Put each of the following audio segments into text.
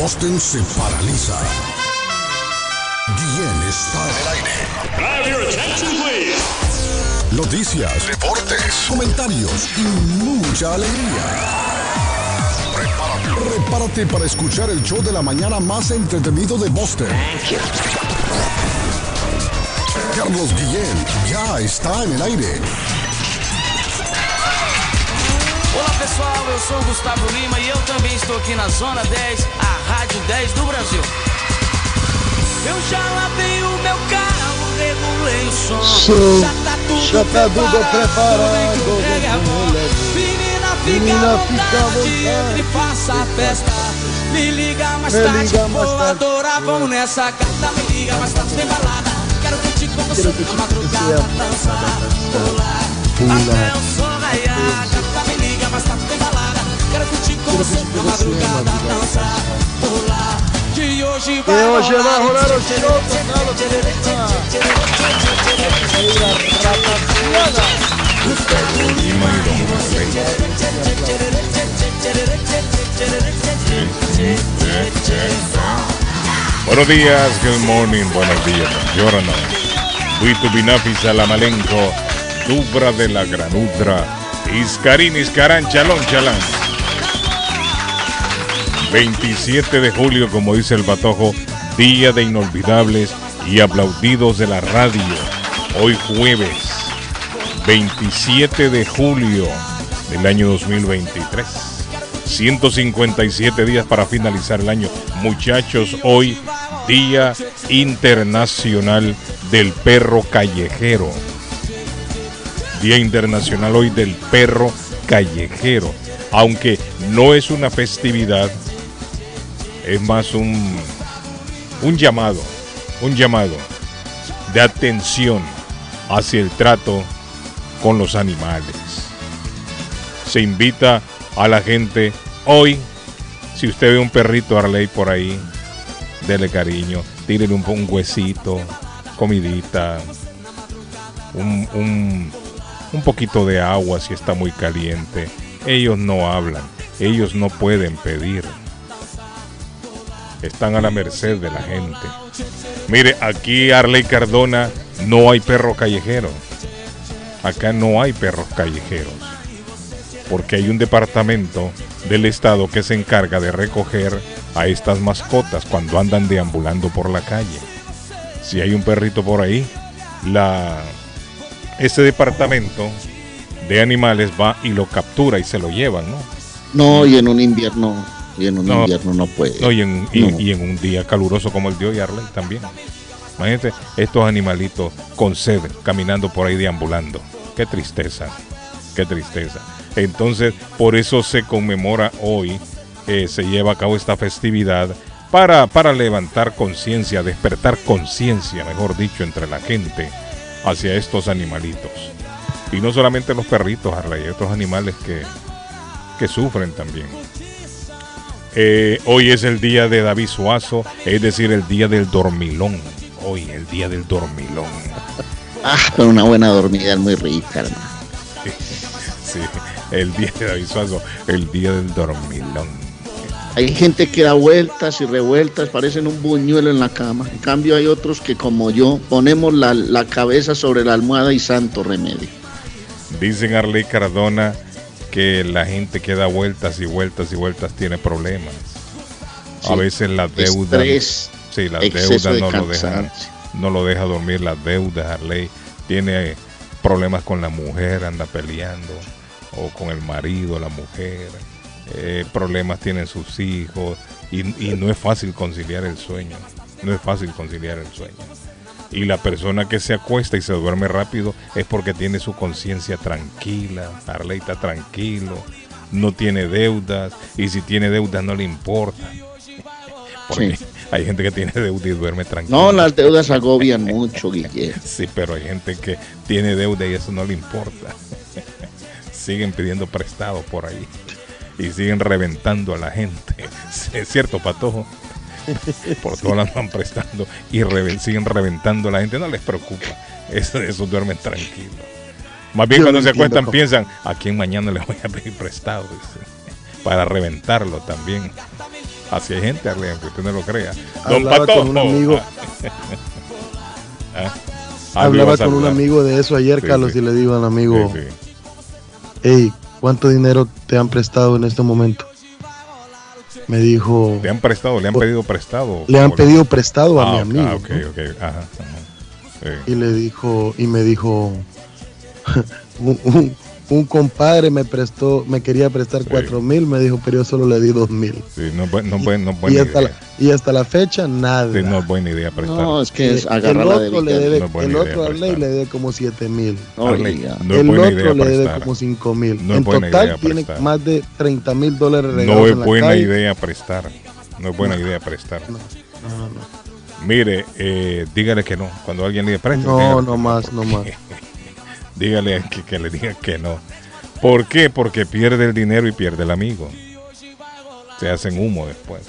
Boston se paraliza. Guillén está en el aire. Have your attention, please. Noticias, deportes, comentarios y mucha alegría. Prepárate, prepárate para escuchar el show de la mañana más entretenido de Boston. Carlos Guillén ya está en el aire. Olá pessoal, eu sou o Gustavo Lima e eu também estou aqui na Zona 10, a Rádio 10 do Brasil. Eu já lavei o meu carro, regulei o som. Som, já tá tudo já tá tudo preparado, é. Menina, fica Menina, à vontade, entre e faça a festa. Me liga mais Me tarde, liga vou adorar, vamos nessa gata. Me liga mais tarde, tem balada. Quero curtir com você na madrugada, dançar, pular. Até o sol raiar, gata, me dançar, pular. Que Buenos días, good morning, buenos días, buongiorno. Buitu binafi salamalenco, dubra de la granudra, iscarín, iscarán, chalón, chalán. 27 de julio, como dice el batojo, día de inolvidables y aplaudidos de la radio. Hoy jueves, 27 de julio del año 2023. 157 días para finalizar el año. Muchachos, hoy Día Internacional del Perro Callejero. Día Internacional hoy del Perro Callejero. Aunque no es una festividad, es más un, un llamado, un llamado de atención hacia el trato con los animales. Se invita a la gente hoy, si usted ve un perrito Arley por ahí, dele cariño, tírele un, huesito, comidita, un, un poquito de agua si está muy caliente. Ellos no hablan, ellos no pueden pedir. Están a la merced de la gente. Mire, aquí Arley Cardona no hay perro callejero. Acá no hay perros callejeros. Porque hay un departamento del estado que se encarga de recoger a estas mascotas cuando andan deambulando por la calle. Si hay un perrito por ahí, ese departamento de animales va y lo captura y se lo llevan, ¿no? No, y en un invierno, y en un No. invierno no puede. No, y, en, y- No. y en un día caluroso como el de hoy, Arley, también. Imagínate estos animalitos con sed caminando por ahí deambulando. Qué tristeza, qué tristeza. Entonces, por eso se conmemora hoy, eh, se lleva a cabo esta festividad para, para levantar conciencia, despertar conciencia, mejor dicho, entre la gente hacia estos animalitos. Y no solamente los perritos, Arley, otros animales que, que sufren también. Eh, hoy es el día de David Suazo, es decir, el día del dormilón. Hoy, el día del dormilón. Ah, con una buena dormida es muy rica, hermano. Sí, el día de David Suazo, el día del dormilón. Hay gente que da vueltas y revueltas, parecen un buñuelo en la cama. En cambio hay otros que como yo ponemos la, la cabeza sobre la almohada y santo remedio. Dicen Arley Cardona que la gente que da vueltas y vueltas y vueltas tiene problemas. A veces las deudas. Sí, las deudas de no lo dejan, no lo deja dormir, las deudas, Arley. Tiene problemas con la mujer, anda peleando, o con el marido, la mujer. eh, problemas tienen sus hijos, y, y no es fácil conciliar el sueño. No es fácil conciliar el sueño. Y la persona que se acuesta y se duerme rápido es porque tiene su conciencia tranquila, Arley está tranquilo, no tiene deudas, y si tiene deudas no le importa Porque Sí. hay gente que tiene deuda y duerme tranquilo. No, las deudas agobian mucho, Guillermo. Sí, pero hay gente que tiene deuda y eso no le importa. siguen pidiendo prestado por ahí. Y siguen reventando a la gente. Es cierto, Patojo. Por todas las van prestando y reven- siguen reventando la gente. No les preocupa. Eso, eso duermen tranquilos. Más bien Yo cuando se acuestan cómo- piensan, ¿a quién mañana le voy a pedir prestado? Para reventarlo también. Así hay gente, Arlene, aunque usted no lo crea. Don Hablaba Patojo. con un amigo. Ah. Ah, iba Hablaba con un amigo de eso ayer, Sí, Carlos, sí. y le digo al amigo, Sí, sí. hey, ¿cuánto dinero te han prestado en este momento? Me dijo, ¿Le han prestado? ¿Le han pedido prestado? le han ¿O pedido prestado a Ah, mi amigo. ah, ok, ¿no? ok. Ajá, ajá. Sí. Y le dijo, y me dijo, un, un- un compadre me prestó, me quería prestar Sí. cuatro mil, me dijo, pero yo solo le di dos mil. Sí, no, no, es buen- no es Y buena hasta, la, y hasta la fecha, nada. Sí, no es buena idea prestar. No, es que es el agarrar la otro le debe, No buena el otro a ley prestar. le debe como siete mil. Arley, no el buena otro idea le debe como 5 mil. No es en buena total tiene más de 30 mil dólares regados No es en la buena calle. idea prestar. No es buena idea prestar. No, no, no. Mire, eh, dígale que no. Cuando alguien le preste, No, no más, no más. Dígale que, que le diga que no. ¿Por qué? Porque pierde el dinero y pierde el amigo. Se hacen humo después.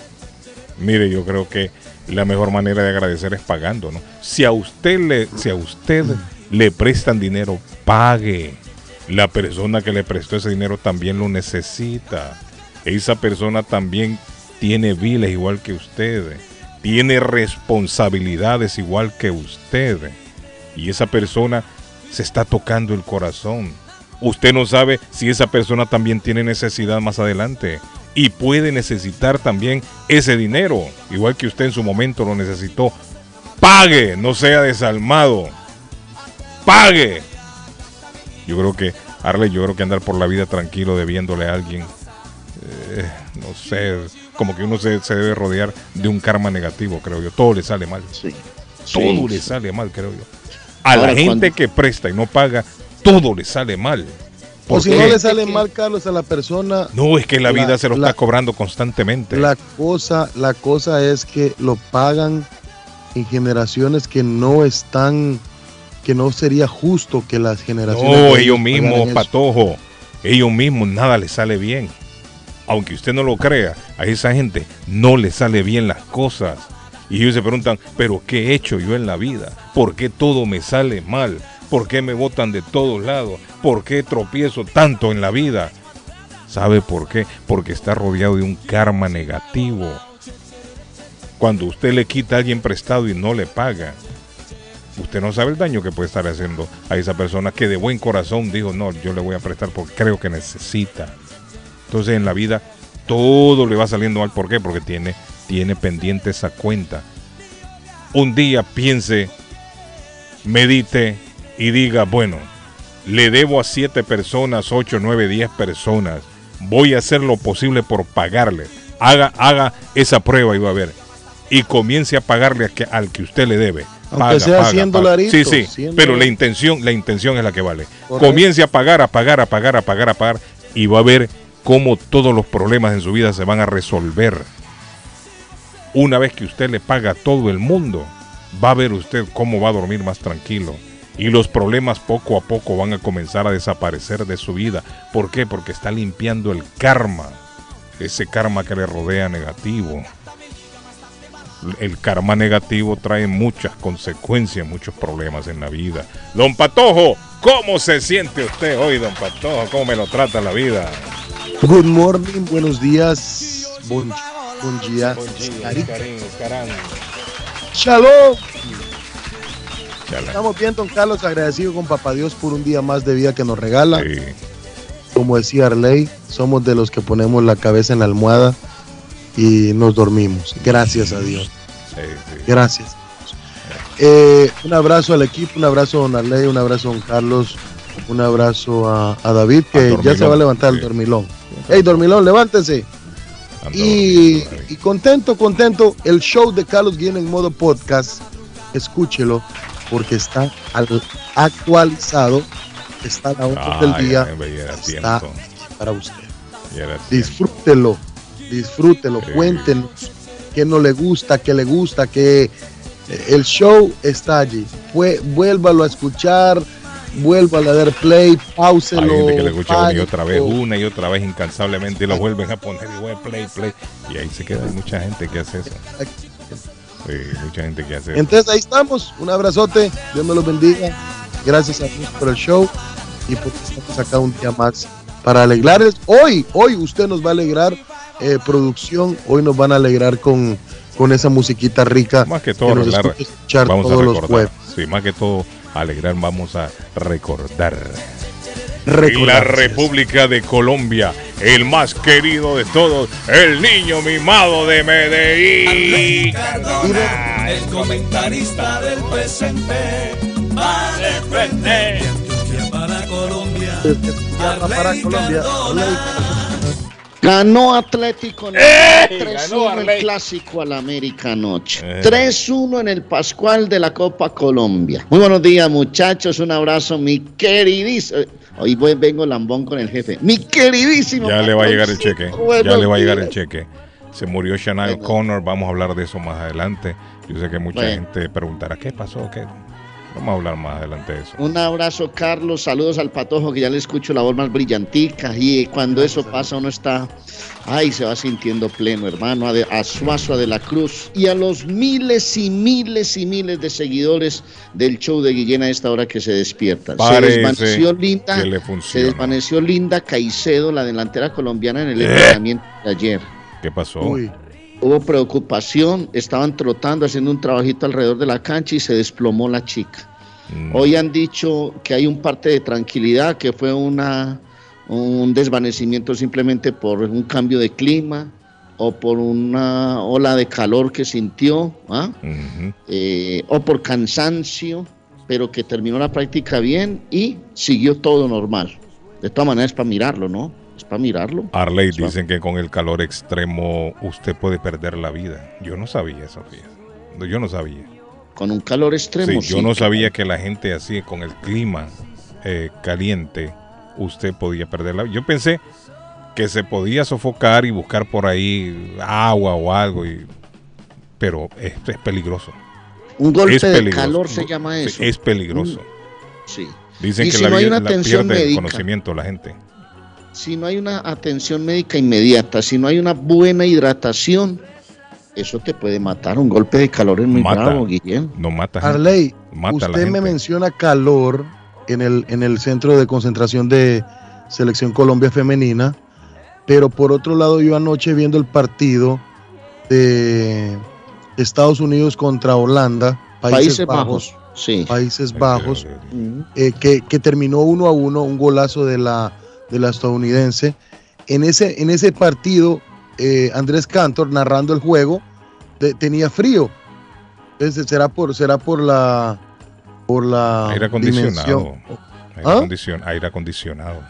Mire, yo creo que la mejor manera de agradecer es pagando, ¿no? Si a usted le, si a usted le prestan dinero, pague. La persona que le prestó ese dinero también lo necesita. Esa persona también tiene viles igual que usted. Tiene responsabilidades igual que usted. Y esa persona se está tocando el corazón. Usted no sabe si esa persona también tiene necesidad más adelante y puede necesitar también ese dinero, igual que usted en su momento lo necesitó. Pague, no sea desalmado. Pague. Yo creo que, Arley, yo creo que andar por la vida tranquilo debiéndole a alguien, eh, no sé, como que uno se, se debe rodear de un karma negativo, creo yo. Todo le sale mal. Sí. Todo Sí, le sale mal, creo yo. A Ahora, la gente cuando- que presta y no paga, todo le sale mal. O ¿Por si qué? no le sale mal, Carlos, a la persona, No, es que la, La- vida se lo la- está cobrando constantemente. la cosa, la cosa es que lo pagan en generaciones que no están, que no sería justo que las generaciones. no, ellos mismos, eso. patojo. Ellos mismos nada les sale bien. Aunque usted no lo crea, a esa gente no le sale bien las cosas. Y ellos se preguntan, pero ¿qué he hecho yo en la vida? ¿Por qué todo me sale mal? ¿Por qué me botan de todos lados? ¿Por qué tropiezo tanto en la vida? ¿Sabe por qué? Porque está rodeado de un karma negativo. Cuando usted le quita a alguien prestado y no le paga, usted no sabe el daño que puede estar haciendo a esa persona que de buen corazón dijo, no, yo le voy a prestar porque creo que necesita. Entonces en la vida todo le va saliendo mal. ¿Por qué? Porque tiene, tiene pendiente esa cuenta. Un día piense, medite y diga, bueno, le debo a siete personas, ocho, nueve, diez personas. Voy a hacer lo posible por pagarle. Haga, haga esa prueba y va a ver. Y comience a pagarle a que- al que usted le debe. Aunque sea 100 dolaritos, Sí, sí. 100 Pero la intención, la intención es la que vale. Correcto. Comience a pagar, a pagar, a pagar, a pagar, a pagar. Y va a ver cómo todos los problemas en su vida se van a resolver. Una vez que usted le paga a todo el mundo, va a ver usted cómo va a dormir más tranquilo. Y los problemas poco a poco van a comenzar a desaparecer de su vida. ¿Por qué? Porque está limpiando el karma. Ese karma que le rodea negativo. El karma negativo trae muchas consecuencias, muchos problemas en la vida. Don Patojo, ¿cómo se siente usted hoy, don Patojo? ¿Cómo me lo trata la vida? Good morning, buenos días, Shalom. Chala. Estamos bien, don Carlos, agradecido con Papá Dios por un día más de vida que nos regala. Sí, Como decía Arley, somos de los que ponemos la cabeza en la almohada y nos dormimos. Gracias a Dios. sí, sí. Gracias. Eh, un abrazo al equipo, un abrazo a don Arley, un abrazo a don Carlos, un abrazo a, a David, que ya se va a levantar el dormilón. Hey, dormilón, levántense. Y, contento, contento, el show de Carlos viene en modo podcast. Escúchelo porque está al- actualizado, está a la hora del día está para usted. Disfrútelo, disfrútelo, Sí. cuéntenos qué no le gusta, qué le gusta, que el show está allí. Fue, vuélvalo a escuchar, vuélvalo a dar play, Hay pauselo. gente que le escucha una y otra vez, una y otra vez incansablemente y lo vuelven a poner y güey, play, play. Y ahí se queda. Hay mucha gente que hace eso. Sí, mucha gente que hace eso. Entonces ahí estamos, un abrazote, Dios me los bendiga. Gracias a Dios por el show y porque estamos acá un día más para alegrarles. Hoy, hoy usted nos va a alegrar, eh, producción, hoy nos van a alegrar con, con esa musiquita rica Más que todo, nos arreglar, escucha escuchar vamos a todos los recordar. jueves. Sí, más que todo, alegrar, vamos a recordar. Recordar. La República de Colombia, el más querido de todos, el niño mimado de Medellín. El comentarista del presente va de frente. Antioquia para Colombia. Tierra para Colombia. Ganó Atlético en el ¡Eh! 3-1 Ganó el clásico al América anoche. Eh. 3-1 en el Pascual de la Copa Colombia. Muy buenos días, muchachos. Un abrazo, mi queridísimo. Hoy voy- vengo lambón con el jefe. Mi queridísimo. Ya le va a llegar el cheque. Ya le va a llegar el cheque. Se murió Bueno. Connor. Vamos a hablar de eso más adelante. Yo sé que mucha Bueno. gente preguntará qué pasó, qué. Vamos a hablar más adelante de eso. Un abrazo, Carlos. Saludos al patojo que ya le escucho la voz más brillantica. Y cuando eso pasa, uno está. Ay, se va sintiendo pleno, hermano. A, de- a Suazo de la Cruz y a los miles y miles y miles de seguidores del show de Guillén a esta hora que se despiertan. Parece se desvaneció Linda. que le Se desvaneció Linda Caicedo, la delantera colombiana, en el ¿Eh? entrenamiento de ayer. ¿Qué pasó? Uy, Hubo preocupación, estaban trotando, haciendo un trabajito alrededor de la cancha y se desplomó la chica. Mm, Hoy han dicho que hay un parte de tranquilidad, que fue una, un desvanecimiento simplemente por un cambio de clima o por una ola de calor que sintió, ¿ah? Eh, o por cansancio, pero que terminó la práctica bien y siguió todo normal. De todas maneras para mirarlo, ¿no? Para mirarlo. Arley dicen que con el calor extremo usted puede perder la vida. Yo no sabía eso, fíjate. Yo no sabía. Con un calor extremo. Sí, yo no sabía que la gente así, con el clima eh, caliente, usted podía perder la vida. Yo pensé que se podía sofocar y buscar por ahí agua o algo, y- pero es, es peligroso. Un golpe es de peligroso. calor se llama eso. Es peligroso. Sí. Dicen Y que si la, no hay una la atención pierde el conocimiento la gente. Si no hay una atención médica inmediata, si no hay una buena hidratación, eso te puede matar. Un golpe de calor es muy Mata. bravo, Guillén. No mata. Arley, Mata a la usted me menciona calor en el, en el centro de concentración de Selección Colombia Femenina, pero por otro lado yo anoche viendo el partido de Estados Unidos contra Holanda, Países, Países Bajos, Bajos. Sí. Países Bajos, eh, que, que terminó uno a uno, un golazo de la, de la estadounidense. En ese, en ese partido, eh, Andrés Cantor, narrando el juego, te- tenía frío. Entonces, será por, será por la por la Aire acondicionado. Aire, ¿Ah? acondicion- aire acondicionado.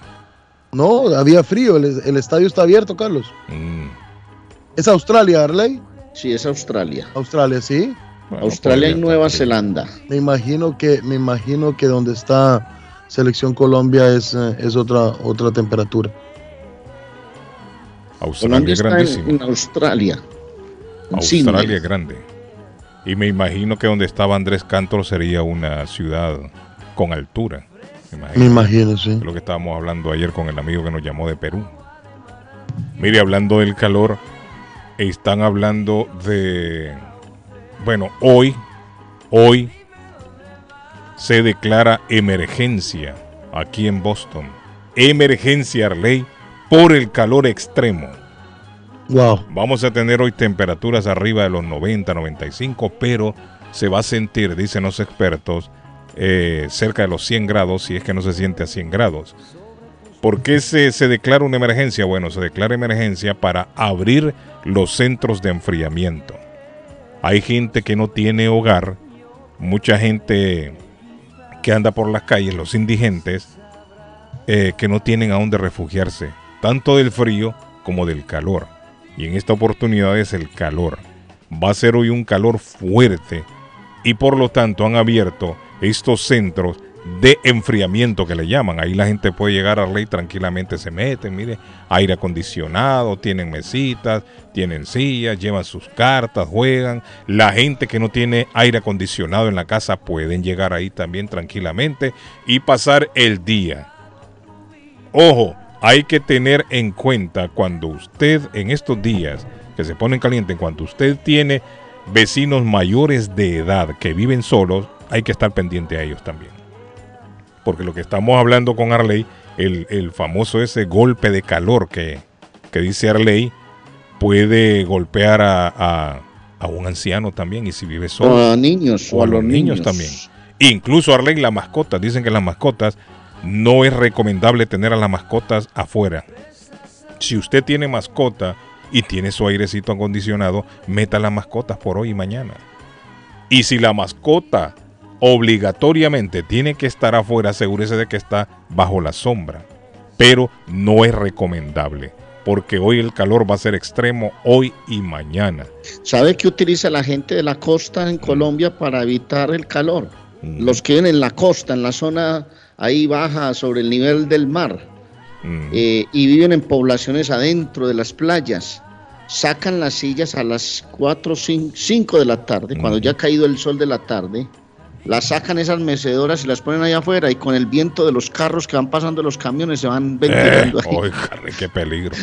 No, había frío, el, el estadio está abierto, Carlos. Mm. Es Australia, Arley. Sí, es Australia. Australia, sí. Bueno, Australia y Nueva. Zelanda. Me imagino que, me imagino que donde está Selección Colombia es, eh, es otra, otra temperatura. Australia Colombia es está en, grandísimo. en Australia. En Australia Sydney. es grande. Y me imagino que donde estaba Andrés Cantor sería una ciudad con altura. Me imagino. Me imagino, sí. Es lo que estábamos hablando ayer con el amigo que nos llamó de Perú. Mire, hablando del calor, están hablando de... Bueno, hoy, hoy se declara emergencia aquí en Boston. Emergencia, Arley, por el calor extremo. Wow. Vamos a tener hoy temperaturas arriba de los 90, 95, pero se va a sentir, dicen los expertos, eh, cerca de los 100 grados si es que no se siente a 100 grados. ¿Por qué se, se declara una emergencia? Bueno, se declara emergencia para abrir los centros de enfriamiento. Hay gente que no tiene hogar, mucha gente que anda por las calles, los indigentes, eh, que no tienen a dónde refugiarse, tanto del frío como del calor. Y en esta oportunidad es el calor. Va a ser hoy un calor fuerte y por lo tanto han abierto estos centros de enfriamiento que le llaman. Ahí la gente puede llegar a ley tranquilamente, se meten, mire, aire acondicionado, tienen mesitas, tienen sillas, llevan sus cartas, juegan. La gente que no tiene aire acondicionado en la casa pueden llegar ahí también tranquilamente y pasar el día. Ojo, hay que tener en cuenta cuando usted en estos días que se ponen calientes, cuando usted tiene vecinos mayores de edad que viven solos, hay que estar pendiente a ellos también. Porque lo que estamos hablando con Arley, el, el famoso ese golpe de calor que, que dice Arley, puede golpear a, a, a, un anciano también y si vive solo. O a niños. O a, los niños, niños también. Incluso Arley, las mascotas, dicen que las mascotas no es recomendable tener a las mascotas afuera. Si usted tiene mascota y tiene su airecito acondicionado, meta las mascotas por hoy y mañana. Y si la mascota obligatoriamente tiene que estar afuera, asegúrese de que está bajo la sombra. Pero no es recomendable, porque hoy el calor va a ser extremo, hoy y mañana. ¿Sabe qué utiliza la gente de la costa en Colombia para evitar el calor? Mm. Los que viven en la costa, en la zona ahí baja sobre el nivel del mar, mm. eh, y viven en poblaciones adentro de las playas, sacan las sillas a las 4 o 5 de la tarde, cuando ya ha caído el sol de la tarde, las sacan esas mecedoras y las ponen allá afuera y con el viento de los carros que van pasando los camiones se van ventilando. Eh, qué peligro!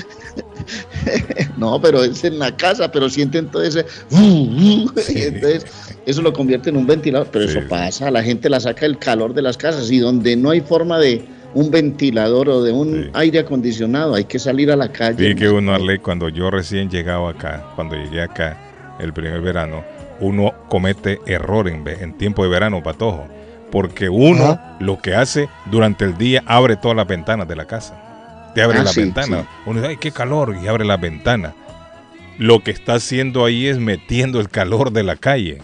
no, pero es en la casa, pero sienten todo ese... entonces eso lo convierte en un ventilador, pero eso pasa, la gente la saca el calor de las casas y donde no hay forma de un ventilador o de un aire acondicionado, hay que salir a la calle. Y que uno, Arley, cuando yo recién llegaba acá, cuando llegué acá el primer verano, uno comete error en, en tiempo de verano, patojo. Porque uno lo que hace durante el día abre todas las ventanas de la casa. Te abre ah, la ventana. Uno dice, ay, qué calor, y abre la ventana. Lo que está haciendo ahí es metiendo el calor de la calle.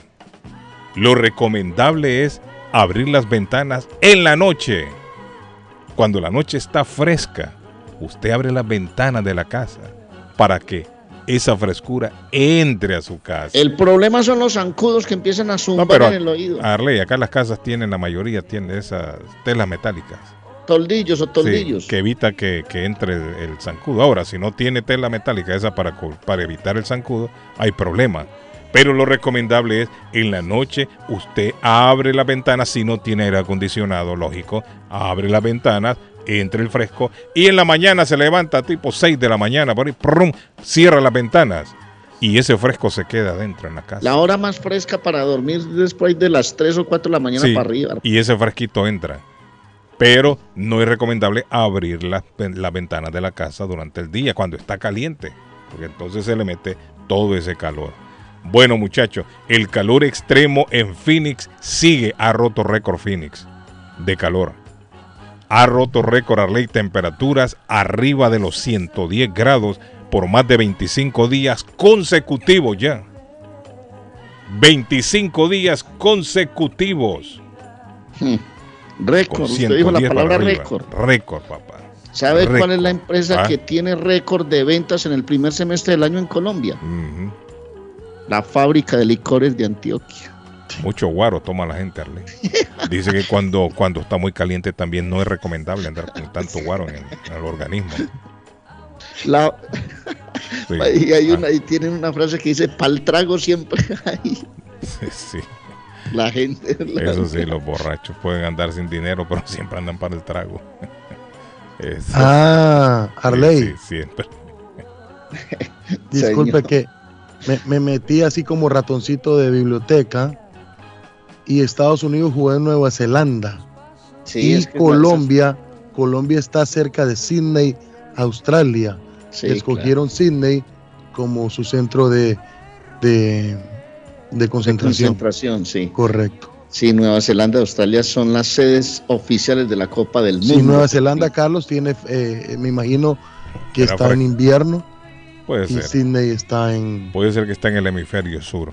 Lo recomendable es abrir las ventanas en la noche. Cuando la noche está fresca, usted abre las ventanas de la casa para que esa frescura entre a su casa. El problema son los zancudos que empiezan a zumbar en el oído. Arley, acá las casas tienen, la mayoría tienen esas telas metálicas. Toldillos o toldillos. que evita que, entre el zancudo. Ahora, si no tiene tela metálica esa para, para evitar el zancudo, hay problema. Pero lo recomendable es en la noche usted abre la ventana si no tiene aire acondicionado, lógico, abre las ventanas, entre el fresco y en la mañana se levanta tipo 6 de la mañana, por ahí, prum, cierra las ventanas y ese fresco se queda adentro en la casa. La hora más fresca para dormir después de las 3 o 4 de la mañana para arriba. Y ese fresquito entra. Pero no es recomendable abrir las, las ventanas de la casa durante el día cuando está caliente, porque entonces se le mete todo ese calor. Bueno muchachos, el calor extremo en Phoenix sigue, ha roto récord Phoenix de calor ha roto récord a ley temperaturas arriba de los 110 grados por más de 25 días consecutivos ya. 25 días consecutivos. Hmm. Récord, usted dijo la palabra récord. Récord, papá. ¿Sabe cuál es la empresa ah. que tiene récord de ventas en el primer semestre del año en Colombia? La fábrica de licores de Antioquia. Mucho guaro toma la gente, Arley. Dice que cuando, cuando está muy caliente también no es recomendable andar con tanto guaro en el, organismo. La... Y hay una, y tienen una frase que dice, pal trago siempre hay. Sí, La gente... Eso sí, los borrachos pueden andar sin dinero, pero siempre andan para el trago. Ah, Arley. Sí, siempre. Disculpe que me, me, metí así como ratoncito de biblioteca y Estados Unidos jugó en Nueva Zelanda. y Colombia, Colombia está cerca de Sydney, Australia. Escogieron Sydney como su centro de, de, concentración. concentración, sí. Correcto. Sí, Nueva Zelanda y Australia son las sedes oficiales de la Copa del Mundo. Sí, Nueva Zelanda, Carlos, tiene, eh, me imagino que está en invierno. Puede y Sydney está en... Puede ser que está en el hemisferio sur.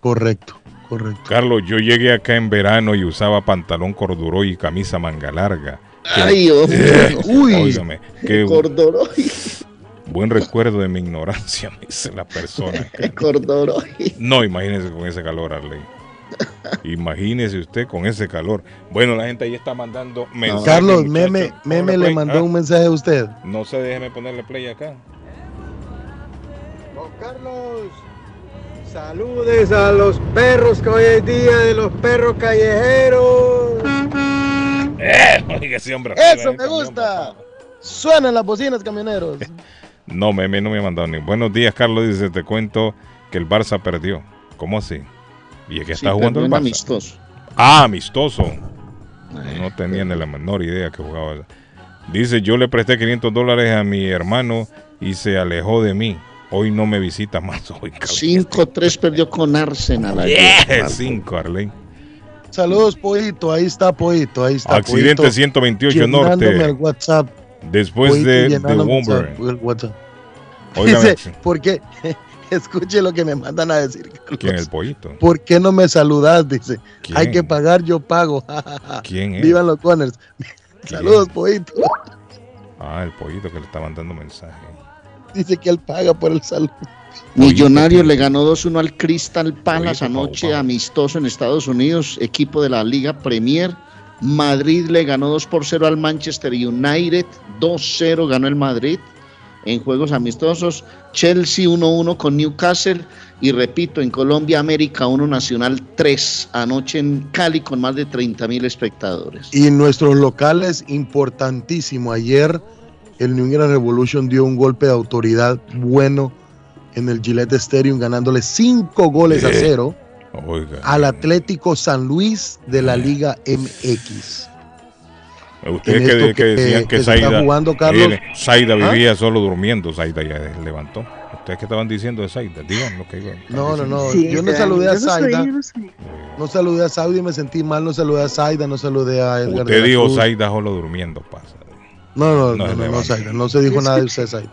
Correcto. Correcto. Carlos, yo llegué acá en verano y usaba pantalón corduroy y camisa manga larga. Ay, uy, óigame, qué corduroy. Buen recuerdo de mi ignorancia, me dice la persona. corduroy. No, imagínese con ese calor, Arley. Imagínese usted con ese calor. Bueno, la gente ahí está mandando mensajes. Carlos. Meme, Meme le mandó Ah, un mensaje a usted. No se déjeme ponerle play acá. Don Carlos, saludes a los perros que hoy es día de los perros callejeros. Eh, oiga, ese hombre. Eso me gusta. Suenan las bocinas, camioneros. No, Meme no me ha mandado ni. Buenos días, Carlos. Dice, te cuento que el Barça perdió. ¿Cómo así? Y es que Sí, está jugando el Barça. amistoso. Ah, amistoso. No tenía ni la menor idea que jugaba. Dice, yo le presté 500 dólares a mi hermano y se alejó de mí. Hoy no me visita más. Hoy, cabrón. 5-3 perdió con Arsenal. Yeah, cinco, Arley. Saludos, Poito. Ahí está Poito. Ahí está Accidente Poito, 128 llenándome el Norte. WhatsApp. Después Poito de, de. Óigame, Dice, ¿por qué? Escuche lo que me mandan a decir. Carlos. ¿Quién es el pollito? ¿Por qué no me saludas? Dice. ¿Quién? Hay que pagar, yo pago. ¿Quién es? Vivan los Connors. Saludos, Poito. Ah, el pollito que le está mandando mensaje. Dice que él paga por el saludo. Millonarios le ganó 2-1 al Crystal Palace anoche, amistoso en Estados Unidos, equipo de la Liga Premier. Madrid le ganó 2 por 0 al Manchester United, 2-0 ganó el Madrid en juegos amistosos. Chelsea 1-1 con Newcastle y repito, en Colombia América 1 Nacional 3 anoche en Cali con más de 30 mil espectadores. Y nuestros locales, importantísimo. Ayer el New England Revolution dio un golpe de autoridad bueno en el Gillette Stadium, ganándole cinco goles a Eh. cero Oiga. al Atlético San Luis de la Liga MX. Ustedes en que, que que- decían que, que Zaida, jugando, Carlos. eh, Zaida ¿Ah? vivía solo durmiendo, Zaida ya levantó. Ustedes que estaban diciendo de Zaida, digan lo que iban. No, no, no. Sí, yo no saludé a Zaida. yo no saludé a Zaida y me sentí mal. No saludé a Zaida, no saludé a Edgar. Usted dijo. Zaida solo durmiendo, pasa. No, no, No, no, no. Zaida. No se dijo nada de usted, Zaida.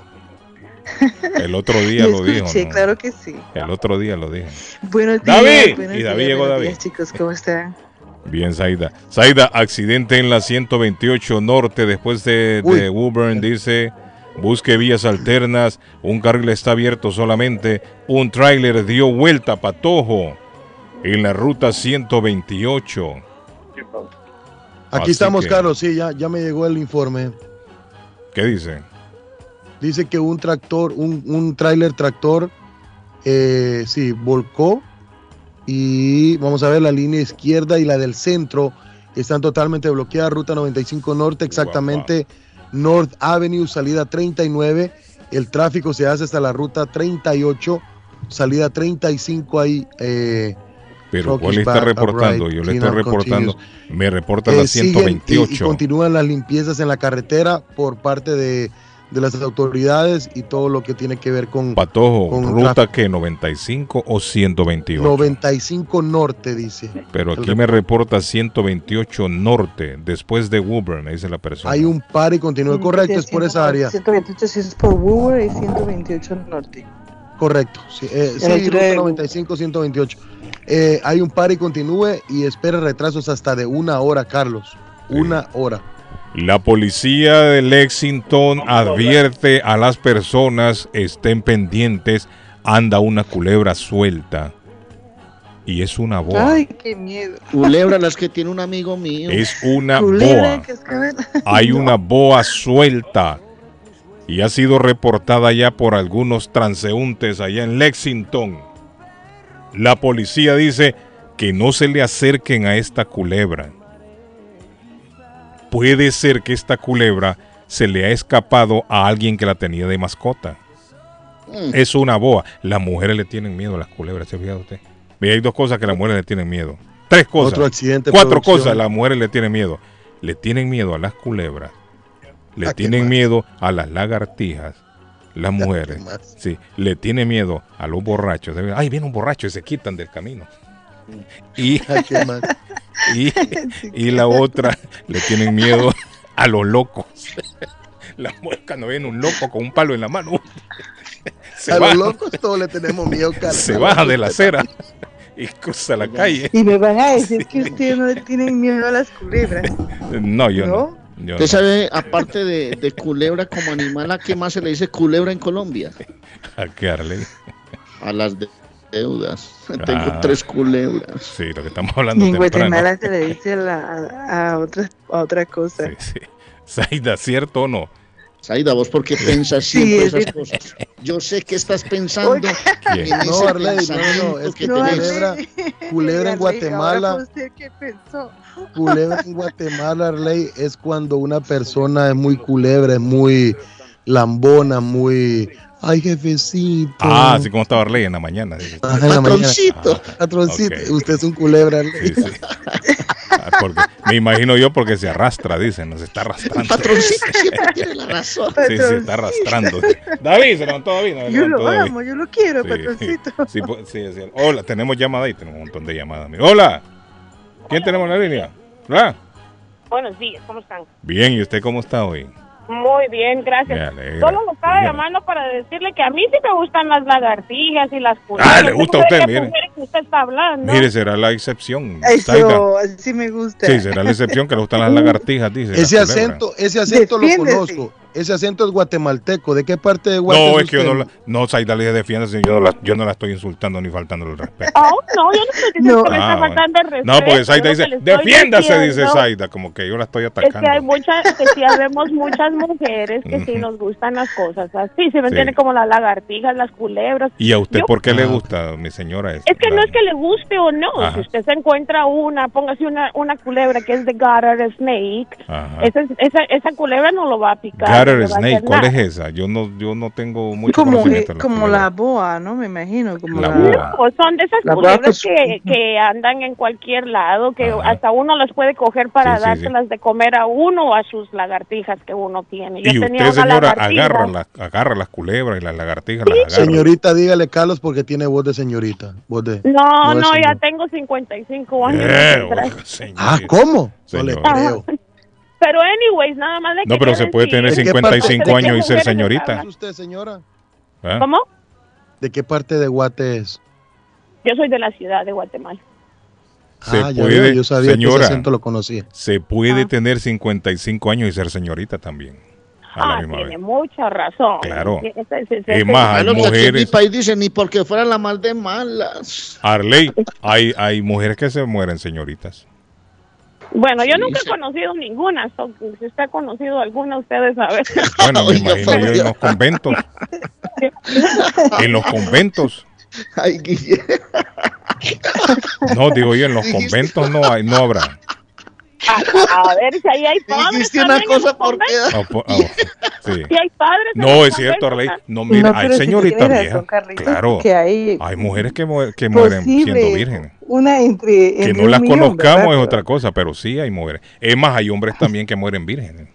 El otro día lo dijo. ¿no? claro que sí. El otro día lo dijo. Buenos días. David. buenos Y David días, llegó David. días, chicos, ¿cómo están? Bien, Zaida. Zaida, accidente en la 128 Norte después de, de Woburn, dice. Busque vías alternas. Un carril está abierto solamente. Un tráiler dio vuelta patojo en la ruta 128. Aquí Así estamos, que- Carlos. Sí, ya, ya me llegó el informe. ¿Qué dice? Dice que un tractor, un, un tráiler tractor, eh, sí, volcó y vamos a ver la línea izquierda y la del centro están totalmente bloqueadas. Ruta 95 Norte, exactamente North Avenue, salida 39. El tráfico se hace hasta la ruta 38, salida 35 ahí. Eh, Pero ¿cuál está reportando? Yo le estoy reportando. continues. Me reporta eh, la siguen y- Y, 128. continúan las limpiezas en la carretera por parte de, de las autoridades y todo lo que tiene que ver con Patojo, con ruta que 95 o 128. 95 Norte, dice. Pero aquí me reporta 128 Norte, después de Woburn, dice la persona. Hay un par y continúa correcto, es por esa área. 128 sí es por Woodward y 128 Norte. Correcto. Sí, eh, sí, El otro ruta de- 95, 128. Eh, hay un par y continúe y espera retrasos hasta de una hora, Carlos. Una hora. La policía de Lexington advierte a las personas, estén pendientes, anda una culebra suelta. Y es una boa. Ay, qué miedo. Culebra, las que tiene un amigo mío. Es una Culebra, boa. Hay No. una boa suelta. Y ha sido reportada ya por algunos transeúntes allá en Lexington. La policía dice que no se le acerquen a esta culebra. Puede ser que esta culebra se le ha escapado a alguien que la tenía de mascota. Mm. Es una boa. Las mujeres le tienen miedo a las culebras, ¿se ha fijado usted? Ve, hay dos cosas que las mujeres le tienen miedo. Tres cosas. Otro accidente. Cuatro producción. cosas las mujeres le tienen miedo. Le tienen miedo a las culebras. Le ¿A qué tienen miedo a las lagartijas. Las mujeres. más? Sí. Le tienen miedo a los borrachos. Ay, viene un borracho y se quitan del camino. Y, ¿A qué más? y, y la otra le tienen miedo a los locos. La mueca no viene un loco con un palo en la mano. Se a baja, los locos todos le tenemos miedo, Carlos. se baja de la acera y cruza la calle. Y me van a decir que ustedes no le tienen miedo a las culebras. No, yo no. ¿No? Yo ¿Usted no. sabe, aparte de, de culebra como animal, a qué más se le dice culebra en Colombia? ¿A qué, Arley? A las de deudas. Tengo Ah. tres culebras. Sí, lo que estamos hablando Y en temprano. Guatemala se le dice la- a, a otra, a otra cosa. Sí, sí. Saida, ¿cierto o no? Saida, ¿vos por qué piensas Sí, siempre es esas cosas? Yo sé que estás pensando ¿Quién? en No, ese Arley, no, no, es que No, tenés. culebra, culebra en Guatemala, pensó. culebra en Guatemala, Arley, es cuando una persona es muy culebra, es muy lambona, muy, ay jefecito. Ah, así como estaba Arley en la mañana. en la mañana. Patroncito. Patroncito, Ok. usted es un culebra, Arley. Sí, sí. Ah, porque- me imagino yo porque se arrastra, dicen, nos está arrastrando. Patroncito siempre tiene la razón. Sí, se está arrastrando. David, se levantó David. no, se Yo lo David. amo, yo lo quiero, Sí, patroncito. Sí. Hola, tenemos llamada ahí, tenemos un montón de llamadas. Hola, ¿quién tenemos en la línea? Hola. Buenos días, ¿cómo están? Bien, ¿y usted cómo está hoy? Muy bien, gracias. Solo lo estaba llamando para decirle que a mí sí me gustan las lagartijas y las culebras. Ah, le gusta a usted, mire. usted está hablando. Mire, será la excepción. Eso, así me gusta. Sí, será la excepción que le gustan las lagartijas, dice. Ese acento, ese acento lo conozco. Ese acento es guatemalteco. ¿De qué parte de Guate No, es es que yo no la, no, Zaida le defiéndase, yo no la, yo no la estoy insultando ni faltando el respeto. Oh, no, yo no estoy diciendo No. que le Ah, faltando el respeto. No, porque lo dice, defiéndase, dice Zaida, como que yo la estoy Es que hay atacando. muchas, que sí habemos muchas mujeres que sí nos gustan las cosas así, se me Sí. entiende como las lagartijas, las culebras. ¿Y a usted Yo- por qué le Ah. gusta, mi señora? Es que la- no es que le guste o no. Ajá. Si usted se encuentra una, póngase una, una culebra que es de Garter Snake, esa, esa, esa culebra no lo va a picar. No hacer Snake, ¿cuál es esa? Yo no, yo no tengo mucho Como, conocimiento. como la boa, ¿no? Me imagino. Como La la, boa. No, son de esas culebras vaca- que, que andan en cualquier lado, que Ajá. hasta uno las puede coger para Sí, sí, sí. dárselas de comer a uno o a sus lagartijas que uno tiene. Yo Y tenía usted, una señora, agarra, la- agarra las culebras y las lagartijas, las agarra. Señorita, dígale Carlos porque tiene voz de señorita. Voz de, No, de no, ya tengo 55 años. Eh, no señor. Ah, ¿cómo? No le creo. Pero anyways, nada más le No, pero se puede tener ¿De qué parte- 55 ¿De qué años y ser señorita. usted, señora? ¿Ah? ¿Cómo? ¿De qué parte de Guate es? Yo soy de la ciudad de Guatemala. Se ah, ya puede, veo, yo sabía que señora. ese acento lo conocía. Se puede Ah. tener 55 años y ser señorita también. A la Ah, misma tiene vez. mucha razón. Claro. Ese- ese- Es ese- más, hay que aquí mujeres. país dicen ni porque fuera la mal de malas. Arley, hay, hay mujeres que se mueren señoritas. Bueno, yo Sí, nunca sí. he conocido ninguna. so, si usted ha conocido alguna, ustedes saben. Bueno, me imagino yo en los conventos. En los conventos. Ay, Guille. No, digo yo, en los conventos no hay, no habrá. A, a ver si ahí hay padres. Dijiste una cosa por conventos. quedar. Ah, po- sí. Si hay padres. No, es cierto, Arley. No, mira, No, hay señoritas viejas. Carlitos, Claro. que hay Hay mujeres que, mu- que mueren siendo vírgenes. una entre, Que entre no un las millón, conozcamos ¿verdad? es otra cosa, pero sí hay mujeres. Es más, hay hombres también que mueren vírgenes.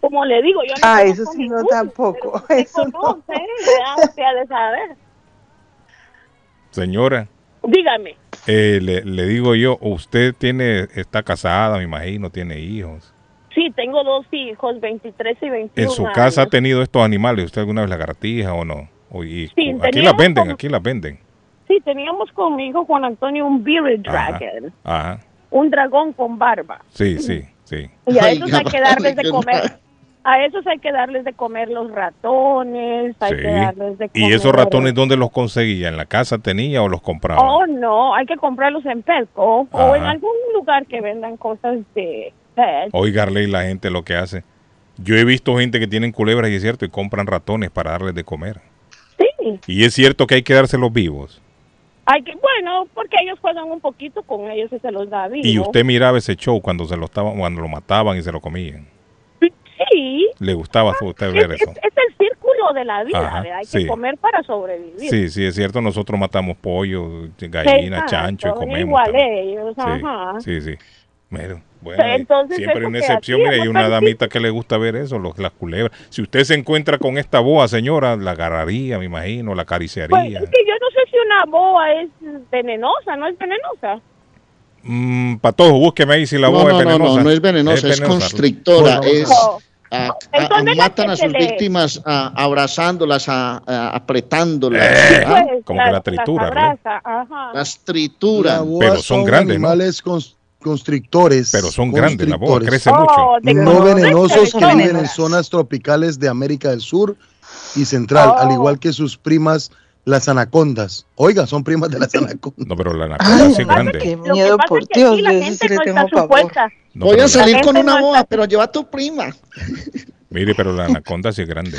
Como le digo, yo no Ah, eso sí, no tampoco, eso no. conoce, ya usted de saber. Señora, Dígame. Eh, le, le digo yo, usted tiene, está casada, me imagino, tiene hijos. Sí, tengo dos hijos, 23 y 21 ¿En su casa ha tenido estos animales? ¿Usted alguna vez lagartija o no? O- y- Sí, aquí las venden, aquí las venden. Sí, teníamos con mi hijo Juan Antonio un bearded Ajá. dragon, Ajá, un dragón con barba. sí, sí, sí. Y a Ay, esos hay que darles de comer. A esos hay que darles de comer los ratones, hay sí. que darles de comer. ¿Y esos ratones dónde los conseguía? ¿En la casa tenía o los compraba? Oh, no, hay que comprarlos en Petco o en Ajá. algún lugar que vendan cosas de pet. Oiga, Arley, la gente lo que hace. Yo he visto gente que tienen culebras y es cierto, y compran ratones para darles de comer. Sí, Y es cierto que hay que dárselos vivos. hay que, bueno, porque ellos juegan un poquito con ellos y se los da vivo. Y usted miraba ese show cuando se lo estaban, cuando lo mataban y se lo comían. Sí, Le gustaba a usted es, ver es- eso. es el círculo de la vida, Ajá, ¿verdad? hay sí. que comer para sobrevivir. Sí, sí, es cierto. Nosotros matamos pollo, gallina, Exacto, chancho y comemos. Igual ellos, ajá. Sí, sí, sí. Pero, bueno, Entonces, siempre hay una excepción. Mire, hay una damita que le gusta ver eso, los, las culebras. Si usted se encuentra con esta boa, señora, la agarraría, me imagino, la Pues acariciaría. es que yo no sé si una boa es venenosa, ¿no es venenosa? Mm, Patojo, búsqueme ahí si la No, boa no, es no, venenosa. no, no es venenosa, es, constrictora, No, no, es... no. ah, ah, Entonces, la matan a sus le- víctimas ah, abrazándolas, ah, ah, apretándolas, Eh. ah, Pues, como que la tritura, las abraza, las La trituran. Pero son grandes, ¿no? animales cons- constrictores. Pero son grandes, la boa crece Oh, mucho. No venenosos que viven en zonas tropicales de América del Sur y Central, Oh. al igual que sus primas las anacondas. Oiga, son primas de las anacondas. No, pero la anaconda sí es grande. Qué Lo que miedo, pasa por es que Dios, aquí la gente no tengo está supuesta. No, Voy a salir con una no está- pero lleva a tu prima. Mire, pero la anaconda sí es grande.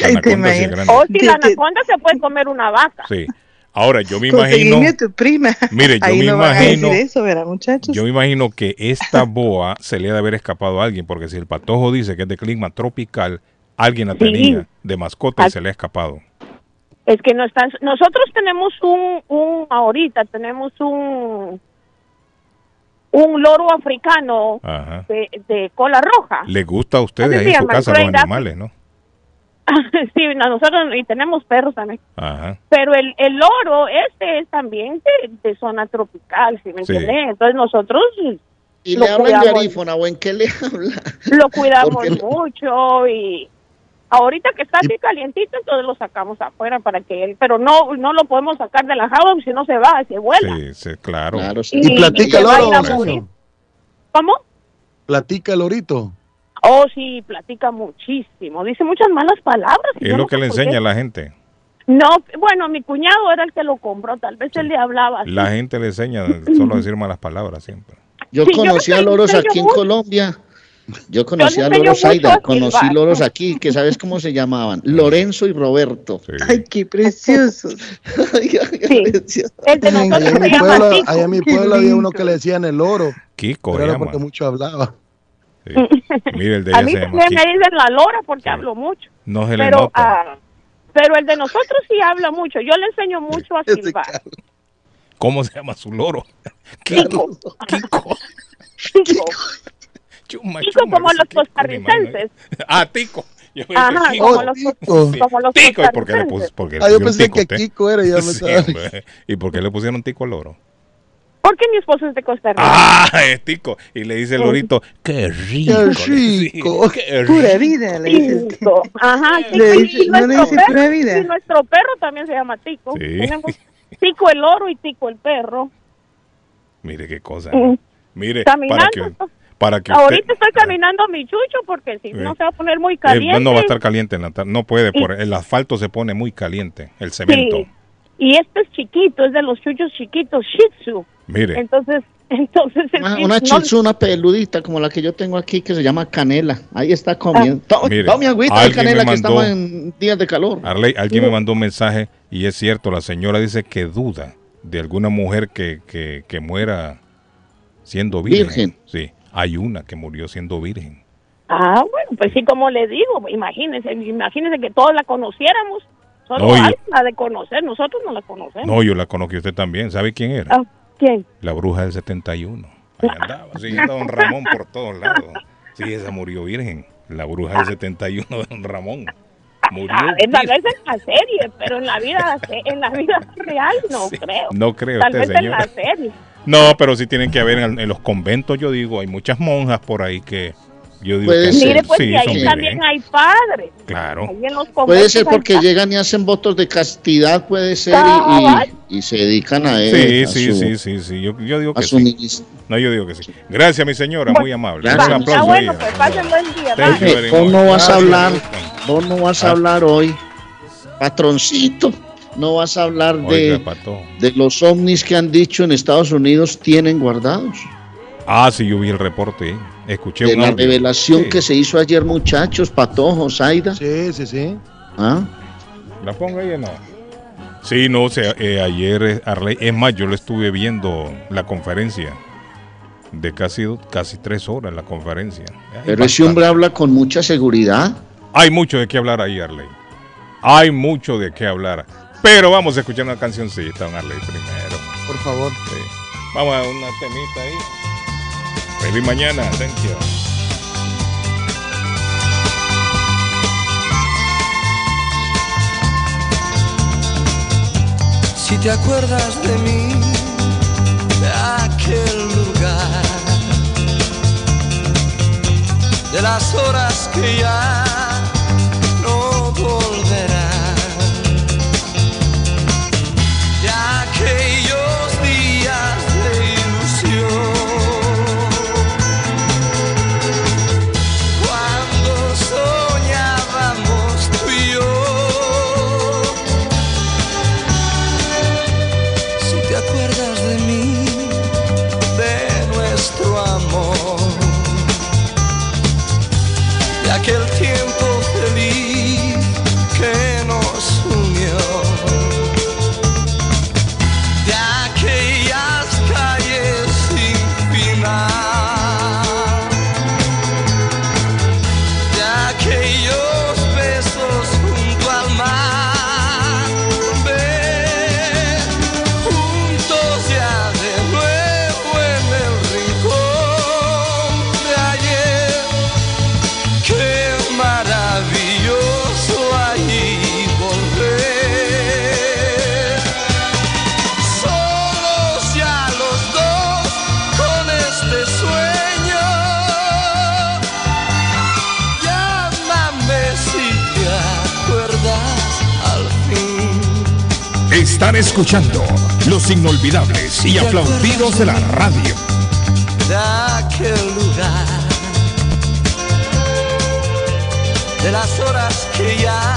La anaconda sí es grande. O si Te- la anaconda se puede comer una vaca. Sí. Ahora, yo me imagino, a tu prima. Mire, yo Ahí me no imagino- eso, ¿verdad, muchachos? yo me imagino que esta boa se le ha de haber escapado a alguien, porque si el patojo dice que es de clima tropical, alguien la Sí. tenía de mascota y se le ha escapado. Es que no están. Nosotros tenemos un, un ahorita tenemos un un loro africano de, de cola roja. Le gusta a ustedes Así ahí en su casa los animales, ¿no? sí, nosotros y tenemos perros también. Ajá. Pero el, el loro este es también de, de zona tropical, ¿sí me Sí. entiende? Entonces nosotros Y Lo le habla en cuidamos. garífona, o en qué le habla. lo cuidamos mucho y ahorita que está así calientito entonces lo sacamos afuera para que él pero no no lo podemos sacar de la jaula si no se va se vuela Sí, sí, claro. Claro, sí. Y platica el. ¿cómo? Platica el orito. oh sí platica muchísimo dice muchas malas palabras y Es lo no que le enseña a la gente. no bueno mi cuñado era el que lo compró tal vez él le hablaba así. La gente le enseña solo a decir malas palabras siempre. Yo Sí, conocí a loros aquí en. Colombia. Yo conocí a loros Aida, conocí loros aquí, que sabes cómo se llamaban, Lorenzo y Roberto. Sí. Ay, qué preciosos. Ay, ay, Sí. precioso. Allá en mi pueblo, Tico. allá en mi Qué pueblo había uno que le decían el oro. Kiko Pero era llama. porque mucho hablaba. Sí. Mire, el de a mí se llama también me Kiko. dicen la lora porque Sí. hablo mucho No se le pero nota. ah, pero el de nosotros sí habla mucho yo le enseño mucho a silbar. ¿Cómo se llama su loro? Kiko. Tico. Chuma, Tico chuma, como los costarricenses. Ah, Tico. Yo Ajá, Kiko. como Oh, los, Tico. como los Tico, ¿y por qué le costarricenses. puso? Porque le Ah, yo pusieron pensé tico que usted? Kiko era. y Ya me Sí. ¿Y por qué le pusieron tico al loro? Porque mi esposo es de Costa Rica. Ah, es tico. Y le dice el lorito, qué rico. Qué rico. Pura vida, le dice. Tico. Ajá, Tico. Le Y dice- no le nuestro dice perro- pura vida. y nuestro perro también se llama Tico. Sí. Tenemos Tico el oro y Tico el perro. Mire qué cosa. Mm. Mire, para Caminando. que, para que usted... Ahorita estoy caminando a mi chucho porque si no se va a poner muy Eh, caliente. no va a estar caliente en la tarde. No puede, por el asfalto se pone muy caliente, el cemento. Sí. Y este es chiquito, es de los chuchos chiquitos, Shih Tzu. Mire, Entonces, entonces Una, Shih una Tzu no- peludita como la que yo tengo aquí que se llama canela. Ahí está comiendo. To- Mire, Tome agüita de canela que estamos en días de calor. Arley, alguien me mandó un mensaje y es cierto, la señora dice que duda de alguna mujer que, que, que muera siendo virgen. Virgen. Sí, hay una que murió siendo virgen. Ah, bueno, pues sí, como le digo, imagínense, imagínense que todos la conociéramos. Solo No, hay la de conocer, nosotros no la conocemos. No, yo la conozco usted también. ¿Sabe quién era? Ah, ¿Quién? La bruja del 71. Ahí andaba, siguiendo a don Ramón por todos lados. Sí, esa murió virgen. La bruja del 71 de don Ramón. Murió Ah, tal virgen. vez en la serie, pero en la vida en la vida real no Sí, creo. no creo Tal usted, vez en la señora. serie. No, pero sí tienen que haber en, en los conventos, yo digo, hay muchas monjas por ahí que yo digo Puede que ser. Mire, pues sí, y ahí también hay padres. Claro. Ahí en los Puede ser hay porque llegan y hacen votos de castidad, puede ser, y, y, y se dedican a él. Sí, a sí, su- sí, sí, sí. Yo, yo digo a que su sí. ministro. No, yo digo que sí. Gracias, mi señora, muy amable. Un Ah, aplauso bueno, ahí. pues pasen buen día. Vos no vas a hablar, vos no vas a Ah. hablar hoy, patroncito, no vas a hablar Oiga, de, pato. de los ovnis que han dicho en Estados Unidos tienen guardados, Ah, sí, yo vi el reporte. eh. Escuché de un la audio. revelación Sí. que se hizo ayer, muchachos, patojos, Aida. Sí, sí, sí. ¿Ah? ¿La pongo ahí o no? Sí, no, o sea, eh, ayer, eh, Arley, es más, yo le estuve viendo la conferencia de casi, casi tres horas la conferencia. Hay Pero ese hombre habla con mucha seguridad. Hay mucho de qué hablar ahí, Arley. Hay mucho de qué hablar. Pero vamos a escuchar una cancioncita, don Arley, primero. Por favor. Sí. Vamos a una temita ahí. Feliz mañana, thank you. Si te acuerdas de mí, de aquel lugar, de las horas que ya Están escuchando los inolvidables y aplaudidos de la radio. de las horas que ya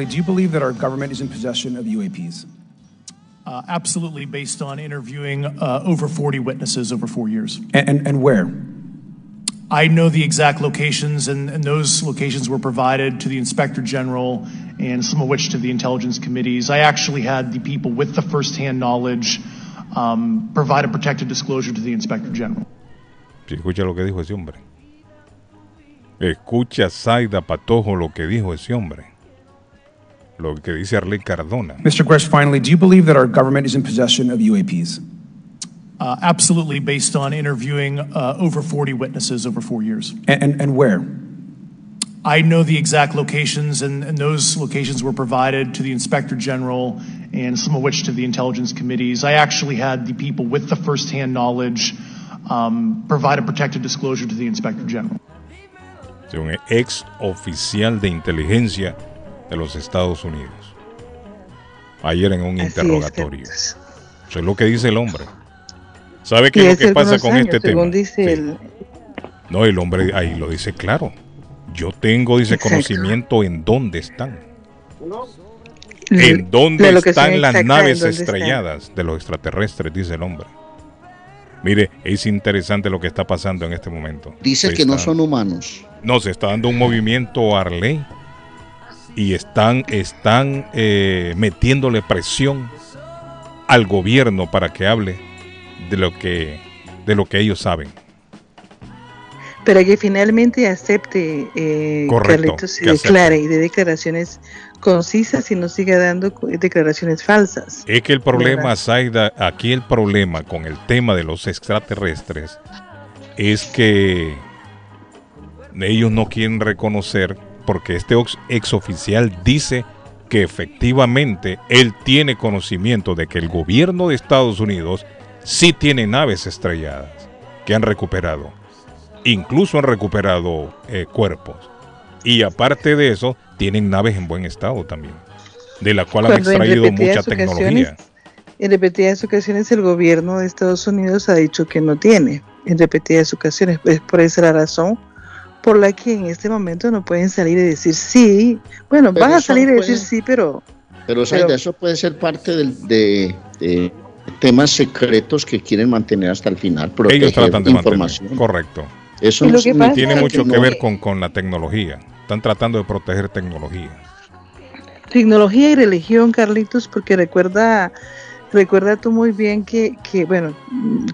finally, do you believe that our government is in possession of UAPs? Uh, absolutely, based on interviewing uh, over 40 witnesses over four years. And, and, and where? I know the exact locations, and, and those locations were provided to the Inspector General and some of which to the intelligence committees. I actually had the people with the firsthand knowledge um, provide a protected disclosure to the Inspector General. Sí, escucha lo que dijo ese hombre. Escucha, Zaida Patojo, lo que dijo ese hombre. Lo que dice Arley Cardona. Mr. Quest, finally, do you believe that our government is in possession of UAPs? Uh, absolutely, based on interviewing uh, over 40 witnesses over four years. And, and, and where? I know the exact locations, and, and those locations were provided to the Inspector General and some of which to the intelligence committees. I actually had the people with the firsthand knowledge um, provide a protected disclosure to the Inspector General. de un ex oficial de inteligencia de los Estados Unidos. Ayer en un Así es, interrogatorio. Eso es lo que dice el hombre. ¿Sabe qué Y es lo que pasa con años, este tema? el, No, el hombre ahí lo dice claro. Yo tengo, dice, Exacto. conocimiento en dónde están. En dónde están las naves están. estrelladas de los extraterrestres, dice el hombre. Mire, es interesante lo que está pasando en este momento. Dice Se que no son humanos. No, se está dando un movimiento Arley y están, están eh, metiéndole presión al gobierno para que hable de lo que, de lo que ellos saben. Para que finalmente acepte, eh, Correcto, Carlitos, acepte. declare y dé declaraciones concisas y no siga dando declaraciones falsas. Es que el problema. Zaida, aquí el problema con el tema de los extraterrestres es que ellos no quieren reconocer, porque este ox- ex oficial dice que efectivamente él tiene conocimiento de que el gobierno de Estados Unidos sí tiene naves estrelladas que han recuperado. Incluso han recuperado eh, cuerpos. Y aparte de eso, tienen naves en buen estado también, de la cual han Cuando extraído mucha tecnología. En repetidas ocasiones el gobierno de Estados Unidos ha dicho que no tiene. En repetidas ocasiones. Es por esa la razón por la que en este momento no pueden salir y decir sí. Bueno, Pero van a salir y puede- decir sí, pero Pero, eso puede ser parte del- de, de temas secretos que quieren mantener hasta el final. Ellos tratan de mantener. información. Correcto. Eso no pasa Tiene mucho no- que ver con, con la tecnología. Están tratando de proteger tecnología. tecnología y religión, Carlitos, porque recuerda, recuerda tú muy bien que, que, bueno,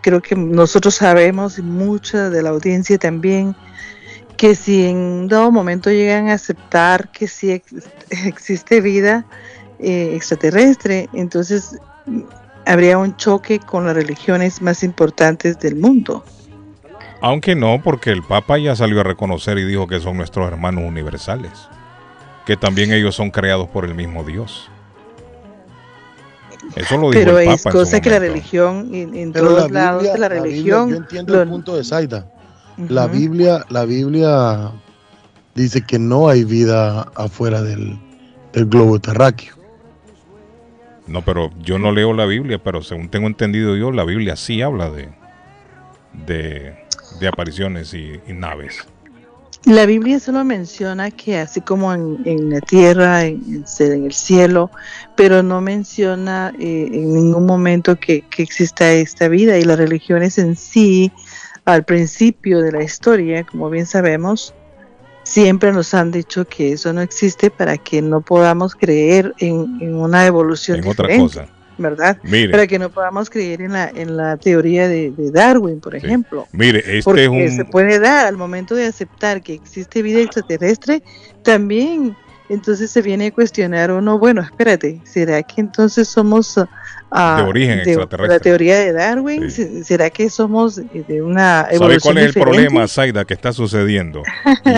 creo que nosotros sabemos y mucha de la audiencia también que si en un dado momento llegan a aceptar que sí ex- existe vida eh, extraterrestre, entonces mm, habría un choque con las religiones más importantes del mundo. Aunque no, porque el Papa ya salió a reconocer y dijo que son nuestros hermanos universales. Que también ellos son creados por el mismo Dios. Eso lo dijo Pero el es Papa en su cosa que la momento. religión, en, que la religión, en, en Pero todos la lados Biblia, de la la Biblia, religión, yo entiendo lo- el punto de Zaida. La. Biblia, la Biblia dice que no hay vida afuera del, del globo terráqueo. No, pero yo no leo la Biblia, pero según tengo entendido yo, la Biblia sí habla de, de, de apariciones y, y naves. La Biblia solo menciona que así como en, en la tierra, en el cielo, pero no menciona eh, en ningún momento que, que exista esta vida y las religiones en sí, al principio de la historia, como bien sabemos, siempre nos han dicho que eso no existe para que no podamos creer en, en una evolución En otra cosa. ¿verdad? Mire. Para que no podamos creer en la, en la teoría de, de Darwin, por ejemplo. Mire, este Porque es un... se puede dar al momento de aceptar que existe vida extraterrestre, también entonces se viene a cuestionar uno, bueno, espérate, ¿será que entonces somos ah, De origen extraterrestre. La teoría de Darwin, ¿Se- ¿será que somos de una ¿Sabe evolución cuál es el problema, Zaida, que está sucediendo?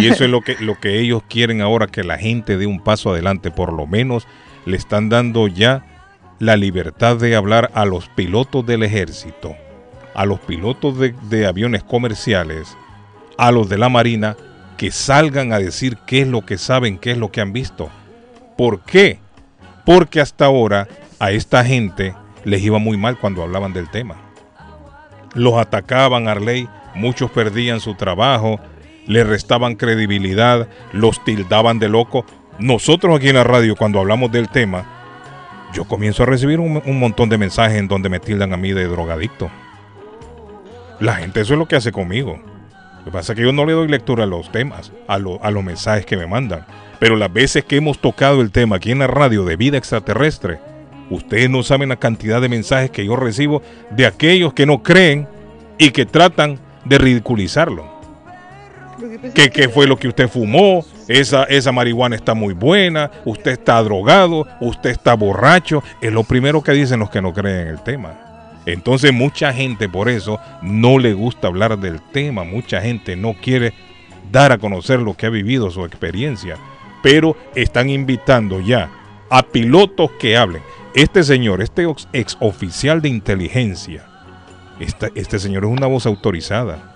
Y eso es lo que, lo que ellos quieren ahora, que la gente dé un paso adelante. Por lo menos le están dando ya la libertad de hablar a los pilotos del ejército, a los pilotos de, de aviones comerciales, a los de la Marina, que salgan a decir qué es lo que saben, qué es lo que han visto. ¿Por qué? Porque hasta ahora a esta gente les iba muy mal cuando hablaban del tema los atacaban Arley, muchos perdían su trabajo, le restaban credibilidad, los tildaban de loco. Nosotros aquí en la radio, cuando hablamos del tema, yo comienzo a recibir un, un montón de mensajes en donde me tildan a mí de drogadicto. La gente eso es lo que hace conmigo. Lo que pasa es que yo no le doy lectura a los temas, a, lo- a los mensajes que me mandan. Pero las veces que hemos tocado el tema aquí en la radio de vida extraterrestre, ustedes no saben la cantidad de mensajes que yo recibo de aquellos que no creen y que tratan de ridiculizarlo. ¿Qué, qué fue lo que usted fumó? Esa, esa marihuana está muy buena, usted está drogado, usted está borracho. Es lo primero que dicen los que no creen en el tema. Entonces mucha gente por eso no le gusta hablar del tema, mucha gente no quiere dar a conocer lo que ha vivido, su experiencia, pero están invitando ya a pilotos que hablen. Este señor, este ex, oficial de inteligencia, este señor es una voz autorizada.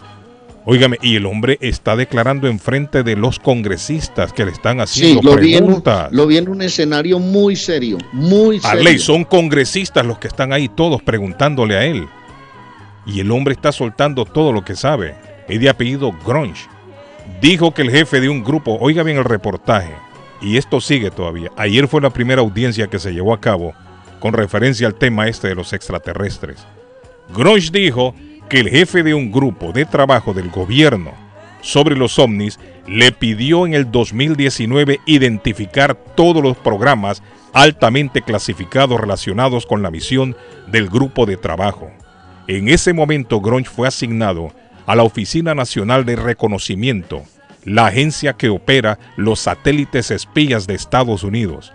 Óigame, y el hombre está declarando en frente de los congresistas que le están Sí, haciendo lo vi, en un, preguntas. lo vi en un escenario muy serio, muy serio. Arley, son congresistas los que están ahí todos preguntándole a él. Y el hombre está soltando todo lo que sabe. Es de apellido Grunge. Dijo que el jefe de un grupo, oiga bien el reportaje, y esto sigue todavía. Ayer fue la primera audiencia que se llevó a cabo con referencia al tema este de los extraterrestres. Grunge dijo que el jefe de un grupo de trabajo del gobierno sobre los ovnis le pidió en el 2019 identificar todos los programas altamente clasificados relacionados con la misión del grupo de trabajo. En ese momento Grunge fue asignado a la Oficina Nacional de Reconocimiento, la agencia que opera los satélites espías de Estados Unidos.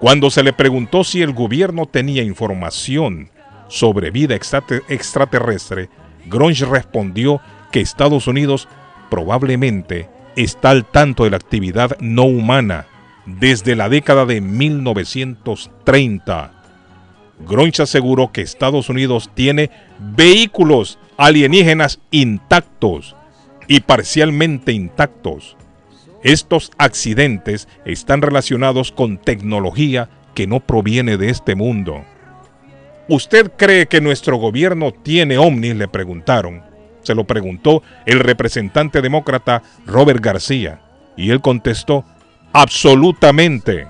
Cuando se le preguntó si el gobierno tenía información sobre vida extrate- extraterrestre, Grunge respondió que Estados Unidos probablemente está al tanto de la actividad no humana desde la década de 1930. Grunge aseguró que Estados Unidos tiene vehículos alienígenas intactos y parcialmente intactos. Estos accidentes están relacionados con tecnología que no proviene de este mundo. ¿Usted cree que nuestro gobierno tiene ovnis? Le preguntaron. Se lo preguntó el representante demócrata Robert García. Y él contestó, absolutamente.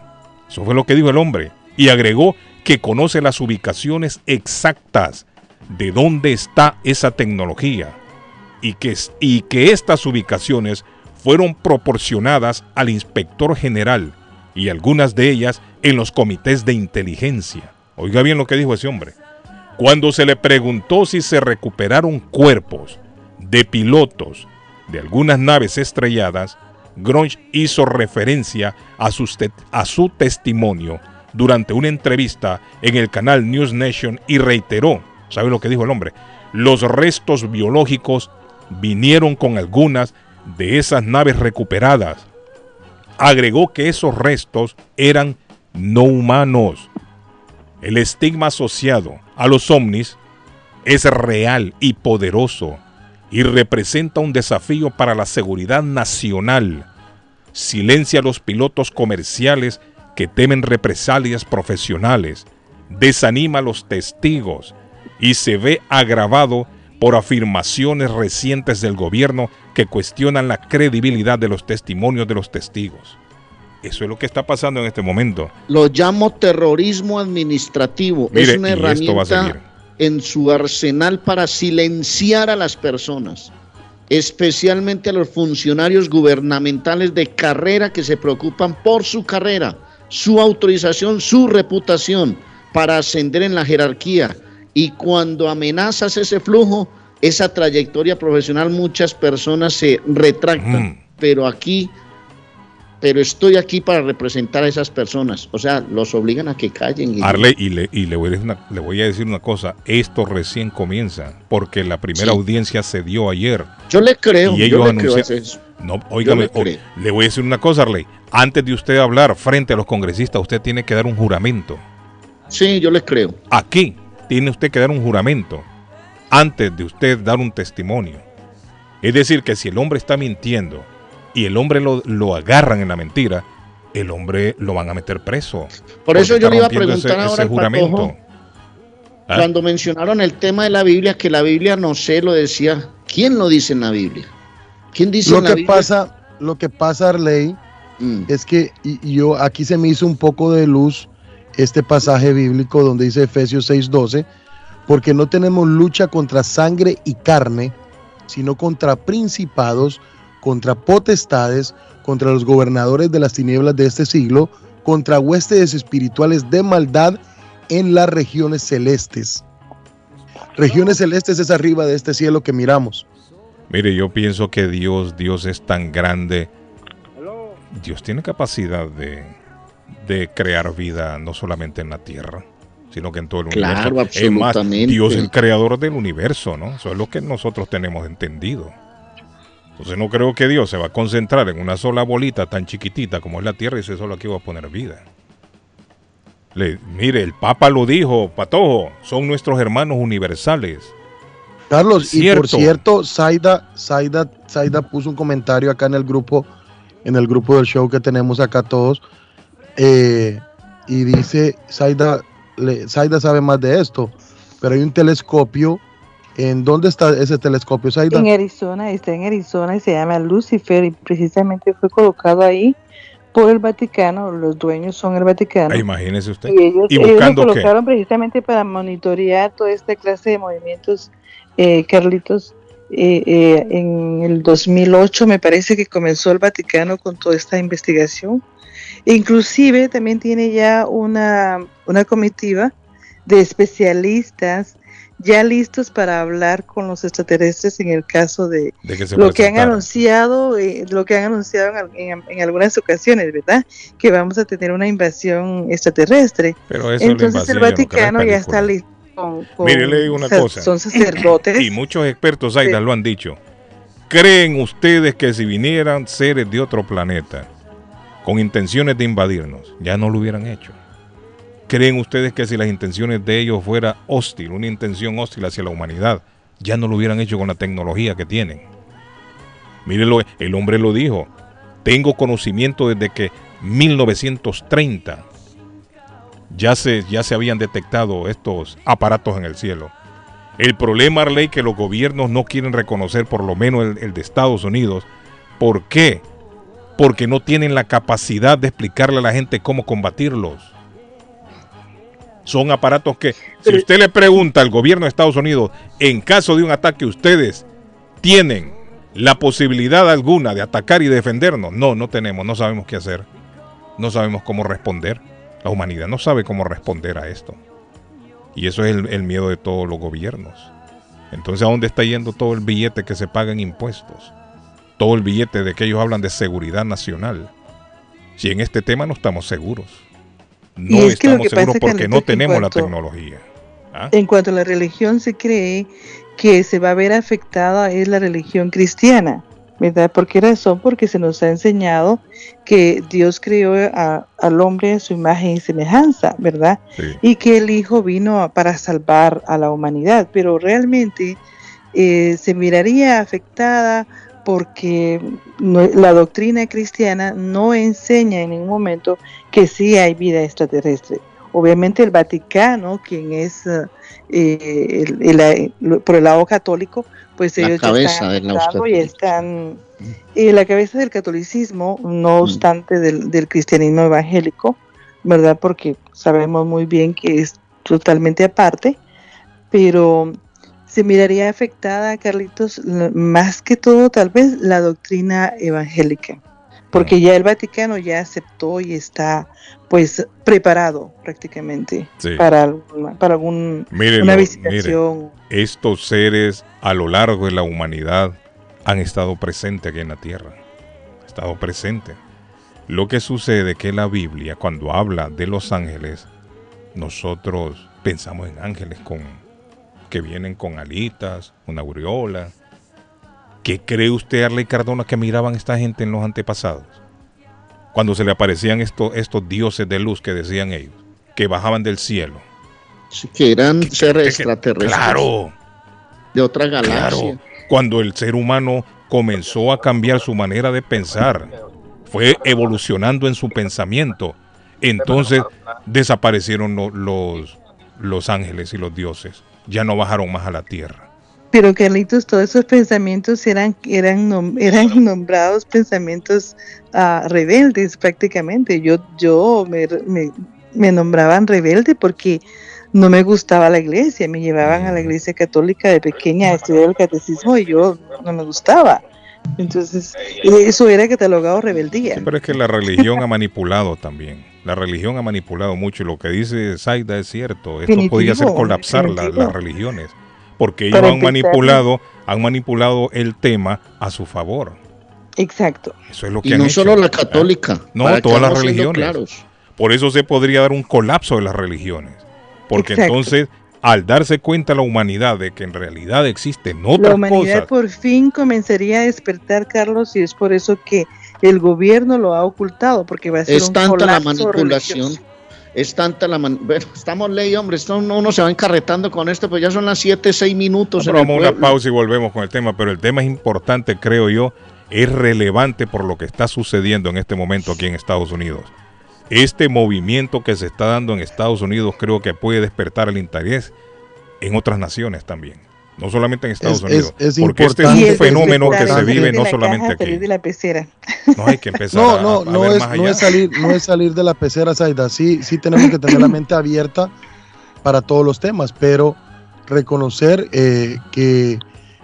Eso fue lo que dijo el hombre. Y agregó que conoce las ubicaciones exactas de dónde está esa tecnología. Y que, y que estas ubicaciones fueron proporcionadas al inspector general y algunas de ellas en los comités de inteligencia. Oiga bien lo que dijo ese hombre. Cuando se le preguntó si se recuperaron cuerpos de pilotos de algunas naves estrelladas, Grunge hizo referencia a, a su testimonio durante una entrevista en el canal News Nation y reiteró, ¿sabe lo que dijo el hombre? Los restos biológicos vinieron con algunas de esas naves recuperadas. Agregó que esos restos eran no humanos. El estigma asociado a los ovnis es real y poderoso y representa un desafío para la seguridad nacional. Silencia a los pilotos comerciales que temen represalias profesionales, desanima a los testigos y se ve agravado por afirmaciones recientes del gobierno que cuestionan la credibilidad de los testimonios de los testigos. Eso es lo que está pasando en este momento. Lo llamo terrorismo administrativo. Mire, es una herramienta en su arsenal para silenciar a las personas, especialmente a los funcionarios gubernamentales de carrera que se preocupan por su carrera, su autorización, su reputación para ascender en la jerarquía. Y cuando amenazas ese flujo, esa trayectoria profesional, muchas personas se retractan. Pero aquí pero estoy aquí para representar a esas personas. O sea, los obligan a que callen. Y Arley, y, le, y le, voy a decir una, le voy a decir una cosa, esto recién comienza, porque la primera Sí. audiencia se dio ayer. Yo le creo, Y yo ellos le creo eso. No, óigame, Yo le le voy a decir una cosa, Arley. Antes de usted hablar frente a los congresistas, usted tiene que dar un juramento. Sí, yo le creo. Aquí tiene usted que dar un juramento antes de usted dar un testimonio. Es decir, que si el hombre está mintiendo y el hombre lo, lo agarran en la mentira, el hombre lo van a meter preso. Por eso yo le iba a preguntar ahora al juramento. Patojo, ¿Ah? Cuando mencionaron el tema de la Biblia, que la Biblia no sé, lo decía. ¿Quién lo dice en la Biblia? ¿Quién dice Lo en la que Biblia? pasa, lo que pasa, Arley, Mm. es que yo aquí se me hizo un poco de luz este pasaje bíblico donde dice Efesios 6:12, porque no tenemos lucha contra sangre y carne, sino contra principados, contra potestades, contra los gobernadores de las tinieblas de este siglo, contra huestes espirituales de maldad en las regiones celestes. Regiones celestes es arriba de este cielo que miramos. Mire, yo pienso que Dios, Dios es tan grande. Dios tiene capacidad de, de crear vida no solamente en la tierra, sino que en todo el Claro, universo. Es más, absolutamente. Dios es el creador del universo, ¿no? Eso es lo que nosotros tenemos entendido. Entonces no creo que Dios se va a concentrar en una sola bolita tan chiquitita como es la tierra y dice solo aquí va a poner vida. Le- mire, el Papa lo dijo, Patojo, son nuestros hermanos universales. Carlos, y por Cierto. cierto, Zaida, Zaida, Zaida puso un comentario acá en el grupo, en el grupo del show que tenemos acá todos, eh, y dice, Zaida, le- Zaida sabe más de esto, pero hay un telescopio, ¿en dónde está ese telescopio, Zaida? En Arizona, está en Arizona y se llama Lucifer y precisamente fue colocado ahí por el Vaticano, los dueños son el Vaticano. Ah, imagínese usted. Y ellos, ¿Y ellos lo buscando qué? colocaron precisamente para monitorear toda esta clase de movimientos, eh, Carlitos. Eh, eh, en el 2008 me parece que comenzó el Vaticano con toda esta investigación. Inclusive también tiene ya una, una comitiva de especialistas ya listos para hablar con los extraterrestres en el caso de, De que se lo que han anunciado, eh, lo que han anunciado en, al- en- en algunas ocasiones, ¿verdad? Que vamos a tener una invasión extraterrestre. Pero eso Entonces el no Vaticano ya está listo. Con, con- Mire, le digo una sa- cosa. Son sacerdotes. Y muchos expertos, Aida, lo han dicho. ¿Creen ustedes que si vinieran seres de otro planeta con intenciones de invadirnos, ya no lo hubieran hecho? ¿Creen ustedes que si las intenciones de ellos fuera hostil, una intención hostil hacia la humanidad, ya no lo hubieran hecho con la tecnología que tienen? Mírenlo, el hombre lo dijo. Tengo conocimiento desde que 1930 ya se, ya se habían detectado estos aparatos en el cielo. El problema, Arley, que los gobiernos no quieren reconocer, por lo menos el, el de Estados Unidos. ¿Por qué? Porque no tienen la capacidad de explicarle a la gente cómo combatirlos. Son aparatos que, si usted le pregunta al gobierno de Estados Unidos, en caso de un ataque, ustedes tienen la posibilidad alguna de atacar y defendernos. No, no tenemos, no sabemos qué hacer. No sabemos cómo responder. La humanidad no sabe cómo responder a esto. Y eso es el, el miedo de todos los gobiernos. Entonces, ¿a dónde está yendo todo el billete que se paga en impuestos? Todo el billete de que ellos hablan de seguridad nacional. Si en este tema no estamos seguros. No es estamos seguros porque no tenemos la tecnología. ¿Ah? En cuanto a la religión, se cree que se va a ver afectada es la religión cristiana, ¿verdad? ¿Por qué razón? Porque se nos ha enseñado que Dios creó a, al hombre en su imagen y semejanza, ¿verdad? Sí. Y que el Hijo vino a- para salvar a la humanidad, pero realmente eh, se miraría afectada porque no- la doctrina cristiana no enseña en ningún momento que sí hay vida extraterrestre. Obviamente el Vaticano, quien es eh, el- el- el- por el lado católico, pues La ellos ya están y están eh, la cabeza del catolicismo, no obstante del, del cristianismo evangélico, ¿verdad? Porque sabemos muy bien que es totalmente aparte, pero se miraría afectada, Carlitos, más que todo tal vez la doctrina evangélica, porque ya el Vaticano ya aceptó y está pues preparado prácticamente Sí. para, alguna- para algún, una visitación. estos seres a lo largo de la humanidad han estado presentes aquí en la tierra. Han estado presentes. Lo que sucede es que la Biblia, cuando habla de los ángeles, nosotros pensamos en ángeles con que vienen con alitas, una aureola. ¿Qué cree usted, Arley Cardona, que miraban esta gente en los antepasados? Cuando se le aparecían estos, estos dioses de luz que decían ellos, que bajaban del cielo. Que eran seres extraterrestres. Claro. De otra galaxia. Claro, cuando el ser humano comenzó a cambiar su manera de pensar, fue evolucionando en su pensamiento, entonces desaparecieron lo- los, los ángeles y los dioses, ya no bajaron más a la tierra. Pero Carlitos, todos esos pensamientos eran, eran, nom- eran nombrados pensamientos ah, rebeldes prácticamente. Yo, yo me, me, me nombraban rebelde porque no me gustaba la iglesia. Me llevaban a la iglesia católica de pequeña a estudiar el catecismo y yo no me gustaba. Entonces, eso era catalogado rebeldía. Pero es que la religión ha manipulado también. La religión ha manipulado mucho y lo que dice Zaida es cierto. Esto Definitivo, podía hacer colapsar la- las religiones. Porque ellos han manipulado, han manipulado el tema a su favor. Exacto. Eso es lo que Y han no hecho. solo la católica. No, para que todas las religiones. claros. Por eso se podría dar un colapso de las religiones. Porque Exacto. entonces, al darse cuenta la humanidad de que en realidad existen La otras humanidad cosas, por fin comenzaría a despertar, Carlos, y es por eso que el gobierno lo ha ocultado, porque va a ser Es un tanta la manipulación. religioso. Es tanta la man- bueno, estamos ley, hombre, esto no- uno se va encarretando con esto, pues ya son las 7, 6 minutos. Vamos a una pausa y volvemos con el tema. Pero el tema es importante, creo yo, es relevante por lo que está sucediendo en este momento aquí en Estados Unidos. Este movimiento que se está dando en Estados Unidos creo que puede despertar el interés en otras naciones también. No solamente en Estados Es- Unidos. es- es porque este es un fenómeno que se vive no la solamente caja, salir aquí. de la pecera. No hay que empezar No, a, no, a no ver es, más no allá. es salir, no es salir de la pecera, Zaida. Sí, sí tenemos que tener la mente abierta para todos los temas, pero reconocer eh, que,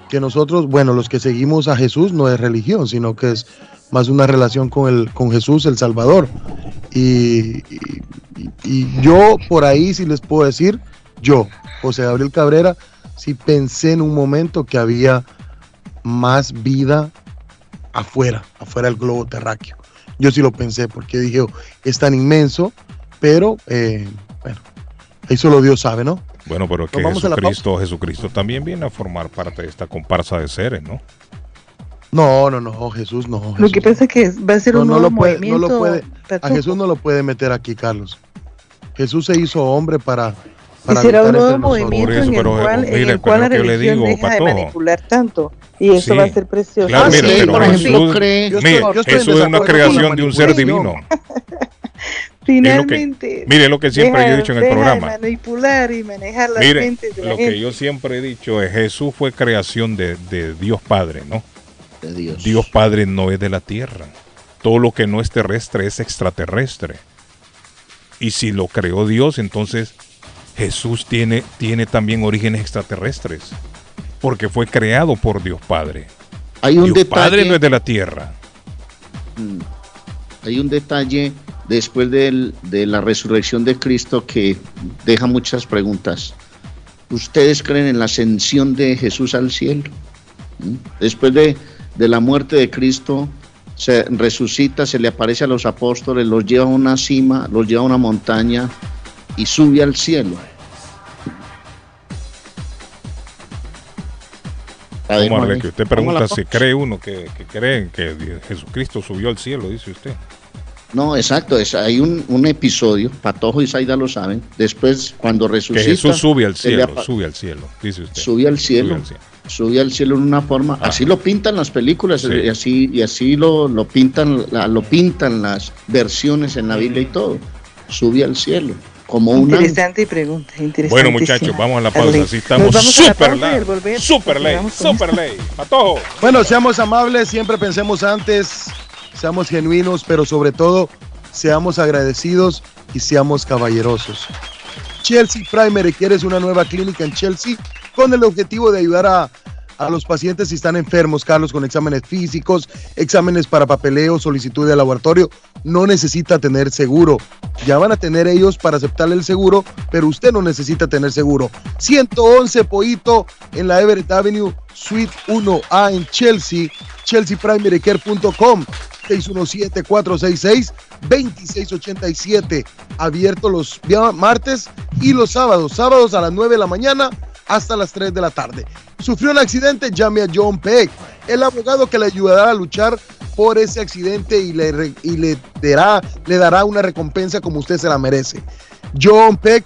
que nosotros, bueno, los que seguimos a Jesús no es religión, sino que es más una relación con el, con Jesús, el Salvador. Y, y- y yo por ahí sí les puedo decir, yo, José Gabriel Cabrera, sí pensé en un momento que había más vida afuera, afuera del globo terráqueo. Yo sí lo pensé porque dije, "Oh, es tan inmenso, pero eh, bueno, ahí solo Dios sabe, ¿no? Bueno, pero es que Jesucristo, Jesucristo también viene a formar parte de esta comparsa de seres, ¿no? No, no, no, Jesús no. Jesús Lo que pasa es que va a ser no, un no nuevo lo puede, no movimiento. lo puede, a. Jesús no lo puede meter aquí, Carlos. Jesús se hizo hombre para, Y para será un nuevo movimiento eso, en el pero, cual, en mire, el pero cual la lo que yo le religión digo, deja de manipular tanto. Y eso Sí. va a ser precioso. Claro, Ah, mire, sí, pero por ejemplo, Jesús, cree- Yo mire, estoy- yo estoy en eso es una la creación de un ser divino. Finalmente. mire lo que siempre deja- yo he dicho en el deja de programa. manipular y manejar las Mire, mentes de la lo que gente. yo siempre he dicho es Jesús fue creación de, de Dios Padre, ¿no? De Dios. Dios Padre no es de la tierra. Todo lo que no es terrestre es extraterrestre. Y si lo creó Dios, entonces Jesús tiene, tiene también orígenes extraterrestres. Porque fue creado por Dios Padre. Hay un Dios detalle. Padre no es de la tierra. Hay un detalle después del- de la resurrección de Cristo que deja muchas preguntas. ¿Ustedes creen en la ascensión de Jesús al cielo? ¿Mm? Después de, de la muerte de Cristo, se resucita, se le aparece a los apóstoles, los lleva a una cima, los lleva a una montaña y sube al cielo. La dejo ¿Cómo, ahí. Arle, que usted ¿Cómo la pregunta si cree uno que, que cree que Jesucristo subió al cielo, dice usted. No, exacto. Es, hay un, un episodio, Patojo y Zaida lo saben. Después, cuando Que resucita. Jesús sube al cielo, sube al cielo, dice usted. Sube al cielo. Sube al cielo. Sube al cielo en una forma. Así lo pintan las películas Sí. y así, y así lo, lo pintan, la- lo pintan las versiones en la Biblia y todo. Sube al cielo. Como una. Interesante pregunta, interesante. Bueno, muchachos, vamos a la pausa. Así estamos al ley. Super ley. Super ley. Patojo. Bueno, seamos amables, siempre pensemos antes, seamos genuinos, pero sobre todo seamos agradecidos y seamos caballerosos. Chelsea Primary, ¿quieres una nueva clínica en Chelsea? Con el objetivo de ayudar a, a los pacientes si están enfermos, Carlos, con exámenes físicos, exámenes para papeleo, solicitud de laboratorio. No necesita tener seguro. Ya van a tener ellos para aceptarle el seguro, pero usted no necesita tener seguro. 111 Poito en la Everett Avenue, Suite 1A en Chelsea, chelseaprimarycare.com. 617-466-2687. Abierto los martes y los sábados. Sábados a las 9 de la mañana hasta las 3 de la tarde. Sufrió un accidente, llame a John Peck, el abogado que le ayudará a luchar por ese accidente y le, y le, dará, le dará una recompensa como usted se la merece. John Peck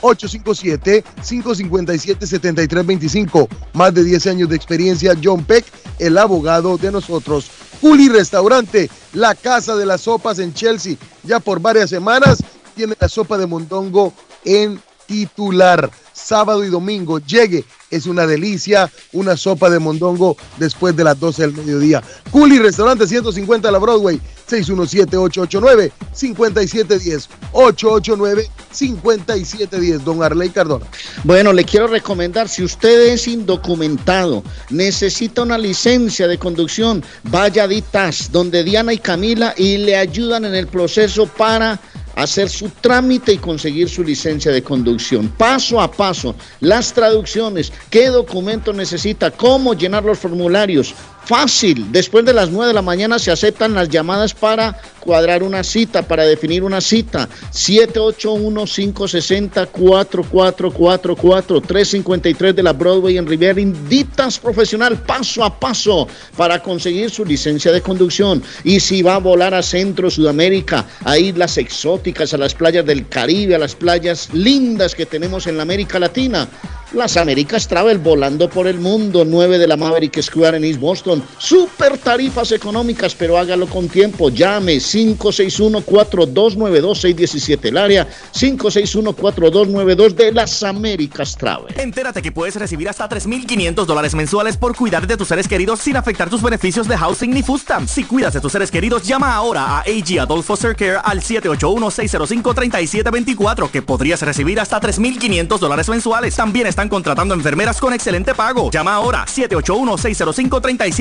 857-557-7325. Más de 10 años de experiencia. John Peck, el abogado de nosotros. Culi Restaurante, la casa de las sopas en Chelsea. Ya por varias semanas tiene la sopa de mondongo en titular. Sábado y domingo llegue. Es una delicia, una sopa de mondongo después de las 12 del mediodía. Culi Restaurante 150 de la Broadway, 617-889-5710. 889-5710. Don Arley Cardona. Bueno, le quiero recomendar, si usted es indocumentado, necesita una licencia de conducción, vaya a Ditas, donde Diana y Camila y le ayudan en el proceso para hacer su trámite y conseguir su licencia de conducción. Paso a paso, las traducciones, qué documento necesita, cómo llenar los formularios. Fácil, después de las 9 de la mañana se aceptan las llamadas para cuadrar una cita, para definir una cita. 781-560-4444, 353 de la Broadway en Rivera, Inditas Profesional, paso a paso para conseguir su licencia de conducción. Y si va a volar a Centro, Sudamérica, a islas exóticas, a las playas del Caribe, a las playas lindas que tenemos en la América Latina, las Américas Travel volando por el mundo, 9 de la Maverick Square en East Boston. Super tarifas económicas, pero hágalo con tiempo. Llame 561-4292-617. El área 561-4292 de las Américas Travel. Entérate que puedes recibir hasta 3.500 dólares mensuales por cuidar de tus seres queridos sin afectar tus beneficios de housing ni food stamps. Si cuidas de tus seres queridos, llama ahora a AG Adult Foster Care al 781-605-3724 que podrías recibir hasta 3.500 dólares mensuales. También están contratando enfermeras con excelente pago. Llama ahora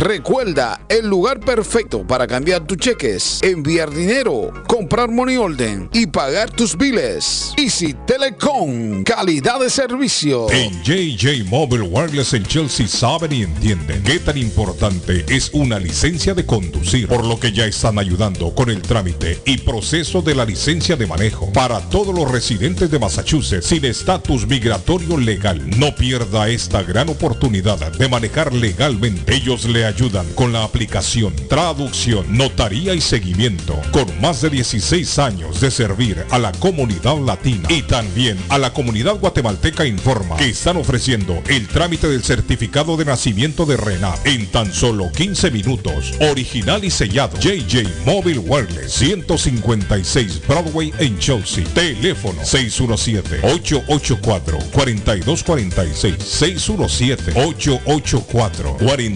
Recuerda, el lugar perfecto para cambiar tus cheques, enviar dinero, comprar money order y pagar tus biles. Easy Telecom, calidad de servicio. En JJ Mobile Wireless en Chelsea saben y entienden qué tan importante es una licencia de conducir, por lo que ya están ayudando con el trámite y proceso de la licencia de manejo para todos los residentes de Massachusetts sin estatus migratorio legal. No pierda esta gran oportunidad de manejar legalmente. Ellos le ayudan con la aplicación, traducción, notaría y seguimiento. Con más de 16 años de servir a la comunidad latina y también a la comunidad guatemalteca informa que están ofreciendo el trámite del certificado de nacimiento de Renat en tan solo 15 minutos. Original y sellado. JJ Mobile Wireless 156 Broadway en Chelsea. Teléfono 617-884-4246. 617-884-4246.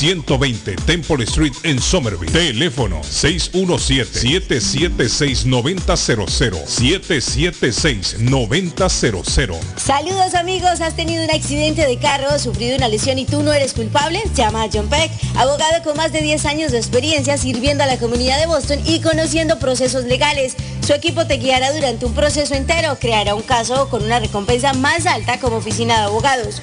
120 Temple Street en Somerville. Teléfono 617-776-9000. 776-9000. Saludos amigos, ¿has tenido un accidente de carro, sufrido una lesión y tú no eres culpable? Llama a John Peck, abogado con más de 10 años de experiencia sirviendo a la comunidad de Boston y conociendo procesos legales. Su equipo te guiará durante un proceso entero, creará un caso con una recompensa más alta como oficina de abogados.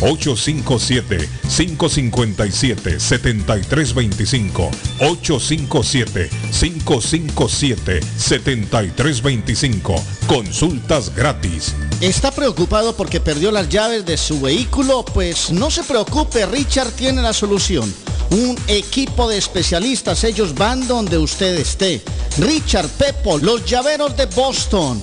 857-557-7325. 857-557-7325. Consultas gratis. ¿Está preocupado porque perdió las llaves de su vehículo? Pues no se preocupe, Richard tiene la solución. Un equipo de especialistas, ellos van donde usted esté. Richard Pepo, los llaveros de Boston.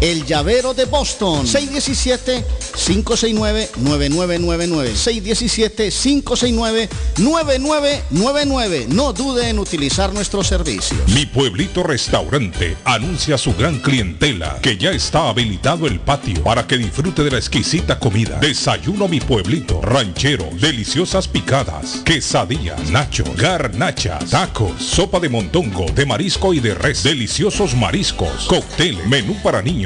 El llavero de Boston. 617-569-9999. 617-569-9999. No dude en utilizar nuestro servicio. Mi pueblito restaurante anuncia a su gran clientela que ya está habilitado el patio para que disfrute de la exquisita comida. Desayuno mi pueblito, ranchero, deliciosas picadas, quesadillas, nacho, garnacha, tacos, sopa de montongo, de marisco y de res, deliciosos mariscos, cóctel, menú para niños,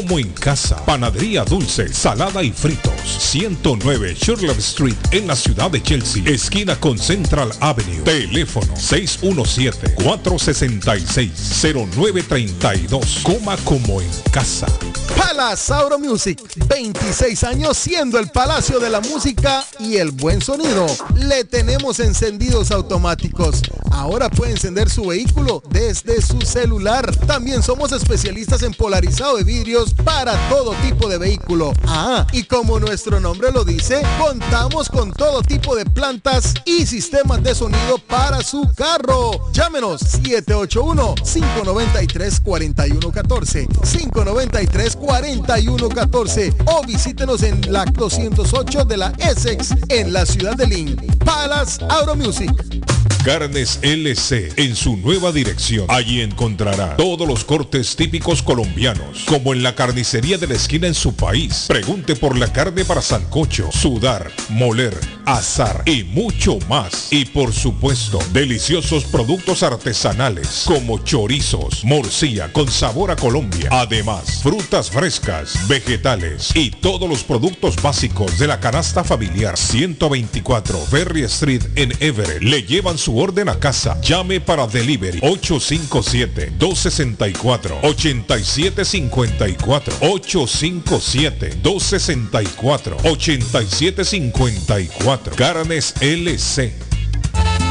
Como en casa. Panadería dulce, salada y fritos. 109 Sherlock Street en la ciudad de Chelsea. Esquina con Central Avenue. Teléfono 617-466-0932. Coma como en casa. Palace Auto Music, 26 años siendo el palacio de la música y el buen sonido. Le tenemos encendidos automáticos. Ahora puede encender su vehículo desde su celular. También somos especialistas en polarizado de vidrios para todo tipo de vehículo. Ah, y como nuestro nombre lo dice, contamos con todo tipo de plantas y sistemas de sonido para su carro. Llámenos 781-593-4114. 593-4114 o visítenos en la 208 de la Essex en la ciudad de Lynn. Palace Auto Music. Carnes LC en su nueva dirección. Allí encontrará todos los cortes típicos colombianos, como en la carnicería de la esquina en su país. Pregunte por la carne para sancocho, sudar, moler, azar y mucho más. Y por supuesto, deliciosos productos artesanales como chorizos, morcilla con sabor a Colombia. Además, frutas frescas, vegetales y todos los productos básicos de la canasta familiar 124 Ferry Street en Everett. Le llevan su orden a casa. Llame para delivery 857-264-8754. 857-264-8754. Carnes LC.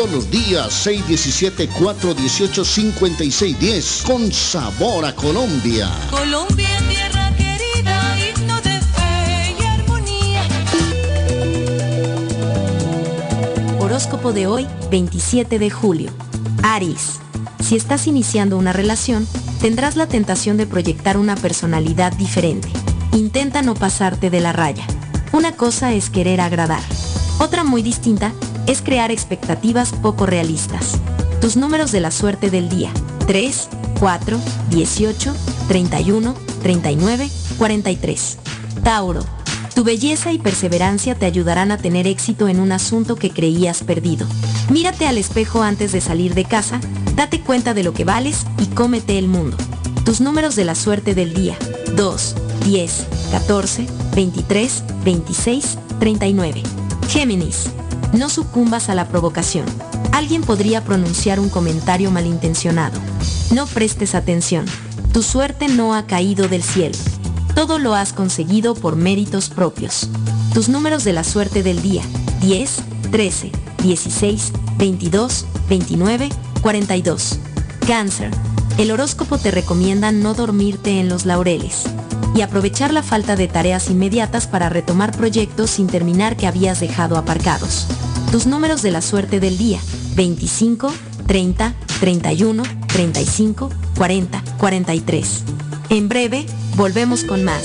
todos los días, 617-418-5610, con sabor a Colombia. Colombia, tierra querida, himno de fe y armonía. Horóscopo de hoy, 27 de julio. Aries. Si estás iniciando una relación, tendrás la tentación de proyectar una personalidad diferente. Intenta no pasarte de la raya. Una cosa es querer agradar. Otra muy distinta es crear expectativas poco realistas. Tus números de la suerte del día. 3, 4, 18, 31, 39, 43. Tauro. Tu belleza y perseverancia te ayudarán a tener éxito en un asunto que creías perdido. Mírate al espejo antes de salir de casa, date cuenta de lo que vales y cómete el mundo. Tus números de la suerte del día. 2, 10, 14, 23, 26, 39. Géminis. No sucumbas a la provocación. Alguien podría pronunciar un comentario malintencionado. No prestes atención. Tu suerte no ha caído del cielo. Todo lo has conseguido por méritos propios. Tus números de la suerte del día. 10, 13, 16, 22, 29, 42. Cáncer. El horóscopo te recomienda no dormirte en los laureles y aprovechar la falta de tareas inmediatas para retomar proyectos sin terminar que habías dejado aparcados. Tus números de la suerte del día. 25, 30, 31, 35, 40, 43. En breve, volvemos con más.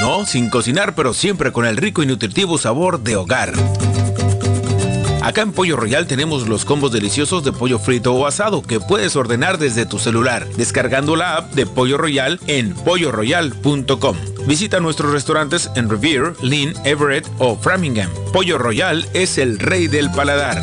No, sin cocinar, pero siempre con el rico y nutritivo sabor de hogar. Acá en Pollo Royal tenemos los combos deliciosos de pollo frito o asado que puedes ordenar desde tu celular, descargando la app de Pollo Royal en polloroyal.com. Visita nuestros restaurantes en Revere, Lynn, Everett o Framingham. Pollo Royal es el rey del paladar.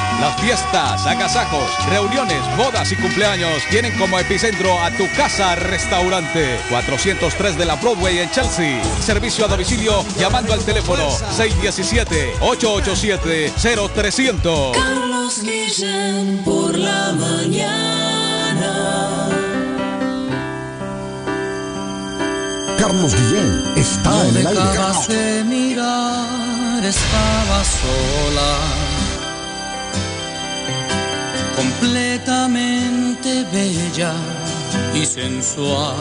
Las fiestas, agasajos, reuniones, bodas y cumpleaños tienen como epicentro a tu casa restaurante. 403 de la Broadway en Chelsea. Servicio a domicilio llamando al teléfono 617-887-0300. Carlos Guillén por la mañana. Carlos Guillén está en el aire. De mirar, estaba sola. Completamente bella y sensual.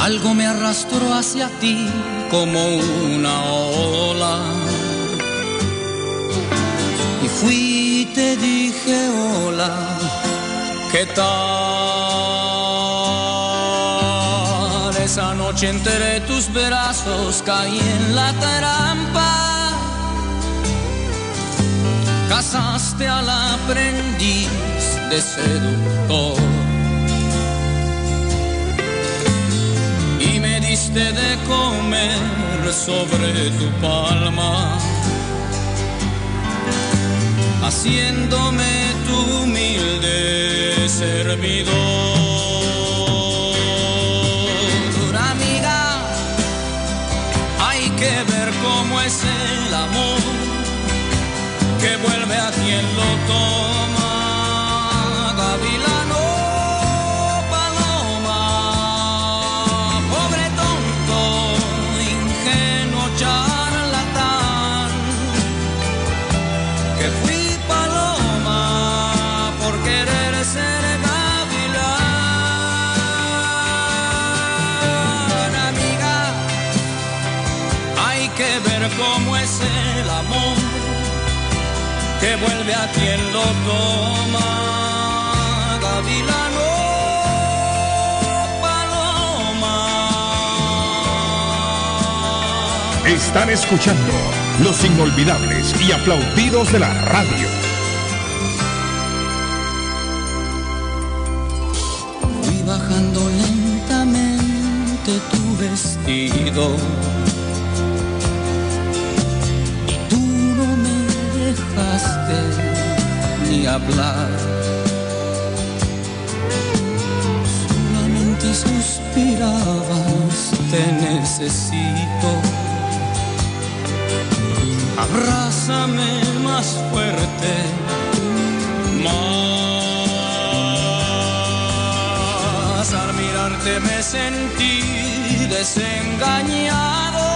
Algo me arrastró hacia ti como una ola. Y fui y te dije hola, ¿qué tal? Esa noche entre tus brazos caí en la trampa. Casaste al aprendiz de seductor. y me diste de comer sobre tu palma, haciéndome tu humilde servidor. Amiga, hay que ver cómo es el amor que vuelve a quien lo toma. que vuelve a quien lo toma. Gavilano, paloma. Están escuchando los inolvidables y aplaudidos de la radio. Fui bajando lentamente tu vestido ni hablar. Solamente suspirabas, te necesito. Abrázame más fuerte, más. Al mirarte me sentí desengañado.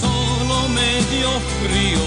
Solo me dio frío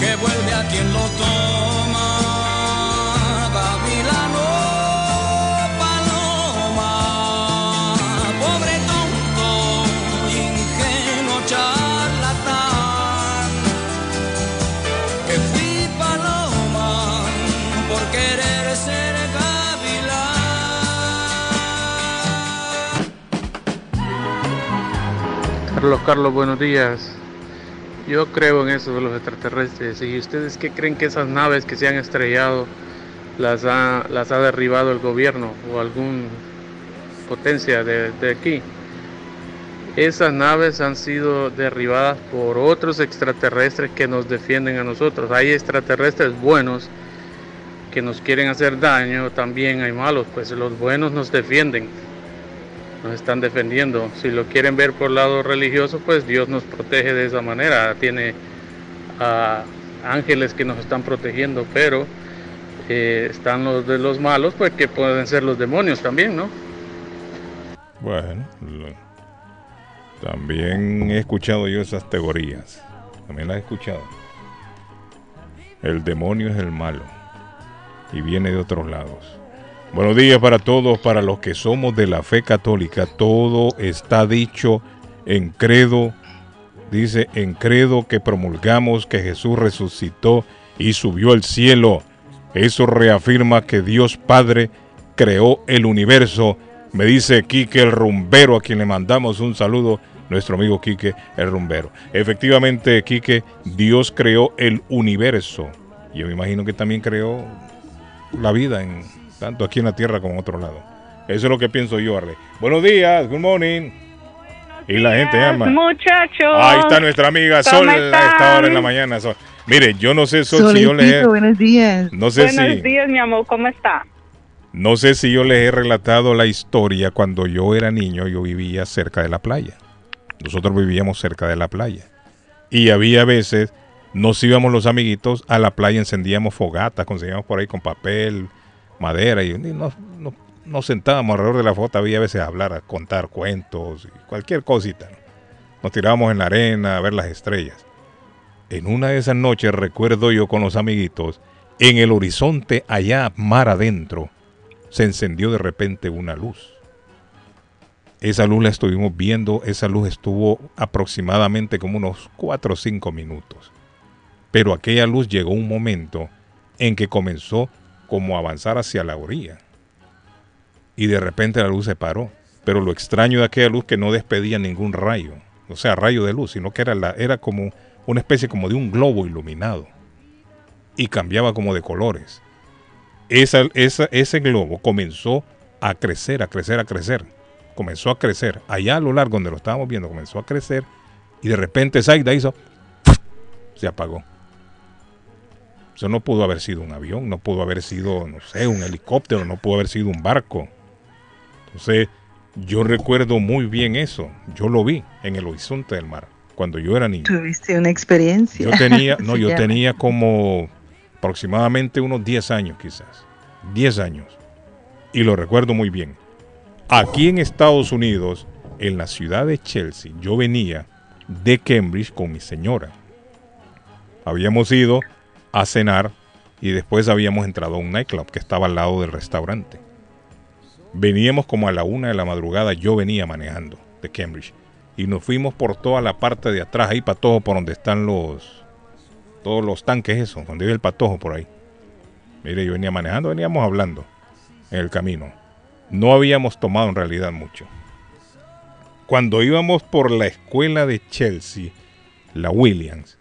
que vuelve a quien lo toma. Gavilano, paloma, pobre tonto, ingenuo charlatán, que fui paloma por querer ser gavilán. Carlos, Carlos, buenos días. Yo creo en eso de los extraterrestres. ¿Y ustedes qué creen que esas naves que se han estrellado las ha, las ha derribado el gobierno o alguna potencia de, de aquí? Esas naves han sido derribadas por otros extraterrestres que nos defienden a nosotros. Hay extraterrestres buenos que nos quieren hacer daño, también hay malos, pues los buenos nos defienden nos están defendiendo. Si lo quieren ver por lado religioso, pues Dios nos protege de esa manera. Tiene ah, ángeles que nos están protegiendo, pero eh, están los de los malos, pues que pueden ser los demonios también, ¿no? Bueno, también he escuchado yo esas teorías. También las he escuchado. El demonio es el malo y viene de otros lados. Buenos días para todos, para los que somos de la fe católica. Todo está dicho en credo. Dice en credo que promulgamos que Jesús resucitó y subió al cielo. Eso reafirma que Dios Padre creó el universo. Me dice Quique el rumbero, a quien le mandamos un saludo, nuestro amigo Quique el rumbero. Efectivamente, Quique, Dios creó el universo. Yo me imagino que también creó la vida en tanto aquí en la tierra como en otro lado. Eso es lo que pienso yo, Arle. Buenos días, good morning. Y la gente llama. Muchachos. Ahí está nuestra amiga ¿Cómo Sol a esta hora en la mañana. Sol. Mire, yo no sé Sol, si yo les he, buenos días. no sé Buenos si días, mi amor, ¿cómo está? no sé si yo les he relatado la historia cuando yo era niño, yo vivía cerca de la playa. Nosotros vivíamos cerca de la playa. Y había veces nos íbamos los amiguitos a la playa, encendíamos fogatas, conseguíamos por ahí con papel, madera y, nos, nos- nos sentábamos alrededor de la fogata, había a veces a hablar, a contar cuentos, y cualquier cosita. ¿no? Nos tirábamos en la arena a ver las estrellas. En una de esas noches recuerdo yo con los amiguitos, en el horizonte allá mar adentro, se encendió de repente una luz. Esa luz la estuvimos viendo, esa luz estuvo aproximadamente como unos 4 o 5 minutos. Pero aquella luz llegó un momento en que comenzó como avanzar hacia la orilla. Y de repente la luz se paró. Pero lo extraño de aquella luz que no despedía ningún rayo, o sea, rayo de luz, sino que era, la, era como una especie como de un globo iluminado. Y cambiaba como de colores. Ese globo comenzó a crecer, a crecer, a crecer. Comenzó a crecer. Allá a lo largo donde lo estábamos viendo, comenzó a crecer Y de repente Zaida hizo, se apagó. Eso no pudo haber sido un avión, no pudo haber sido, no sé, un helicóptero, no pudo haber sido un barco. Entonces, yo recuerdo muy bien eso. Yo lo vi en el horizonte del mar cuando yo era niño. Tuviste una experiencia. Yo tenía, no, yo tenía como aproximadamente unos 10 años quizás. 10 años. Y lo recuerdo muy bien. Aquí en Estados Unidos, en la ciudad de Chelsea, yo venía de Cambridge con mi señora. Habíamos ido a cenar y después habíamos entrado a un nightclub que estaba al lado del restaurante. Veníamos como a la una de la madrugada, yo venía manejando de Cambridge y nos fuimos por toda la parte de atrás, ahí patojo, por donde están los todos los tanques, eso, donde vive el patojo por ahí. Mire, yo venía manejando, veníamos hablando en el camino. No habíamos tomado en realidad mucho. Cuando íbamos por la escuela de Chelsea, la Williams,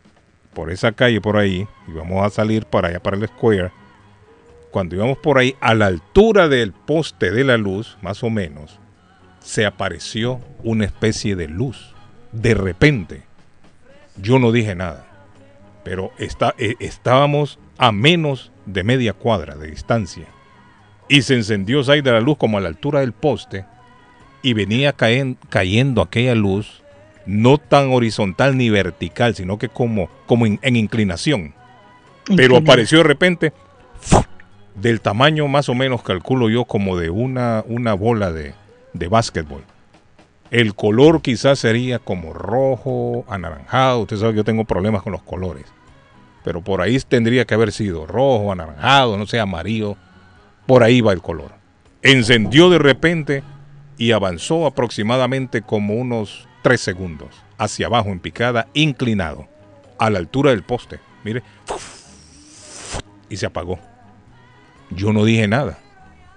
por esa calle por ahí, íbamos a salir para allá, para el Square. Cuando íbamos por ahí, a la altura del poste de la luz, más o menos, se apareció una especie de luz. De repente, yo no dije nada, pero está, eh, estábamos a menos de media cuadra de distancia. Y se encendió de la luz como a la altura del poste y venía cayendo aquella luz no tan horizontal ni vertical, sino que como, como en, en inclinación. Pero apareció de repente del tamaño más o menos, calculo yo, como de una, una bola de, de básquetbol. El color quizás sería como rojo, anaranjado. Usted sabe que yo tengo problemas con los colores. Pero por ahí tendría que haber sido rojo, anaranjado, no sé, amarillo. Por ahí va el color. Encendió de repente y avanzó aproximadamente como unos 3 segundos hacia abajo en picada, inclinado, a la altura del poste. Mire, y se apagó. Yo no dije nada.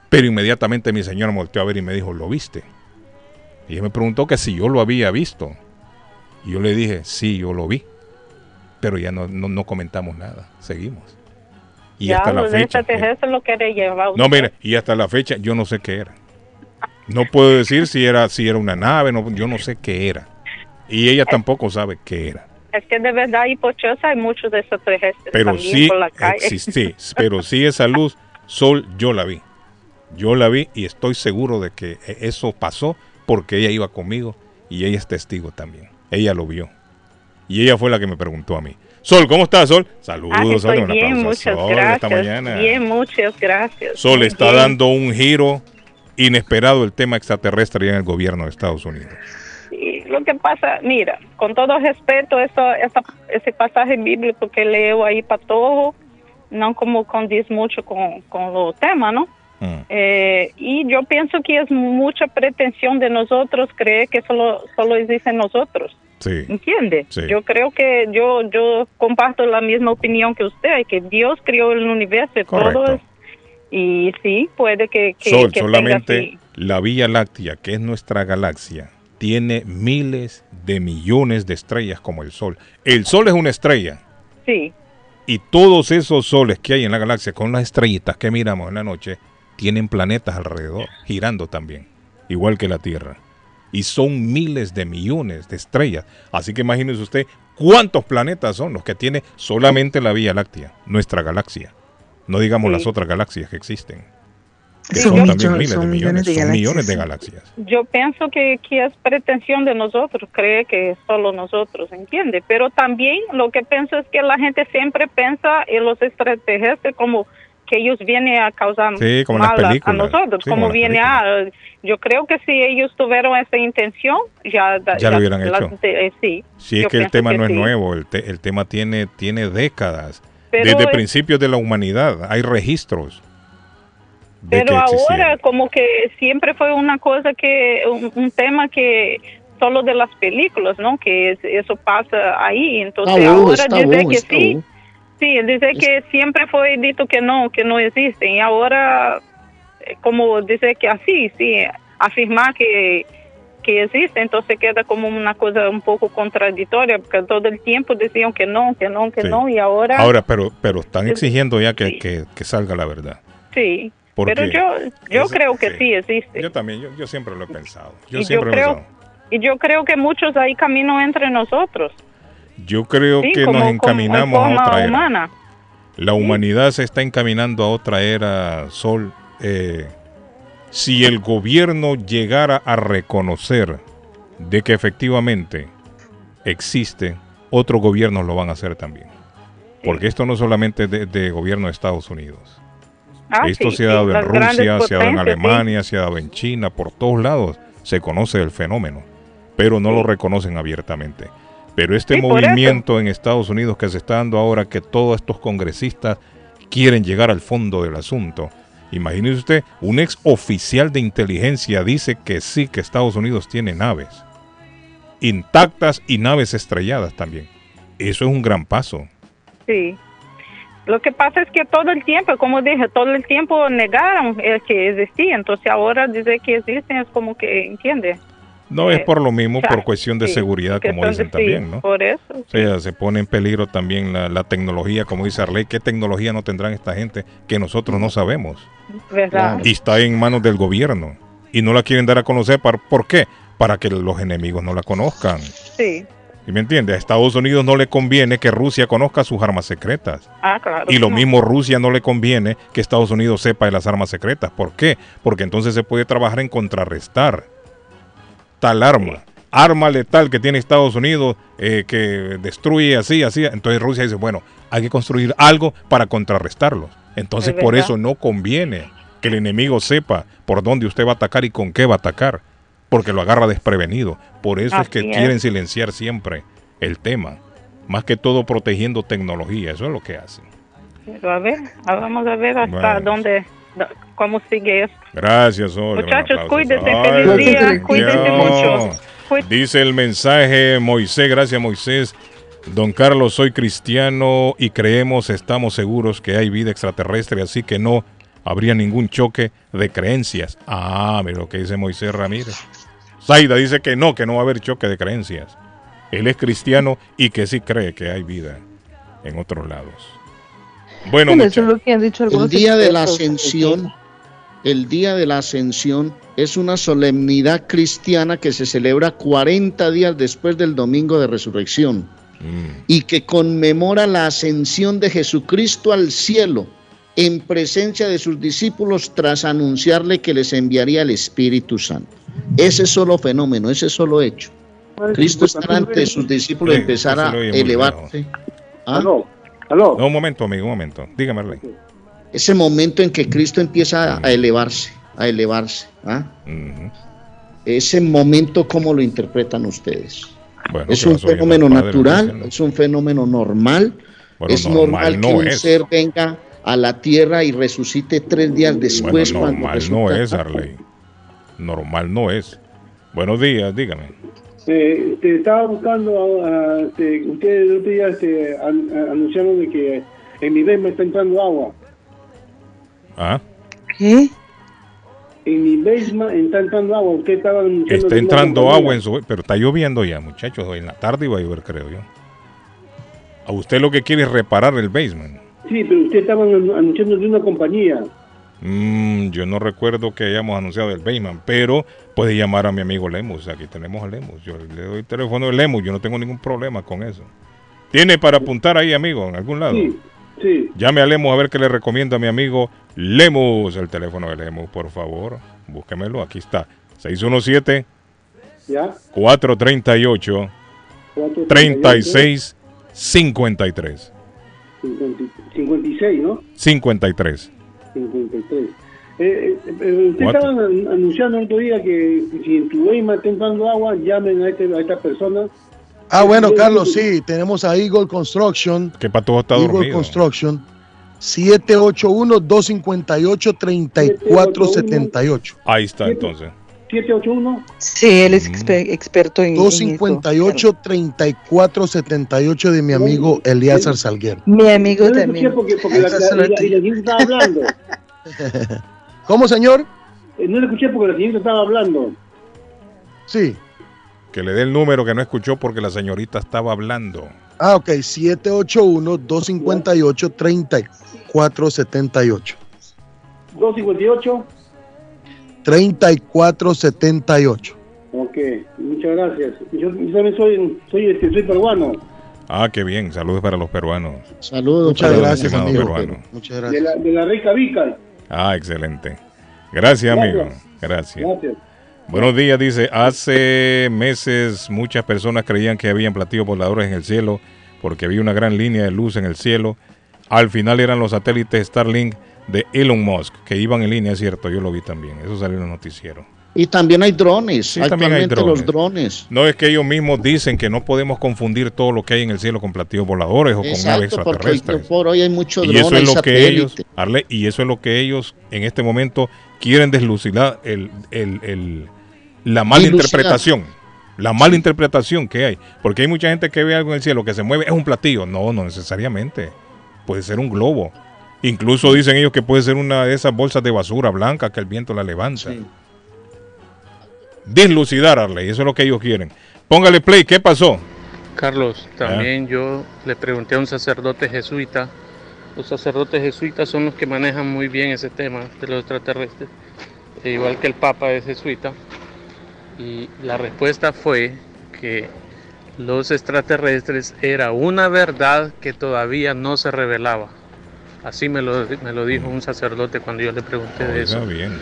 Pero inmediatamente mi señora me volteó a ver y me dijo, ¿lo viste? Y ella me preguntó que si yo lo había visto. Y yo le dije, sí, yo lo vi. Pero ya no, no, no comentamos nada. Seguimos. Y ya hasta la los fecha. extraterrestres lo. No, usted. mire, y hasta la fecha yo no sé qué era. No puedo decir si era, si era una nave, no, yo no sé qué era. Y ella tampoco sabe qué era. Es que de verdad Chelsea hay muchos de extraterrestres Pero también sí por la calle. existí, pero sí esa luz, Sol, yo la vi. Yo la vi y estoy seguro de que e- eso pasó porque ella iba conmigo y ella es testigo también. Ella lo vio. Y ella fue la que me preguntó a mí. Sol, ¿cómo estás, Sol? Saludos, Ah, Sol. bien, muchas Sol gracias. esta mañana. Bien, muchas gracias. Sol está bien. dando un giro inesperado el tema extraterrestre en el gobierno de Estados Unidos. Y lo que pasa, mira, con todo respeto, eso, esa- ese pasaje bíblico que leo ahí para todo, no como condice mucho con, con los temas, ¿no? Mm. Eh, y yo pienso que es mucha pretensión de nosotros creer que solo, solo existen nosotros. Sí. ¿Entiende? Sí. Yo creo que yo yo comparto la misma opinión que usted, que Dios creó el universo todo es- y sí, puede que, que, Sol, que tenga solamente la Vía Láctea, que es nuestra galaxia, tiene miles de millones de estrellas como el Sol. El Sol es una estrella. Sí, Y todos esos soles que hay en la galaxia con las estrellitas que miramos en la noche tienen planetas alrededor, girando también, igual que la Tierra. Y son miles de millones de estrellas. Así que imagínese usted cuántos planetas son los que tiene solamente la Vía Láctea, nuestra galaxia. No digamos Sí. las otras galaxias que existen. Que Son son, también miles de millones, millones de son galaxias, millones de galaxias. yo pienso que, que es pretensión de nosotros, cree que solo nosotros, ¿entiende? Pero también lo que pienso es que la gente siempre piensa en los extraterrestres como que ellos vienen a causar Sí, como mal a- a, nosotros, Sí, como viene a... Yo creo que si ellos tuvieron esa intención, ya... Ya lo hubieran la- hecho. de- eh, sí. Si es que el tema no es nuevo, el, te- el tema tiene, tiene décadas. Pero Desde es- principios de la humanidad hay registros. Pero ahora como que siempre fue una cosa que, un, un tema que solo de las películas, ¿no? Que es- eso pasa ahí. Entonces ahora dice que sí, sí, dice que siempre fue dicho que no, que no existen. Y ahora, eh, como dice que así, sí, afirmar que que existe, entonces queda como una cosa un poco contradictoria, porque todo el tiempo decían que no, que no, que Sí. no, y ahora, Ahora, pero, pero están exigiendo ya que, que- que salga la verdad. sí. Porque Pero yo, yo creo que sí. sí existe. Yo también, yo, yo siempre lo he pensado. Yo Y yo siempre lo he creo- pensado. Y yo creo que muchos ahí camino entre nosotros. Yo creo Sí, que como- nos como encaminamos a otra era. humana. La humanidad se está encaminando a otra era, Sol. Eh, si el gobierno llegara a reconocer de que efectivamente existe, otros gobiernos lo van a hacer también. Porque esto no solamente es de, de gobierno de Estados Unidos. Ah, esto sí, se ha dado en Rusia, se ha dado en sí. Alemania, se ha dado en China, por todos lados se conoce el fenómeno, pero no lo reconocen abiertamente. Pero este movimiento en Estados Unidos que se está dando ahora, que todos estos congresistas quieren llegar al fondo del asunto. Imagínese usted, un ex oficial de inteligencia dice que sí, que Estados Unidos tiene naves intactas y naves estrelladas también. Eso es un gran paso. Sí. Lo que pasa es que todo el tiempo, como dije, todo el tiempo negaron que existía. Entonces ahora dice que existen es como que, ¿entiende? No es por lo mismo, por cuestión de sí, seguridad, como son dicen también, sí, ¿no? Por eso. O sea, se pone en peligro también la, la tecnología, como dice Arley. ¿Qué tecnología no tendrán esta gente que nosotros no sabemos? ¿Verdad? Y está en manos del gobierno. Y no la quieren dar a conocer. ¿Por, ¿por qué? Para que los enemigos no la conozcan. Sí. ¿Y me entiende? A Estados Unidos no le conviene que Rusia conozca sus armas secretas. Ah, claro. Y lo no. mismo Rusia no le conviene que Estados Unidos sepa de las armas secretas. ¿Por qué? Porque entonces se puede trabajar en contrarrestar tal arma. Arma letal que tiene Estados Unidos eh, que destruye así, así. Entonces Rusia dice, bueno, hay que construir algo para contrarrestarlos. Entonces Es por eso no conviene que el enemigo sepa por dónde usted va a atacar y con qué va a atacar. Porque lo agarra desprevenido. Por eso es que es. quieren silenciar siempre el tema. Más que todo protegiendo tecnología. Eso es lo que hacen. Pero a ver, vamos a ver hasta Bueno. dónde, do- cómo sigue esto. Gracias, Olga. Muchachos, cuídense, feliz día, cuídense mucho. Cuí- Dice el mensaje Moisés, gracias Moisés. Don Carlos, soy cristiano y creemos, estamos seguros que hay vida extraterrestre, así que no habría ningún choque de creencias. Ah, mira lo que dice Moisés Ramírez. Zaida dice que no, que no va a haber choque de creencias. Él es cristiano y que sí cree que hay vida en otros lados. Bueno, Bueno, muchachos. eso es lo que han dicho El día de la ascensión, el día de la ascensión es una solemnidad cristiana que se celebra 40 días después del domingo de resurrección y que conmemora la ascensión de Jesucristo al cielo en presencia de sus discípulos tras anunciarle que les enviaría el Espíritu Santo. Ese solo fenómeno, ese solo hecho. Cristo estará ante sus discípulos y Sí, empezar eso a elevarse. ¿Ah? No, un momento, amigo, un momento. Dígame, Arley. ese momento en que Cristo empieza a elevarse, a elevarse. ¿ah? Ese momento, ¿cómo lo interpretan ustedes? Bueno, es un fenómeno Padre natural, es un fenómeno normal. Bueno, es normal normal no que un es. ser venga a la tierra y resucite tres días después. Bueno, cuando normal no es, Arley. Normal no es. Buenos días, dígame. Eh, te estaba buscando, a- a- este, ustedes el otro día este, an- a- anunciaron de que en mi me está entrando agua. ¿Ah? ¿Qué? En mi basement está entrando agua. Usted estaba anunciando Está entrando agua en su... Pero está lloviendo ya, muchachos. Hoy en la tarde iba a llover, creo yo. A usted lo que quiere es reparar el basement. Sí, pero usted estaba anu- anunciando de una compañía. Mm, yo no recuerdo que hayamos anunciado el basement, pero puede llamar a mi amigo Lemus. Aquí tenemos a Lemus. Yo le doy el teléfono de Lemus. Yo no tengo ningún problema con eso. ¿Tiene para apuntar ahí, amigo, en algún lado? Sí, sí. Llame a Lemus a ver qué le recomienda a mi amigo Lemus. El teléfono de Lemus, por favor. Búsquemelo. Aquí está. 617 ¿Ya? 438 36 53 50 56, ¿no? 53. 53. Eh, eh, eh, usted Cuatro. estaba an- anunciando el otro día que si en tu basement está entrando agua, llamen a, este, a esta persona. Ah, bueno, Carlos, sí, tenemos a Eagle Construction. Que para todo está Eagle dormido. Construction. 781-258-3478. Ahí está entonces. 781. Sí, él es exper- experto en, en eso. 258-3478 de mi amigo Eliazar Salguero. Mi amigo también. escuché porque, porque la, estaba hablando. ¿Cómo, señor? Eh, No le escuché porque la señorita estaba hablando. Sí. Que le dé el número que no escuchó porque la señorita estaba hablando. Ah, ok, 781-258-3478. 258. 3478. Ok, muchas gracias. Yo, yo también soy, soy, este, soy peruano. Ah, qué bien. Saludos para los peruanos. Saludos. Muchas para gracias, amigo. peruanos. Muchas De gracias. la, de la Rica Vica. Ah, excelente. Gracias, amigo. Gracias. Gracias. Gracias. Buenos días, dice. Hace meses muchas personas creían que habían platillos voladores en el cielo porque había una gran línea de luz en el cielo. Al final eran los satélites Starlink de Elon Musk que iban en línea, es cierto, yo lo vi también. Eso salió en el noticiero. Y también hay drones. Sí, también hay Actualmente los drones. No es que ellos mismos dicen que no podemos confundir todo lo que hay en el cielo con platillos voladores o con porque extraterrestres. por hoy hay mucho Y drone, eso es lo que ellos, Arle, y eso es lo que ellos en este momento quieren deslucidar el, el- el- la mala Dilucidar. interpretación. La mala interpretación que hay. Porque hay mucha gente que ve algo en el cielo que se mueve, es un platillo. No, no necesariamente. Puede ser un globo. Incluso dicen ellos que puede ser una de esas bolsas de basura blanca que el viento la levanta. Dislucidar, Arley, eso es lo que ellos quieren. Póngale play, ¿qué pasó? Carlos, también yo le pregunté a un sacerdote jesuita. Los sacerdotes jesuitas son los que manejan muy bien ese tema de los extraterrestres, e igual que el Papa es jesuita. Y la respuesta fue que los extraterrestres era una verdad que todavía no se revelaba. Así me lo, me lo dijo un sacerdote cuando yo le pregunté de eso. bien.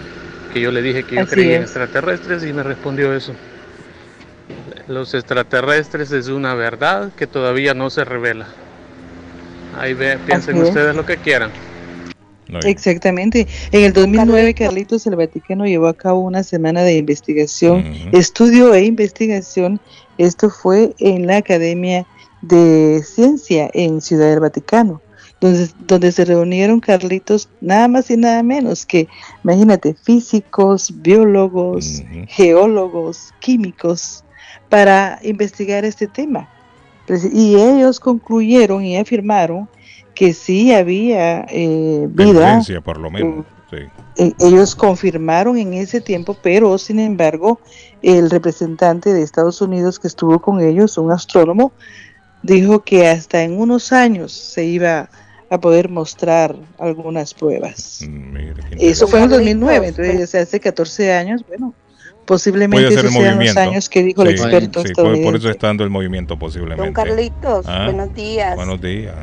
Que yo le dije que yo Así creía en es. extraterrestres y me respondió eso. Los extraterrestres es una verdad que todavía no se revela. Ahí ve, piensen Así es. ustedes lo que quieran. Exactamente. En el 2009, Carlitos, el Vaticano llevó a cabo una semana de investigación, estudio e investigación. Esto fue en la Academia de Ciencia en Ciudad del Vaticano, donde, donde se reunieron, Carlitos, nada más y nada menos que, imagínate, físicos, biólogos, geólogos, químicos, para investigar este tema. Pues, Y ellos concluyeron y afirmaron que sí había eh, vida. Por lo menos. Sí. Eh, ellos confirmaron en ese tiempo, pero sin embargo, el representante de Estados Unidos que estuvo con ellos, un astrónomo, dijo que hasta en unos años se iba a poder mostrar algunas pruebas. Mm, Eso fue en el 2009, entonces o sea, hace 14 años, bueno, posiblemente Puede ser esos el sean los años que dijo el Sí, experto sí, por, por eso está dando el movimiento posiblemente. Don Carlitos, Ah, buenos días. Buenos días.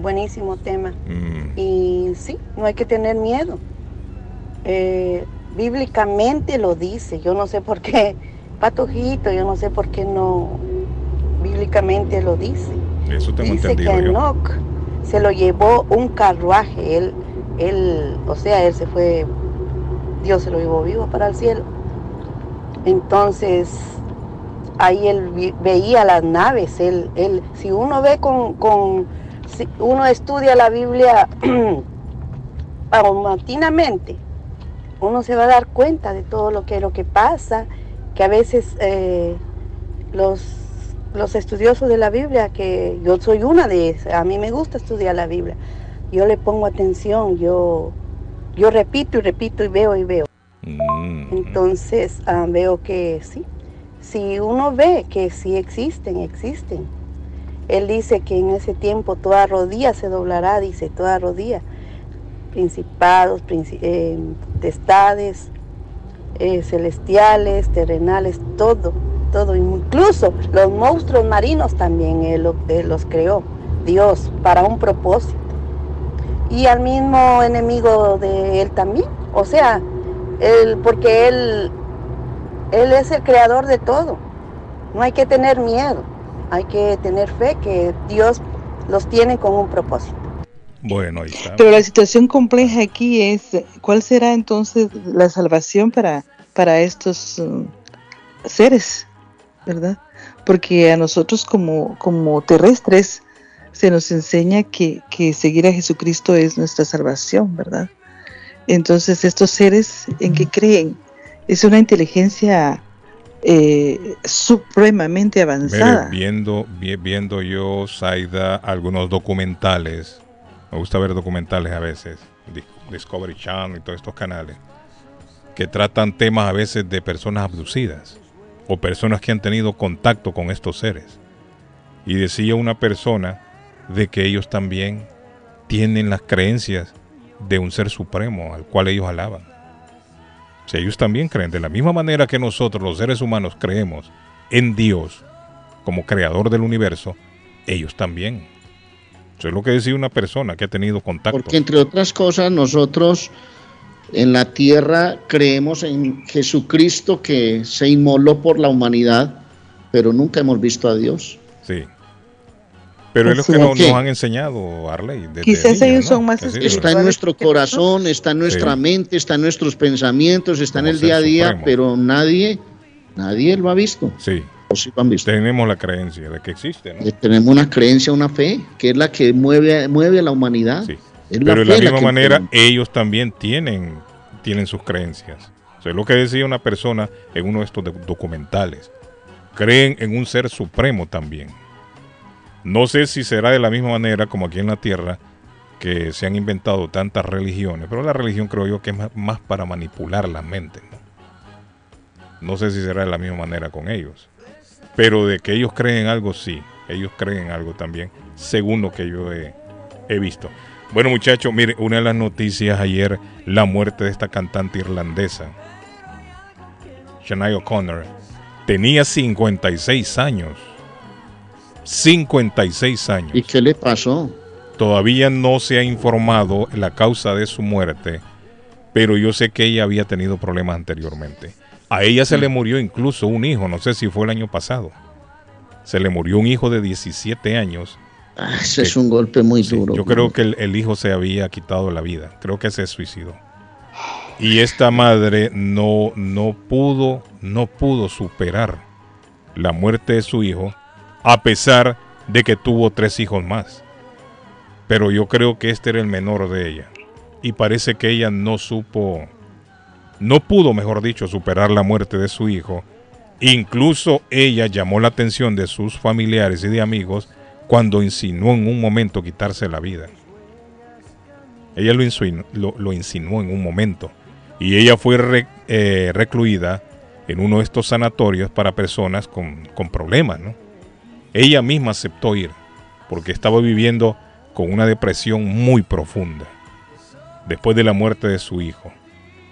Buenísimo tema. Mm. Y sí, no hay que tener miedo. Eh, bíblicamente lo dice. Yo no sé por qué, patojito, yo no sé por qué no. Bíblicamente lo dice. Eso tengo dice que entendido a yo. Se lo llevó un carruaje. Él, él, o sea, él se fue, Dios se lo llevó vivo para el cielo. Entonces, ahí él veía las naves. Él, él, si uno ve con, con si uno estudia la Biblia paulatinamente, uno se va a dar cuenta de todo lo que, lo que pasa, que a veces eh, los, los estudiosos de la Biblia, que yo soy una de esas, a mí me gusta estudiar la Biblia, yo le pongo atención, yo, yo repito y repito y veo y veo. Entonces ah, veo que sí, si uno ve que sí existen, existen. Él dice que en ese tiempo toda rodilla se doblará, dice, toda rodilla. Principados, princi- eh, testades, eh, celestiales, terrenales, todo, todo. Incluso los monstruos marinos también él, lo- él los creó, Dios, para un propósito. Y al mismo enemigo de él también. O sea, él, porque él, él es el creador de todo. No hay que tener miedo, hay que tener fe que Dios los tiene con un propósito. Bueno, ahí está. Pero la situación compleja aquí es, ¿cuál será entonces la salvación para, para estos mm, seres? ¿Verdad? Porque a nosotros como, como terrestres se nos enseña que, que seguir a Jesucristo es nuestra salvación, ¿verdad? Entonces estos seres en que creen es una inteligencia eh, supremamente avanzada. viendo, vi- viendo yo, Saida, algunos documentales, me gusta ver documentales a veces, Di- Discovery Channel y todos estos canales, que tratan temas a veces de personas abducidas o personas que han tenido contacto con estos seres. Y decía una persona de que ellos también tienen las creencias de un ser supremo al cual ellos alaban. Si ellos también creen, de la misma manera que nosotros los seres humanos creemos en Dios como creador del universo, ellos también. Eso es lo que decía una persona que ha tenido contacto. Porque entre otras cosas nosotros en la tierra creemos en Jesucristo que se inmoló por la humanidad, pero nunca hemos visto a Dios. Sí. Pero es lo que no- nos han enseñado, Arley. Quizás ellos ¿no? son más sí, Está en nuestro corazón, está en nuestra Sí. mente, está en nuestros pensamientos, está en el día a día, supremo. pero nadie, nadie lo ha visto. Sí. O sí lo han visto. Tenemos la creencia de que existe, ¿no? Eh, Tenemos una creencia, una fe, que es la que mueve, mueve a la humanidad. Es Pero de la misma manera, ellos también tienen, tienen sus creencias. O sea, es lo que decía una persona en uno de estos doc- documentales. Creen en un ser supremo también. No sé si será de la misma manera como aquí en la Tierra, que se han inventado tantas religiones, pero la religión creo yo que es más, para manipular la mente. ¿no? No sé si será de la misma manera con ellos. Pero de que ellos creen en algo, sí. Ellos creen en algo también, según lo que yo he, he visto. Bueno, muchachos, mire, una de las noticias ayer, la muerte de esta cantante irlandesa, Shania O'Connor, tenía 56 años. 56 años. ¿Y qué le pasó? Todavía no se ha informado la causa de su muerte, pero yo sé que ella había tenido problemas anteriormente. A ella se le murió incluso un hijo, no sé si fue el año pasado. Se le murió un hijo de 17 años. Ah, ese es un golpe muy duro. Yo creo que el, el hijo se había quitado la vida. Creo que se suicidó. Y esta madre no, no pudo, no pudo superar la muerte de su hijo, a pesar de que tuvo tres hijos más. Pero yo creo que este era el menor de ella. Y parece que ella no supo, no pudo, mejor dicho, superar la muerte de su hijo. Incluso ella llamó la atención de sus familiares y de amigos cuando insinuó en un momento quitarse la vida. Ella lo, insinuó, lo, lo insinuó en un momento. Y ella fue re- eh, recluida en uno de estos sanatorios para personas con, con problemas. ¿no? Ella misma aceptó ir porque estaba viviendo con una depresión muy profunda después de la muerte de su hijo.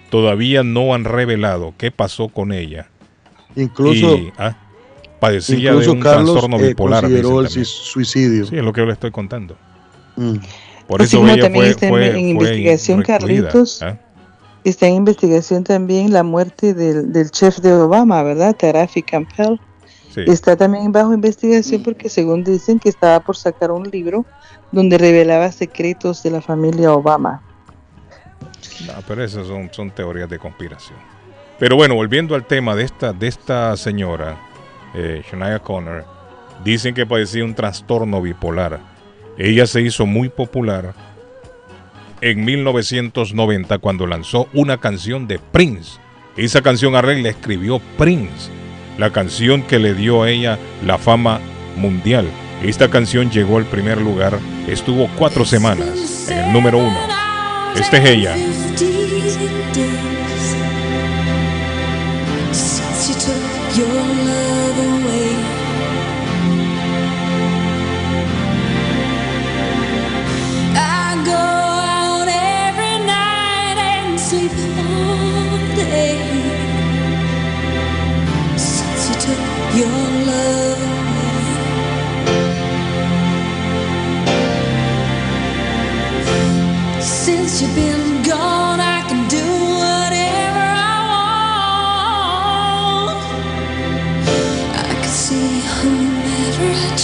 Todavía no han revelado qué pasó con ella. Incluso, Y, ah, padecía de incluso un Carlos trastorno eh, bipolar. consideró el también. suicidio. Sí, es lo que yo le estoy contando. Mm. Por Así eso como ella también fue, está en- fue- en fue investigación, recluida, Carlitos. ¿ah? Está en investigación también la muerte del, del chef de Obama, ¿verdad? Tarafi Campbell. Sí. Está también bajo investigación porque según dicen que estaba por sacar un libro donde revelaba secretos de la familia Obama. No, pero esas son, son teorías de conspiración. Pero bueno, volviendo al tema de esta, de esta señora, eh, Shania Connor, dicen que padecía un trastorno bipolar. Ella se hizo muy popular en 1990 cuando lanzó una canción de Prince. Esa canción a escribió Prince, la canción que le dio a ella la fama mundial. Esta canción llegó al primer lugar, estuvo cuatro semanas en el número uno. Esta es ella.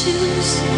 choose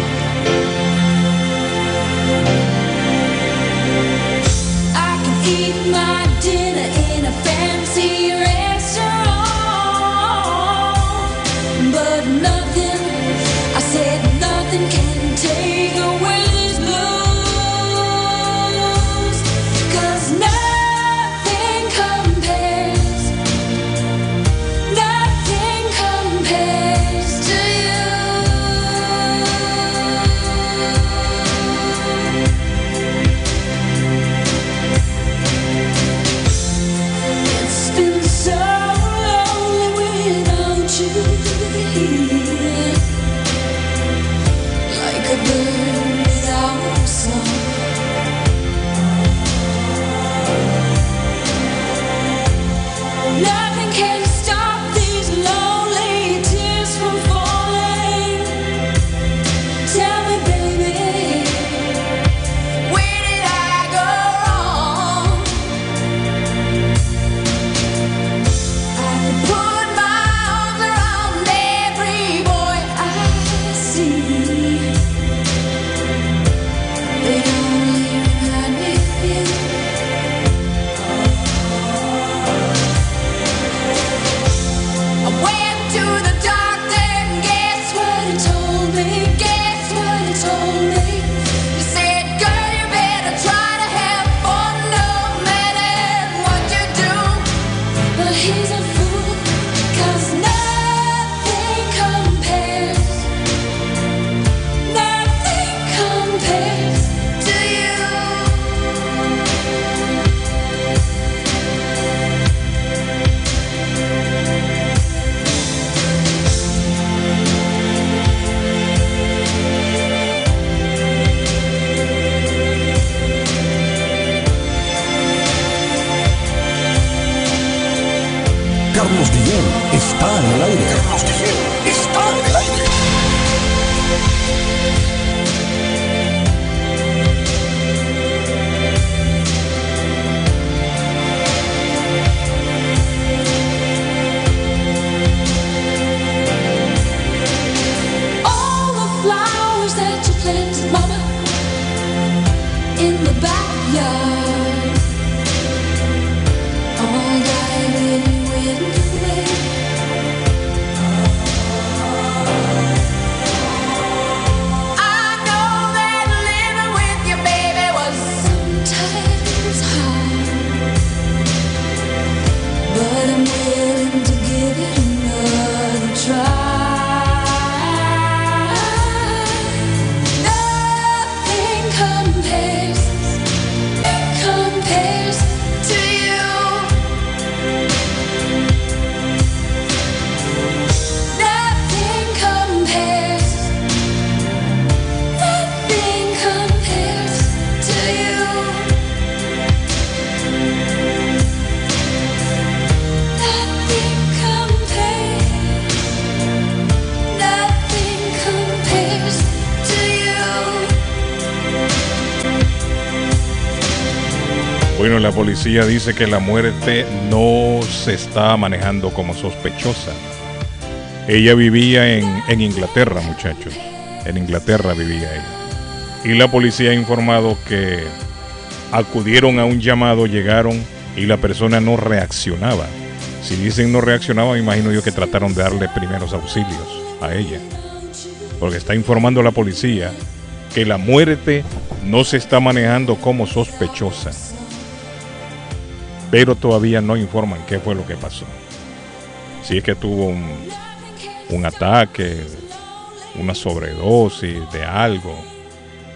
policía dice que la muerte no se está manejando como sospechosa. Ella vivía en, en Inglaterra, muchachos. En Inglaterra vivía ella. Y la policía ha informado que acudieron a un llamado, llegaron y la persona no reaccionaba. Si dicen no reaccionaba, me imagino yo que trataron de darle primeros auxilios a ella. Porque está informando la policía que la muerte no se está manejando como sospechosa. Pero todavía no informan qué fue lo que pasó. Si es que tuvo un, ataque, una sobredosis de algo.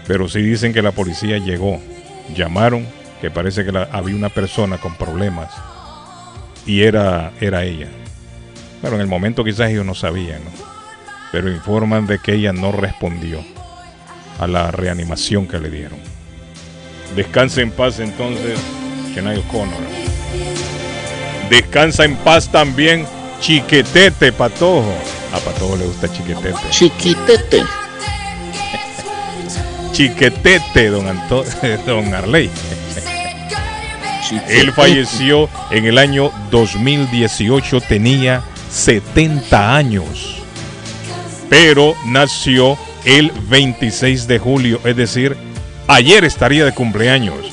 Pero sí dicen que la policía llegó. Llamaron que parece que había una persona con problemas. Y era, era ella. Pero en el momento quizás ellos no sabían. Pero informan de que ella no respondió a la reanimación que le dieron. Descanse en paz entonces, Shania O'Connor. Descansa en paz también Chiquetete Patojo. A Patojo le gusta Chiquetete. Chiquitete. Chiquetete, don, Anto don Arley. Él falleció en el año 2018, tenía 70 años. Pero nació el 26 de julio, es decir, ayer estaría de cumpleaños.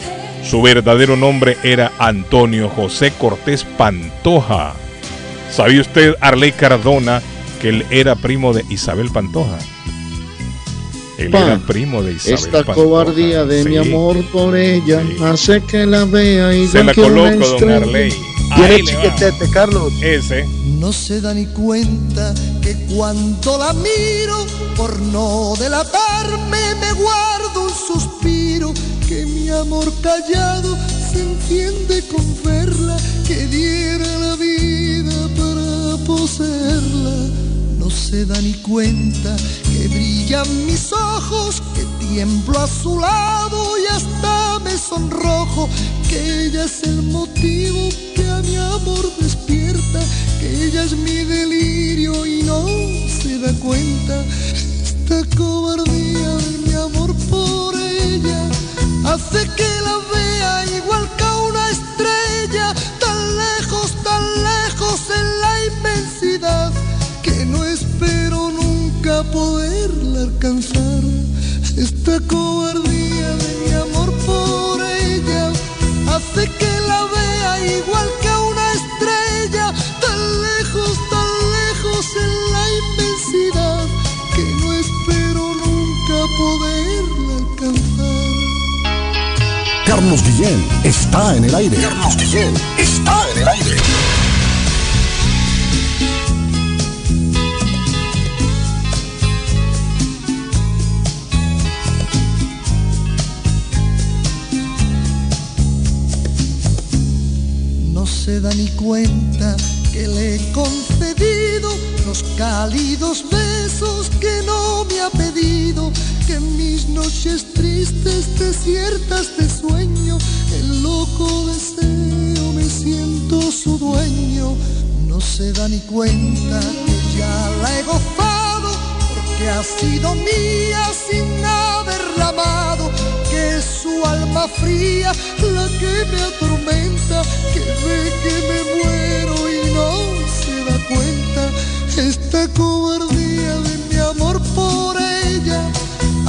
Su verdadero nombre era Antonio José Cortés Pantoja. ¿Sabía usted, Arley Cardona, que él era primo de Isabel Pantoja? Él era primo de Isabel Esta Pantoja. cobardía de mi amor por ella hace que la vea igual Se la coloco, don. Arley. Tiene chiquetete, Carlos. Ese. No se da ni cuenta que cuando la miro, por no delatarme, me guardo un suspiro, que mi amor callado se entiende con verla, que diera la vida para poseerla. No se da ni cuenta que brillan mis ojos, que tiemblo a su lado y hasta me sonrojo, que ella es el motivo mi amor despierta, que ella es mi delirio y no se da cuenta. Esta cobardía de mi amor por ella hace que la vea igual que a una estrella, tan lejos, tan lejos en la inmensidad, que no espero nunca poderla alcanzar. Esta cobardía de mi amor por ella hace que la vea igual que Carlos Guillén está en el aire. Carlos Guillén está en el aire. No se da ni cuenta que le he concedido los cálidos besos que no me ha pedido, que mis noches tristes, desiertas de sueño, el loco deseo me siento su dueño. No se da ni cuenta que ya la he gozado, porque ha sido mía sin haberla amado, que es su alma fría la que me atormenta, que ve que me muero y no se da cuenta. Esta cobardía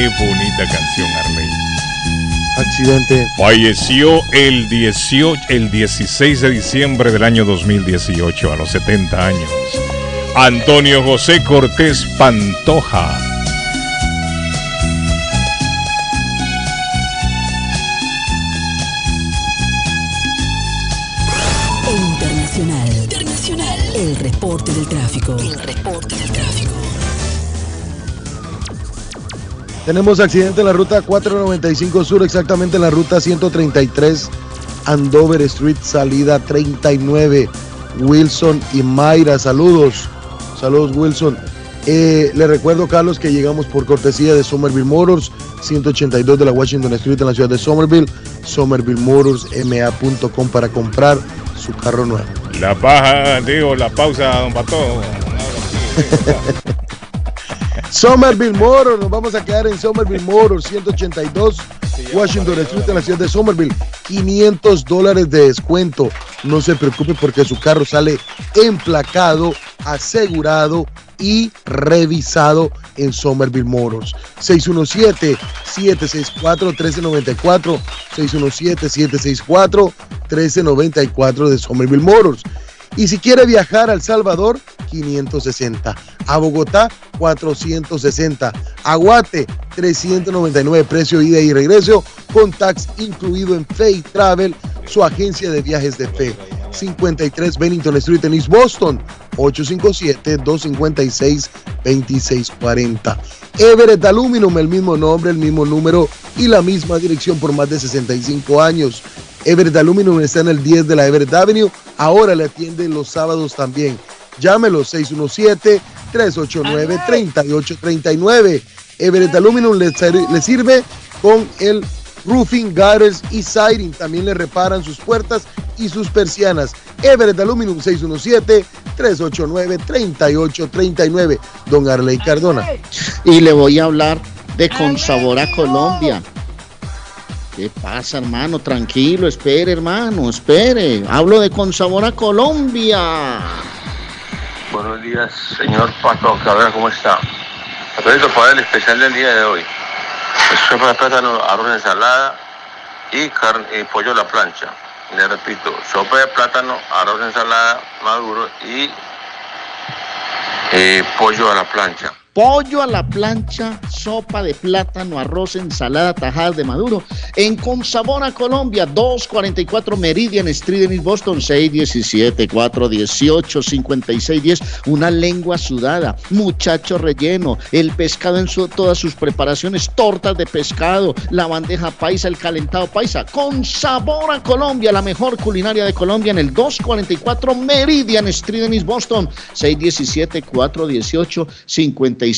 Qué bonita canción, Arley. Accidente. Falleció el 18, el 16 de diciembre del año 2018, a los 70 años. Antonio José Cortés Pantoja. Tenemos accidente en la ruta 495 Sur, exactamente en la ruta 133 Andover Street, salida 39. Wilson y Mayra, saludos. Saludos, Wilson. Eh, le recuerdo, Carlos, que llegamos por cortesía de Somerville Motors, 182 de la Washington Street en la ciudad de Somerville. SomervilleMotorsMA.com para comprar su carro nuevo. La baja, digo, la pausa, don Pato. Somerville Motors, nos vamos a quedar en Somerville Motors, 182 Washington Street en la ciudad de Somerville. 500 dólares de descuento. No se preocupe porque su carro sale emplacado, asegurado y revisado en Somerville Motors. 617-764-1394. 617-764-1394 de Somerville Motors. Y si quiere viajar a El Salvador, 560. A Bogotá, 460. A Guate, 399. Precio ida y regreso con tax incluido en Fay Travel, su agencia de viajes de fe. 53 Bennington Street en Boston, 857-256-2640. Everett Aluminum, el mismo nombre, el mismo número y la misma dirección por más de 65 años. Everett Aluminum está en el 10 de la Everett Avenue. Ahora le atienden los sábados también. Llámelo 617-389-3839. Everett Aluminum le sirve con el roofing, gutters y siding. También le reparan sus puertas y sus persianas. Everett Aluminum 617-389-3839. Don Arley Cardona. Y le voy a hablar de Consabor a Colombia. ¿Qué pasa, hermano? Tranquilo, espere, hermano, espere. Hablo de Consabor a Colombia. Buenos días, señor Pato Cabrera, ¿cómo está? Aprovecho para el especial del día de hoy. Sopa de plátano, arroz, ensalada y, carne, y pollo a la plancha. Le repito, sopa de plátano, arroz, ensalada, maduro y eh, pollo a la plancha. Pollo a la plancha, sopa de plátano, arroz, ensalada, tajadas de maduro. En Consabora, Colombia, 244 Meridian Street en Boston, 617-418-5610. Una lengua sudada, muchacho relleno, el pescado en todas sus preparaciones, tortas de pescado, la bandeja paisa, el calentado paisa. Con sabor a Colombia, la mejor culinaria de Colombia en el 244 Meridian Street en East Boston, 617-418-5610.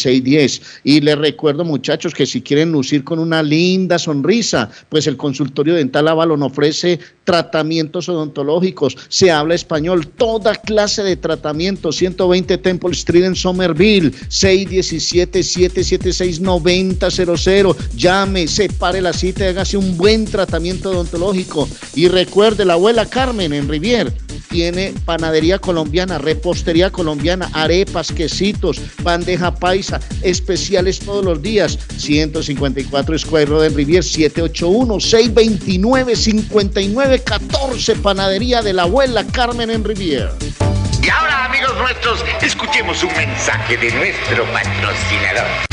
Y les recuerdo, muchachos, que si quieren lucir con una linda sonrisa, pues el consultorio dental Avalon ofrece tratamientos odontológicos. Se habla español, toda clase de tratamientos. 120 Temple Street en Somerville, 617-776-9000. Llame, separe la cita y hágase un buen tratamiento odontológico. Y recuerde, la abuela Carmen en Rivier tiene panadería colombiana, repostería colombiana, arepas, quesitos, bandeja especiales todos los días. 154 Square Road en Rivier, 781-629-5914, panadería de la abuela Carmen en Rivier. Y ahora, amigos nuestros, escuchemos un mensaje de nuestro patrocinador.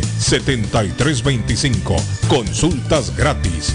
857-557-7325. Consultas gratis.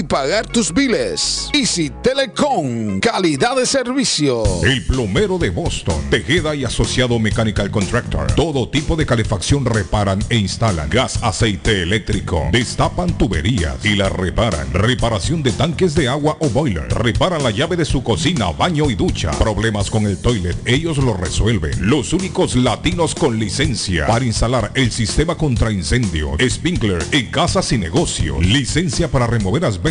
pagar tus biles. Easy Telecom, calidad de servicio. El plomero de Boston, Tejeda y Asociado Mechanical Contractor. Todo tipo de calefacción reparan e instalan. Gas, aceite eléctrico. Destapan tuberías y las reparan. Reparación de tanques de agua o boiler. Reparan la llave de su cocina, baño y ducha. Problemas con el toilet, ellos lo resuelven. Los únicos latinos con licencia para instalar el sistema contra incendio. Sprinkler en casas y negocios. Licencia para remover asbesto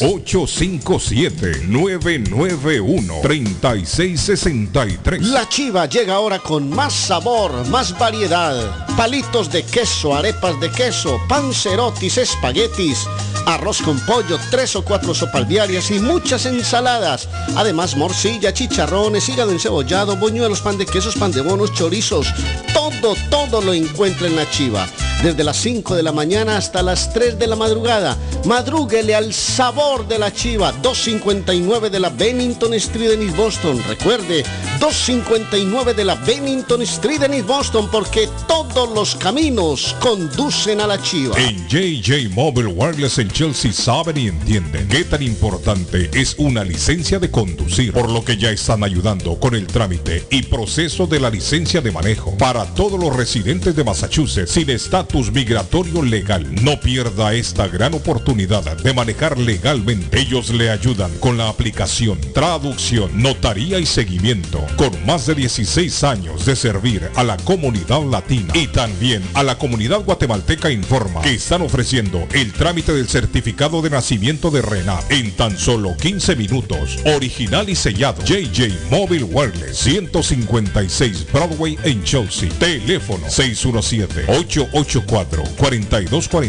857-991-3663. La chiva llega ahora con más sabor, más variedad. Palitos de queso, arepas de queso, pancerotis, espaguetis, arroz con pollo, tres o cuatro sopas diarias y muchas ensaladas. Además, morcilla, chicharrones, hígado encebollado, boñuelos, pan de quesos, pan de bonos, chorizos. Todo, todo lo encuentra en la chiva. Desde las 5 de la mañana hasta las 3 de la madrugada. Madrúguele al sabor de la chiva. 259 de la Bennington Street en East Boston. Recuerde, 259 de la Bennington Street en East Boston porque todos los caminos conducen a la chiva. En JJ Mobile Wireless en Chelsea saben y entienden qué tan importante es una licencia de conducir, por lo que ya están ayudando con el trámite y proceso de la licencia de manejo para todos los residentes de Massachusetts sin estatus migratorio legal. No pierda esta gran oportunidad de manejar legalmente. Ellos le ayudan con la aplicación, traducción, notaría y seguimiento. Con más de 16 años de servir a la comunidad latina y también a la comunidad guatemalteca informa que están ofreciendo el trámite del certificado de nacimiento de Renat en tan solo 15 minutos. Original y sellado. JJ Mobile Wireless 156 Broadway en Chelsea. Teléfono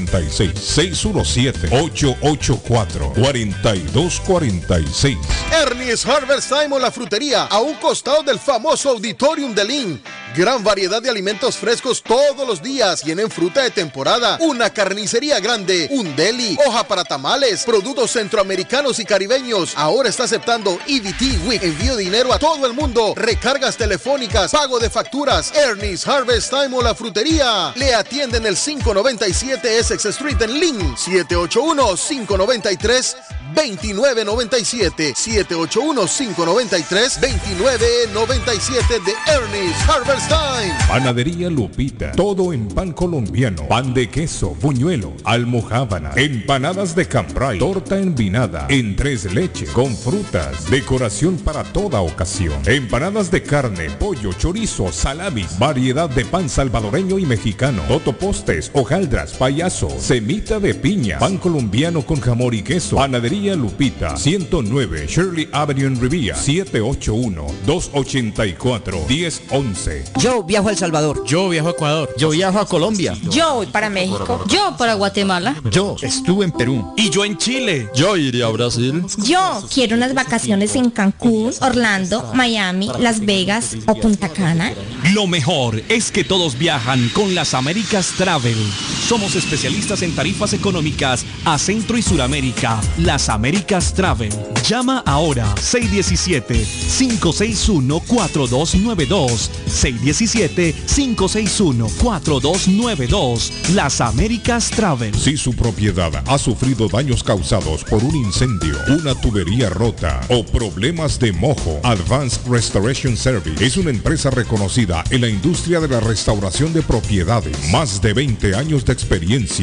617-884-4246. 617-884-4246. Ernie's Harvest Time o la frutería, a un costado del famoso Auditorium de Lynn. Gran variedad de alimentos frescos todos los días. Tienen fruta de temporada, una carnicería grande, un deli, hoja para tamales, productos centroamericanos y caribeños. Ahora está aceptando EBT Week. Envío dinero a todo el mundo. Recargas telefónicas, pago de facturas. Ernie's Harvest Time o la frutería. Le atienden el 597 Essex Street en Lynn. 781-593. 2997 781-593 2997 de Ernie's Harvest Time. Panadería Lupita. Todo en pan colombiano. Pan de queso, buñuelo, almojábana, empanadas de cambray, torta envinada, en tres leches, con frutas, decoración para toda ocasión. Empanadas de carne, pollo, chorizo, salamis, variedad de pan salvadoreño y mexicano, totopostes, hojaldras, payaso, semita de piña, pan colombiano con jamón y queso. Panadería Lupita, 109 Shirley Avenue en Rivia, 781-284-1011. Yo viajo a El Salvador. Yo viajo a Ecuador. Yo viajo a Colombia. Yo voy para México. Yo para Guatemala. Yo estuve en Perú. Y yo en Chile. Yo iría a Brasil. Yo quiero unas vacaciones en Cancún, Orlando, Miami, Las Vegas o Punta Cana. Lo mejor es que todos viajan con las Américas Travel. Somos especialistas en tarifas económicas a Centro y Suramérica. Las Américas Travel. Llama ahora 617-561-4292. 617-561-4292. Las Américas Travel. Si su propiedad ha sufrido daños causados por un incendio, una tubería rota o problemas de mojo, Advanced Restoration Service es una empresa reconocida en la industria de la restauración de propiedades. Más de 20 años de experiencia.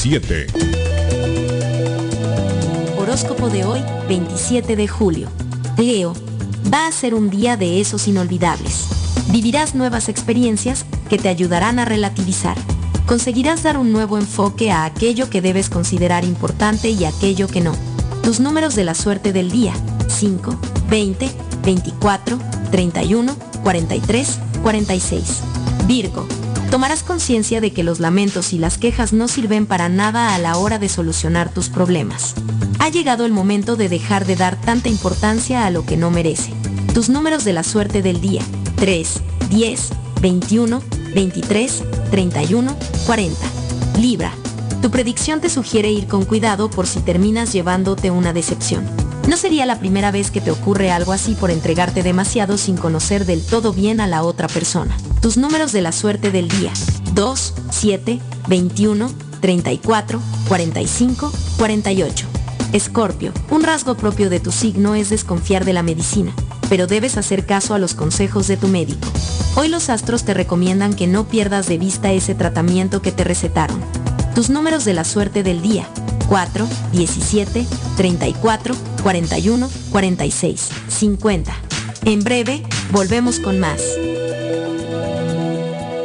Horóscopo de hoy, 27 de julio. Leo, va a ser un día de esos inolvidables. Vivirás nuevas experiencias que te ayudarán a relativizar. Conseguirás dar un nuevo enfoque a aquello que debes considerar importante y aquello que no. Tus números de la suerte del día, 5, 20, 24, 31, 43, 46. Virgo, tomarás conciencia de que los lamentos y las quejas no sirven para nada a la hora de solucionar tus problemas. Ha llegado el momento de dejar de dar tanta importancia a lo que no merece. Tus números de la suerte del día, 3, 10, 21, 23, 31, 40. Libra, tu predicción te sugiere ir con cuidado por si terminas llevándote una decepción. No sería la primera vez que te ocurre algo así por entregarte demasiado sin conocer del todo bien a la otra persona. Tus números de la suerte del día. 2, 7, 21, 34, 45, 48. Escorpio, un rasgo propio de tu signo es desconfiar de la medicina, pero debes hacer caso a los consejos de tu médico. Hoy los astros te recomiendan que no pierdas de vista ese tratamiento que te recetaron. Tus números de la suerte del día. 4, 17, 34, 41, 46, 50. En breve, volvemos con más.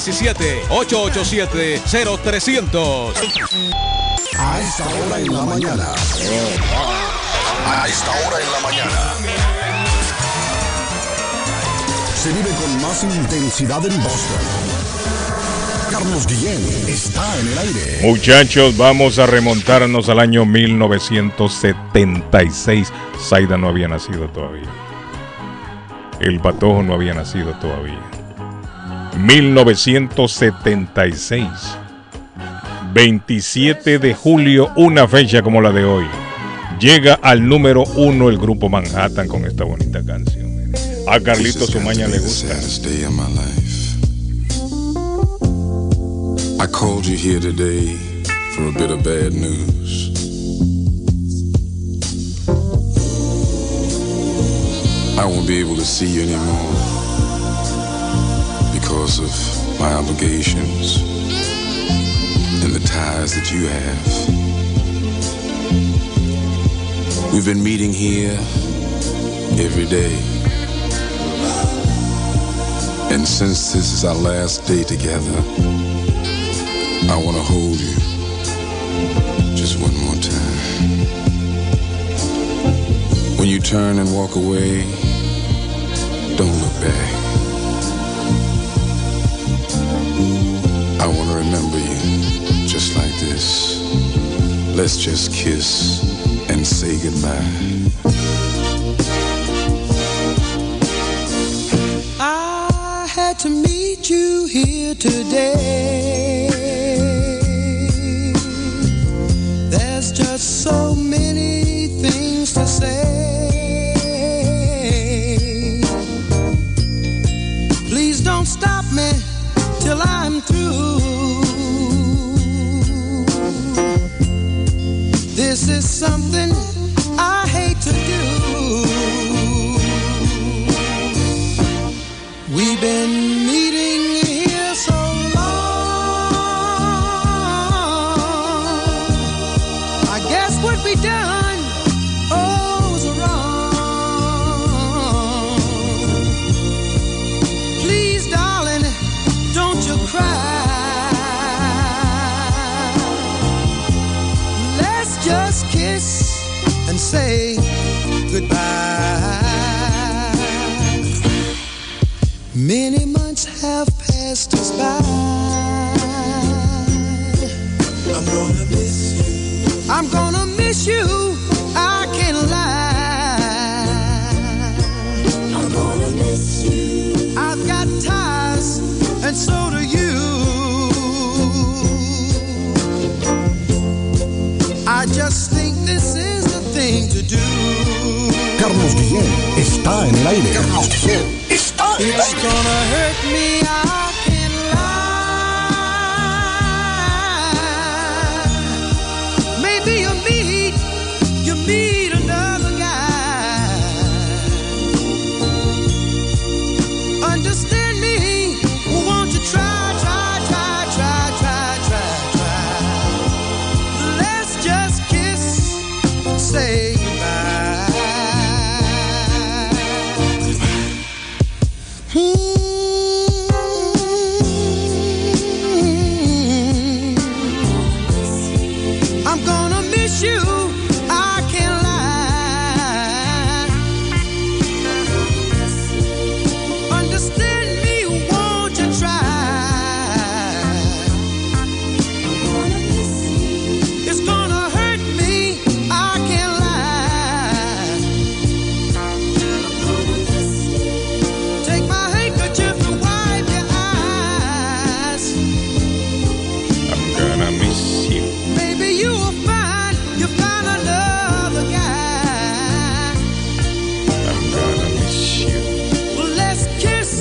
617-887-0300. A esta hora en la mañana. A esta hora en la mañana. Se vive con más intensidad en Boston. Carlos Guillén está en el aire. Muchachos, vamos a remontarnos al año 1976. Zaida no había nacido todavía. El patojo no había nacido todavía. 1976. 27 de julio, una fecha como la de hoy. Llega al número uno el grupo Manhattan con esta bonita canción. A Carlito Sumaña le gusta. I called you here today for a bit of bad news. I won't be able to see you anymore because of my obligations and the ties that you have. We've been meeting here every day. And since this is our last day together, I want to hold you just one more time. When you turn and walk away, don't look back. I want to remember you just like this. Let's just kiss and say goodbye. I had to meet you here today. There's just so many things to say.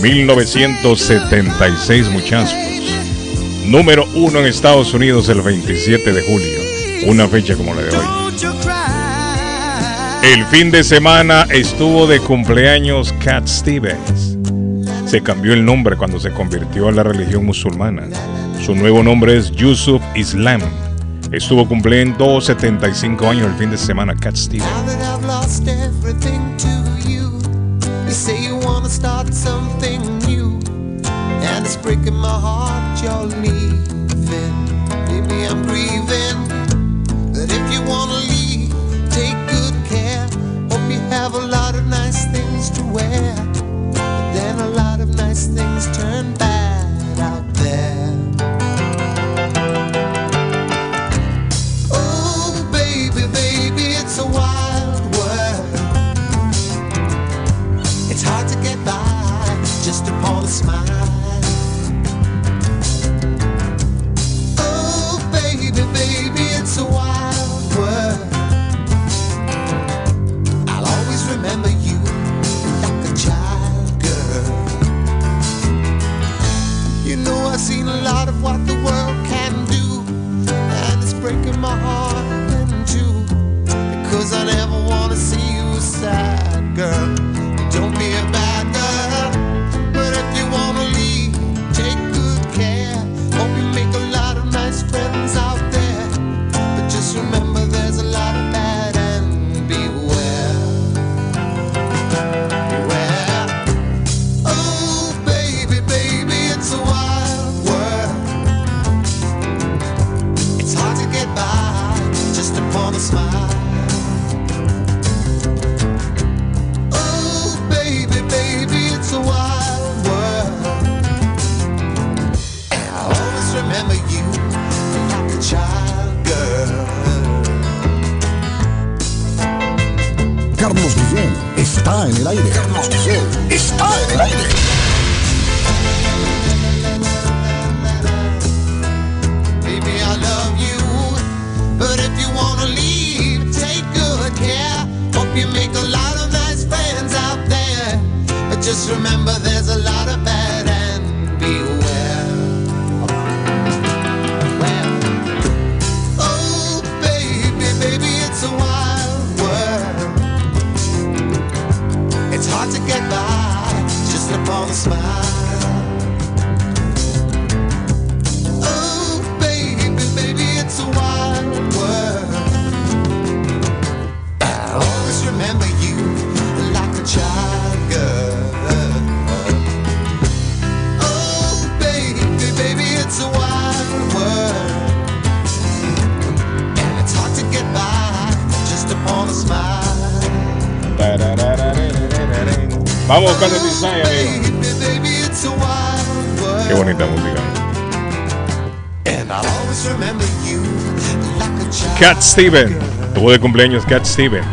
1976 muchachos. Número uno en Estados Unidos el 27 de julio, una fecha como la de hoy. El fin de semana estuvo de cumpleaños Cat Stevens. Se cambió el nombre cuando se convirtió a la religión musulmana. Su nuevo nombre es Yusuf Islam. Estuvo cumpliendo 75 años el fin de semana Cat Stevens. start something new. And it's breaking my heart you're leaving. Maybe I'm grieving. But if you wanna leave, take good care. Hope you have a lot of nice things. Steven. Tuvo de cumpleaños Cat Steven.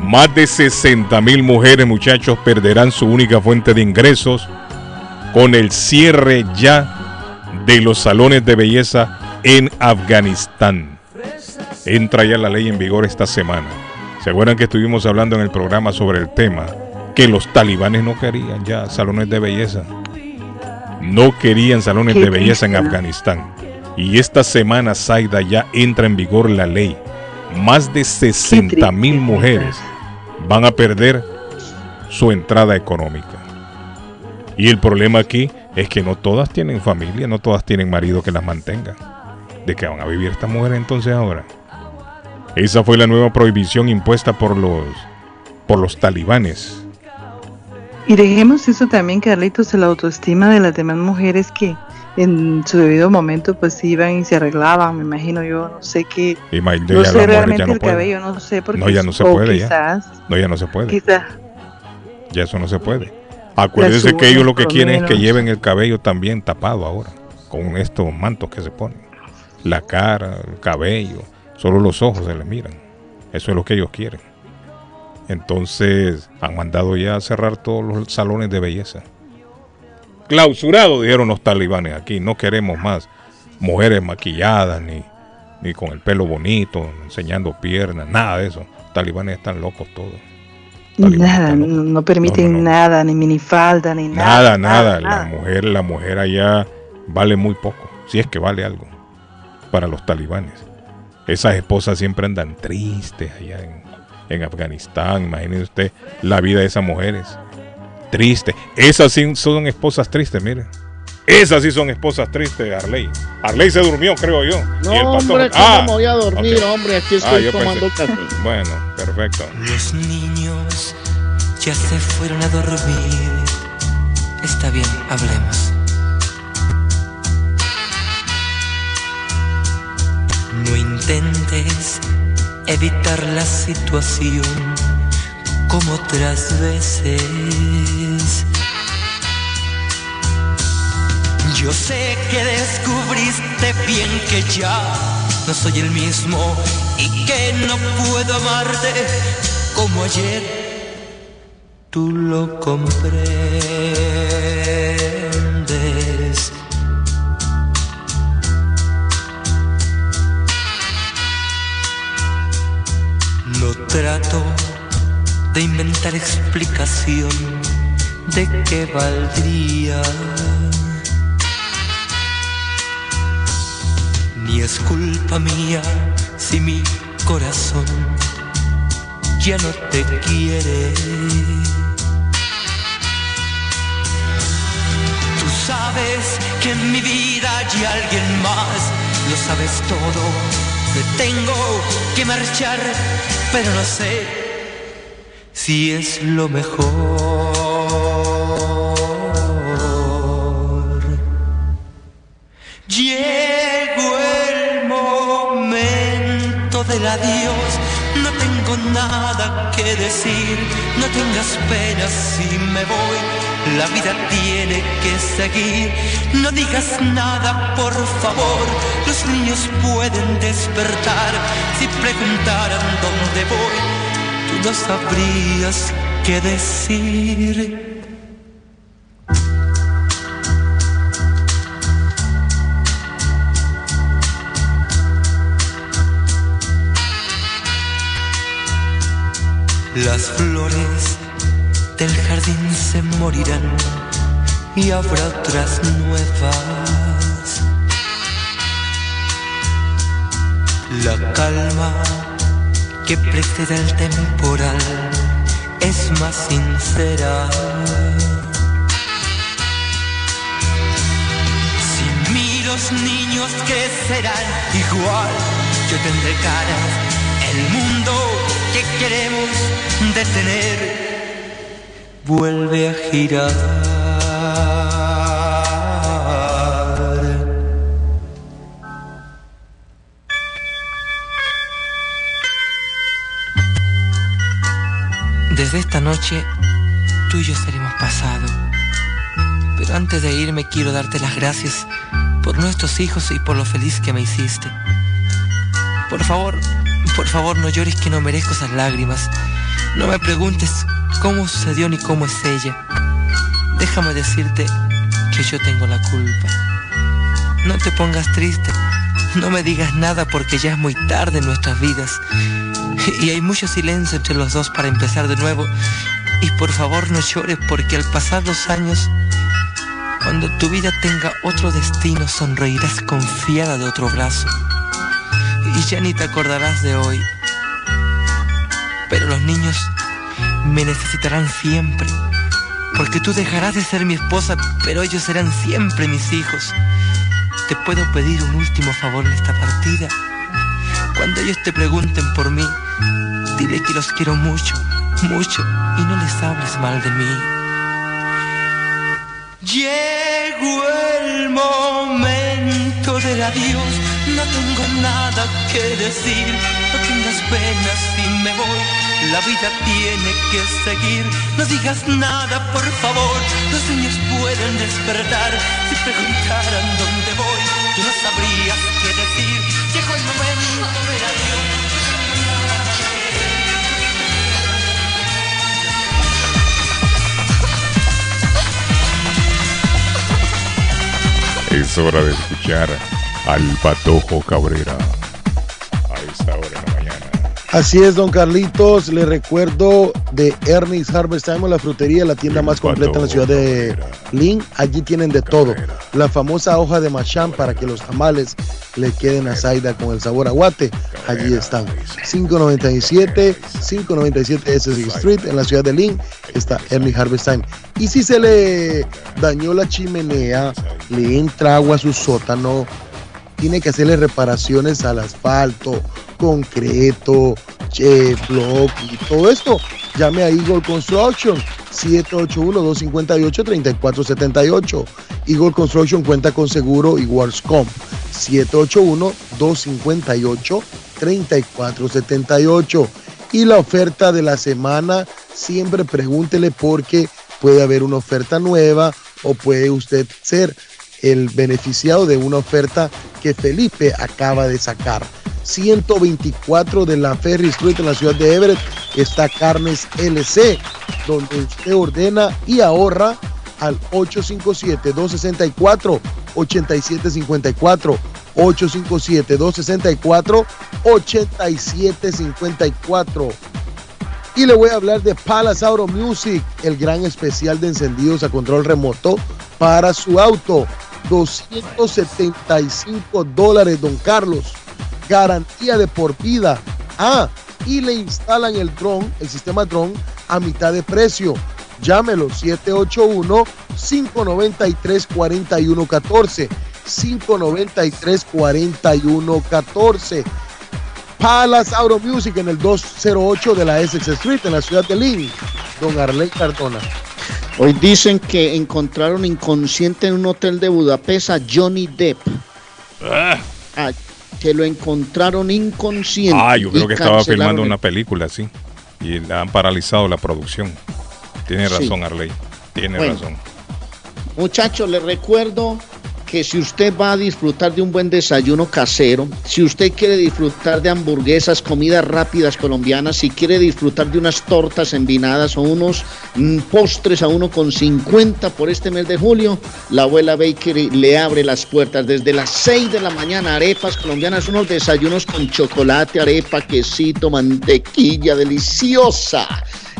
Más de 60 mil mujeres, muchachos, perderán su única fuente de ingresos con el cierre ya de los salones de belleza en Afganistán. Entra ya la ley en vigor esta semana. ¿Se acuerdan que estuvimos hablando en el programa sobre el tema? Que los talibanes no querían ya salones de belleza. No querían salones de belleza en Afganistán. Y esta semana, Zaida, ya entra en vigor la ley. Más de 60 mil mujeres van a perder su entrada económica. Y el problema aquí es que no todas tienen familia, no todas tienen marido que las mantenga. ¿De qué van a vivir estas mujeres entonces ahora? Esa fue la nueva prohibición impuesta por los por los talibanes. Y dejemos eso también, Carlitos, la autoestima de las demás mujeres que en su debido momento pues iban y se arreglaban, me imagino yo, no sé qué. Ya no sé realmente ya no el pueden. cabello, no sé porque No, ya no se puede ya. quizás, No, ya no se puede. quizás Ya eso no se puede. Acuérdense que uñas, ellos lo que quieren es que lleven el cabello también tapado ahora, con estos mantos que se ponen. La cara, el cabello, solo los ojos se les miran. Eso es lo que ellos quieren. Entonces han mandado ya a cerrar todos los salones de belleza. Clausurado, dijeron los talibanes aquí. No queremos más mujeres maquilladas ni, ni con el pelo bonito, enseñando piernas, nada de eso. Talibanes están locos todos. nada, no, no permiten nada, ni minifalda, ni Nada, nada. nada. La mujer, la mujer allá vale muy poco, si es que vale algo para los talibanes. Esas esposas siempre andan tristes allá en, en Afganistán. Imagínese usted la vida de esas mujeres. Triste. Esas sí son esposas tristes, mire. Esas sí son esposas tristes, Arley. Arley se durmió, creo yo. No, Y el pastor- hombre, ¿cómo Ah, me voy a dormir, hombre? Aquí Ah, estoy yo tomando pensé- café. Bueno, perfecto. Los niños ya se fueron a dormir. Está bien, hablemos. No intentes evitar la situación como otras veces. Yo sé que descubriste bien que ya no soy el mismo y que no puedo amarte como ayer. Tú lo comprendes. No trato de inventar explicación de qué valdría. Ni es culpa mía si mi corazón ya no te quiere. Tú sabes que en mi vida hay alguien más, lo sabes todo. Me tengo que marchar, pero no sé si es lo mejor. Llegó el momento del adiós, no tengo nada que decir, no tengas pena si me voy, la vida tiene que seguir, no digas nada por favor, los niños pueden despertar, si preguntaran dónde voy, no sabrías qué decir. Las flores del jardín se morirán y habrá otras nuevas. La calma que precede al temporal es más sincera. Sin mí los niños crecerán igual, yo tendré caras, el mundo que queremos detener vuelve a girar. Desde esta noche tú y yo seremos pasado. Pero antes de irme quiero darte las gracias por nuestros hijos y por lo feliz que me hiciste. Por favor, por favor no llores que no merezco esas lágrimas. No me preguntes cómo sucedió ni cómo es ella. Déjame decirte que yo tengo la culpa. No te pongas triste, no me digas nada porque ya es muy tarde en nuestras vidas. Y hay mucho silencio entre los dos para empezar de nuevo. Y por favor no llores porque al pasar los años, cuando tu vida tenga otro destino, sonreirás confiada de otro brazo. Y ya ni te acordarás de hoy. Pero los niños me necesitarán siempre. Porque tú dejarás de ser mi esposa, pero ellos serán siempre mis hijos. ¿Te puedo pedir un último favor en esta partida? Cuando ellos te pregunten por mí, dile que los quiero mucho, mucho, y no les hables mal de mí. Llegó el momento del adiós, no tengo nada que decir, no tengas pena si me voy, la vida tiene que seguir, no digas nada por favor, los niños pueden despertar, si preguntaran dónde voy, tú no sabrías qué decir, llegó el momento del adiós. Es hora de escuchar al Patojo Cabrera. Así es, don Carlitos. Le recuerdo de Ernest Harvest Time, la frutería, la tienda más completa en la ciudad de Lynn. Allí tienen de todo. La famosa hoja de machán para que los tamales le queden a Zaida con el sabor aguate. Allí están. 597, 597 SS Street en la ciudad de Lynn está Ernest Harvest Time. Y si se le dañó la chimenea, le entra agua a su sótano, tiene que hacerle reparaciones al asfalto, concreto, che, block y todo esto. Llame a Eagle Construction 781-258-3478. Eagle Construction cuenta con seguro y Warscom 781-258-3478. Y la oferta de la semana, siempre pregúntele porque puede haber una oferta nueva o puede usted ser el beneficiado de una oferta que Felipe acaba de sacar. 124 de la Ferry Street en la ciudad de Everett está Carnes LC, donde usted ordena y ahorra al 857-264-8754. 857-264-8754. Y le voy a hablar de Palace Auto Music, el gran especial de encendidos a control remoto para su auto. 275 dólares, don Carlos. Garantía de por vida. Ah, y le instalan el dron, el sistema dron, a mitad de precio. Llámelo 781-593-4114. 593-4114. Palace Auto Music en el 208 de la Essex Street en la ciudad de Lynn. Don Arley Cardona. Hoy dicen que encontraron inconsciente en un hotel de Budapest a Johnny Depp. Ah, que lo encontraron inconsciente. Ah, yo creo que estaba filmando el- una película, sí. Y han paralizado la producción. Tiene Sí. razón, Arley. Tiene Bueno. razón. Muchachos, les recuerdo que si usted va a disfrutar de un buen desayuno casero, si usted quiere disfrutar de hamburguesas, comidas rápidas colombianas, si quiere disfrutar de unas tortas envinadas o unos mm, postres a uno con 50 por este mes de julio, la abuela Bakery le abre las puertas desde las 6 de la mañana. Arepas colombianas, unos desayunos con chocolate, arepa, quesito, mantequilla deliciosa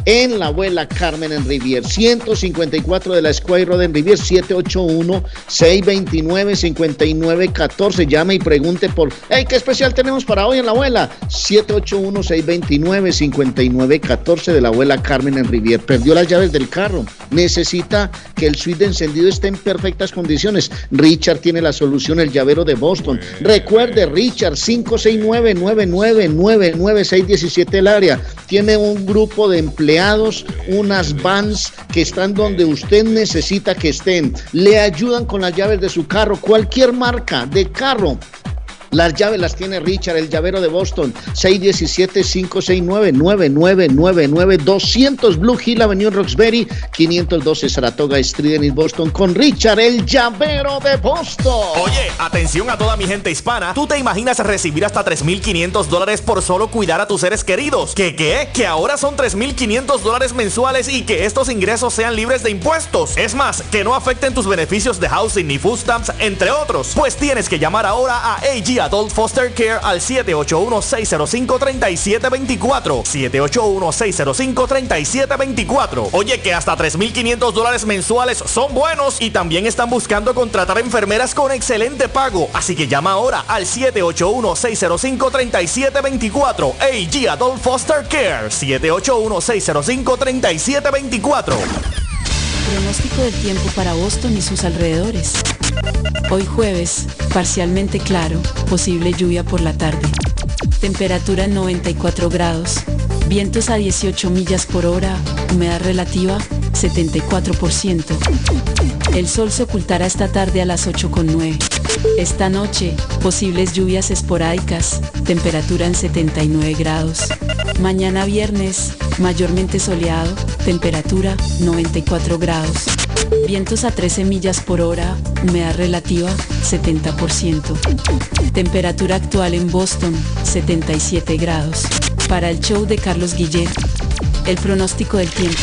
en la abuela Carmen en Rivier, 154 de la Square Road en Rivier, 781-629-5914. Llame y pregunte por, hey, ¿qué especial tenemos para hoy en la abuela? 781-629-5914 de la abuela Carmen en Rivier. Perdió las llaves del carro. Necesita que el suite de encendido esté en perfectas condiciones. Richard tiene la solución, el llavero de Boston. Recuerde, Richard, 569-999-9617 el área. Tiene un grupo de empleados, unas vans que están donde usted necesita que estén. Le ayudan con las llaves de su carro, cualquier marca de carro. Las llaves las tiene Richard, el llavero de Boston, 617-569-9999, 200 Blue Hill Avenue Roxbury, 512 Saratoga Street en Boston, con Richard, el llavero de Boston. Oye, atención a toda mi gente hispana. ¿Tú te imaginas recibir hasta 3.500 dólares por solo cuidar a tus seres queridos? ¿Qué qué? Que ahora son 3.500 dólares mensuales y que estos ingresos sean libres de impuestos. Es más, que no afecten tus beneficios de housing ni food stamps, entre otros. Pues tienes que llamar ahora a AG Adult Foster Care al 781-605-3724. 781-605-3724. Oye, que hasta 3.500 dólares mensuales son buenos y también están buscando contratar enfermeras con excelente pago. Así que llama ahora al 781-605-3724. AG Adult Foster Care. 781-605-3724. Pronóstico del tiempo para Boston y sus alrededores. Hoy jueves, parcialmente claro, posible lluvia por la tarde. Temperatura en 94 grados. Vientos a 18 millas por hora. Humedad relativa 74%. El sol se ocultará esta tarde a las 8.9. Esta noche, posibles lluvias esporádicas. Temperatura en 79 grados. Mañana viernes, mayormente soleado. Temperatura 94 grados. Vientos a 13 millas por hora, humedad relativa 70%. Temperatura actual en Boston 77 grados. Para el show de Carlos Guillén, el pronóstico del tiempo.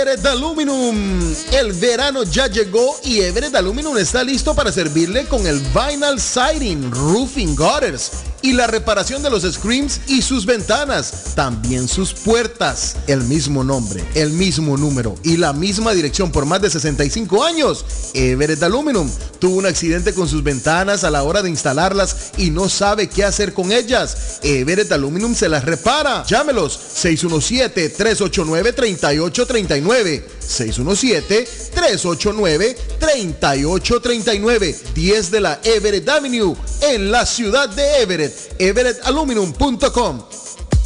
Everett Aluminum. El verano ya llegó y Everett Aluminum está listo para servirle con el Vinyl Siding Roofing Gutters y la reparación de los screens y sus ventanas, también sus puertas. El mismo nombre, el mismo número y la misma dirección por más de 65 años. Everett Aluminum tuvo un accidente con sus ventanas a la hora de instalarlas y no sabe qué hacer con ellas. Everett Aluminum se las repara. Llámelos 617-389-3839. 617-389-3839. 10 de la Everett Avenue en la ciudad de Everett. EverettAluminum.com.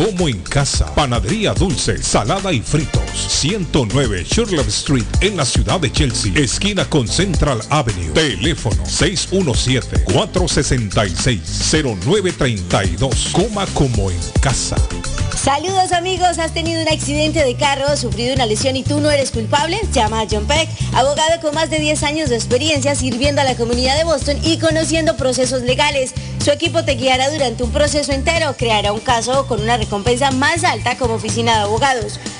como en casa. Panadería dulce, salada y fritos. 109 Sherlock Street en la ciudad de Chelsea, esquina con Central Avenue. Teléfono 617-466-0932. Coma como en casa. Saludos amigos, ¿has tenido un accidente de carro, sufrido una lesión y tú no eres culpable? Llama a John Peck, abogado con más de 10 años de experiencia sirviendo a la comunidad de Boston y conociendo procesos legales. Su equipo te guiará durante un proceso entero, creará un caso con una recompensa más alta como oficina de abogados.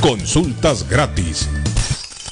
Consultas gratis.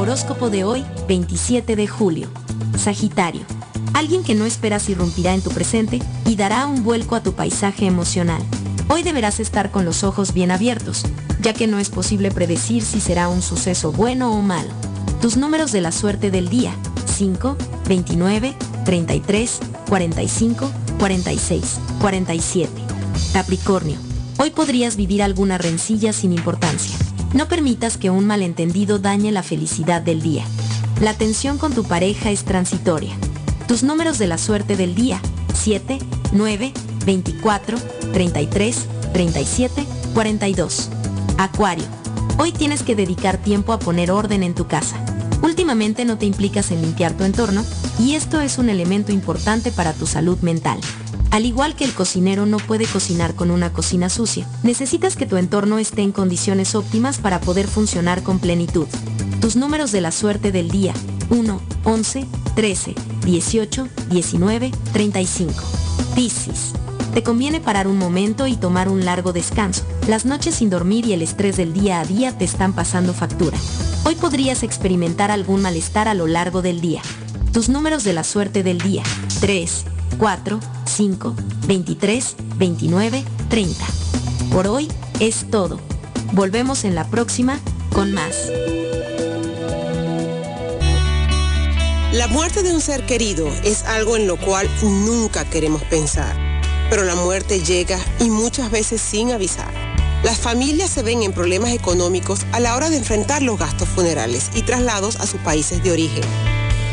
Horóscopo de hoy, 27 de julio. Sagitario. Alguien que no esperas irrumpirá en tu presente y dará un vuelco a tu paisaje emocional. Hoy deberás estar con los ojos bien abiertos, ya que no es posible predecir si será un suceso bueno o malo. Tus números de la suerte del día. 5, 29, 33, 45, 46, 47. Capricornio. Hoy podrías vivir alguna rencilla sin importancia. No permitas que un malentendido dañe la felicidad del día. La tensión con tu pareja es transitoria. Tus números de la suerte del día. 7, 9, 24, 33, 37, 42. Acuario. Hoy tienes que dedicar tiempo a poner orden en tu casa. Últimamente no te implicas en limpiar tu entorno y esto es un elemento importante para tu salud mental. Al igual que el cocinero no puede cocinar con una cocina sucia, necesitas que tu entorno esté en condiciones óptimas para poder funcionar con plenitud. Tus números de la suerte del día. 1, 11, 13, 18, 19, 35. Piscis. Te conviene parar un momento y tomar un largo descanso. Las noches sin dormir y el estrés del día a día te están pasando factura. Hoy podrías experimentar algún malestar a lo largo del día. Tus números de la suerte del día. 3, 4, 5, 23, 29, 30. Por hoy es todo. Volvemos en la próxima con más. La muerte de un ser querido es algo en lo cual nunca queremos pensar, pero la muerte llega y muchas veces sin avisar. Las familias se ven en problemas económicos a la hora de enfrentar los gastos funerales y traslados a sus países de origen.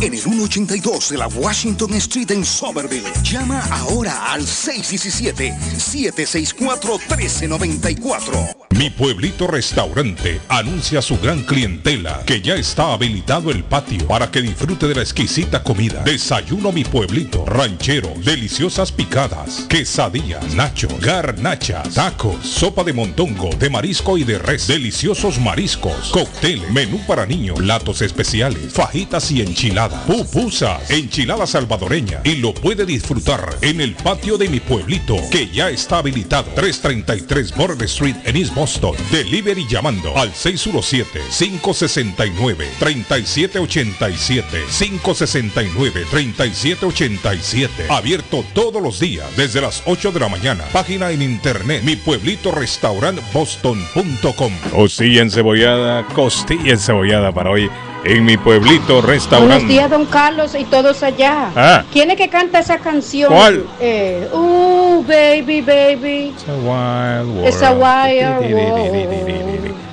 En el 182 de la Washington Street en Somerville. Llama ahora al 617-764-1394. Mi pueblito restaurante anuncia a su gran clientela que ya está habilitado el patio para que disfrute de la exquisita comida. Desayuno mi pueblito, ranchero, deliciosas picadas, quesadillas, nacho, garnachas, tacos, sopa de montongo, de marisco y de res, deliciosos mariscos, cóctel, menú para niños, platos especiales, fajitas y enchiladas, pupusas, enchilada salvadoreña y lo puede disfrutar en el patio de mi pueblito que ya está habilitado 333 Border Street en East Boston. Delivery llamando al 617-569-3787. 569-3787. Abierto todos los días desde las 8 de la mañana. Página en internet mi pueblito restaurant boston.com. Costilla encebollada, costilla encebollada para hoy en mi pueblito restaurante. Buenos días, don Carlos y todos allá. Ah. ¿Quién es que canta esa canción? ¿Cuál? Eh, uh, baby, baby. It's a wild world. It's a wild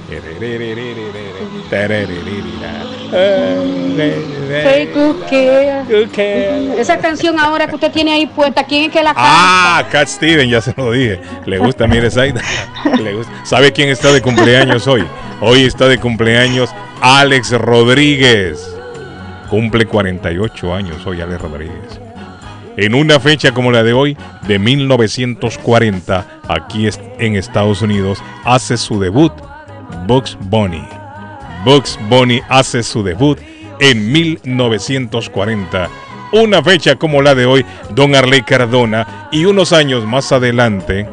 Hey, good care. Esa canción ahora que usted tiene ahí puesta, ¿quién es que la canta? Ah, Cat Steven, ya se lo dije. Le gusta, mire, Zaida. Le gusta. ¿Sabe quién está de cumpleaños hoy? Hoy está de cumpleaños Alex Rodríguez. Cumple 48 años hoy Alex Rodríguez. En una fecha como la de hoy, de 1940, aquí en Estados Unidos, hace su debut Bugs Bunny. Bugs Bunny hace su debut en 1940. Una fecha como la de hoy, Don Arley Cardona, y unos años más adelante,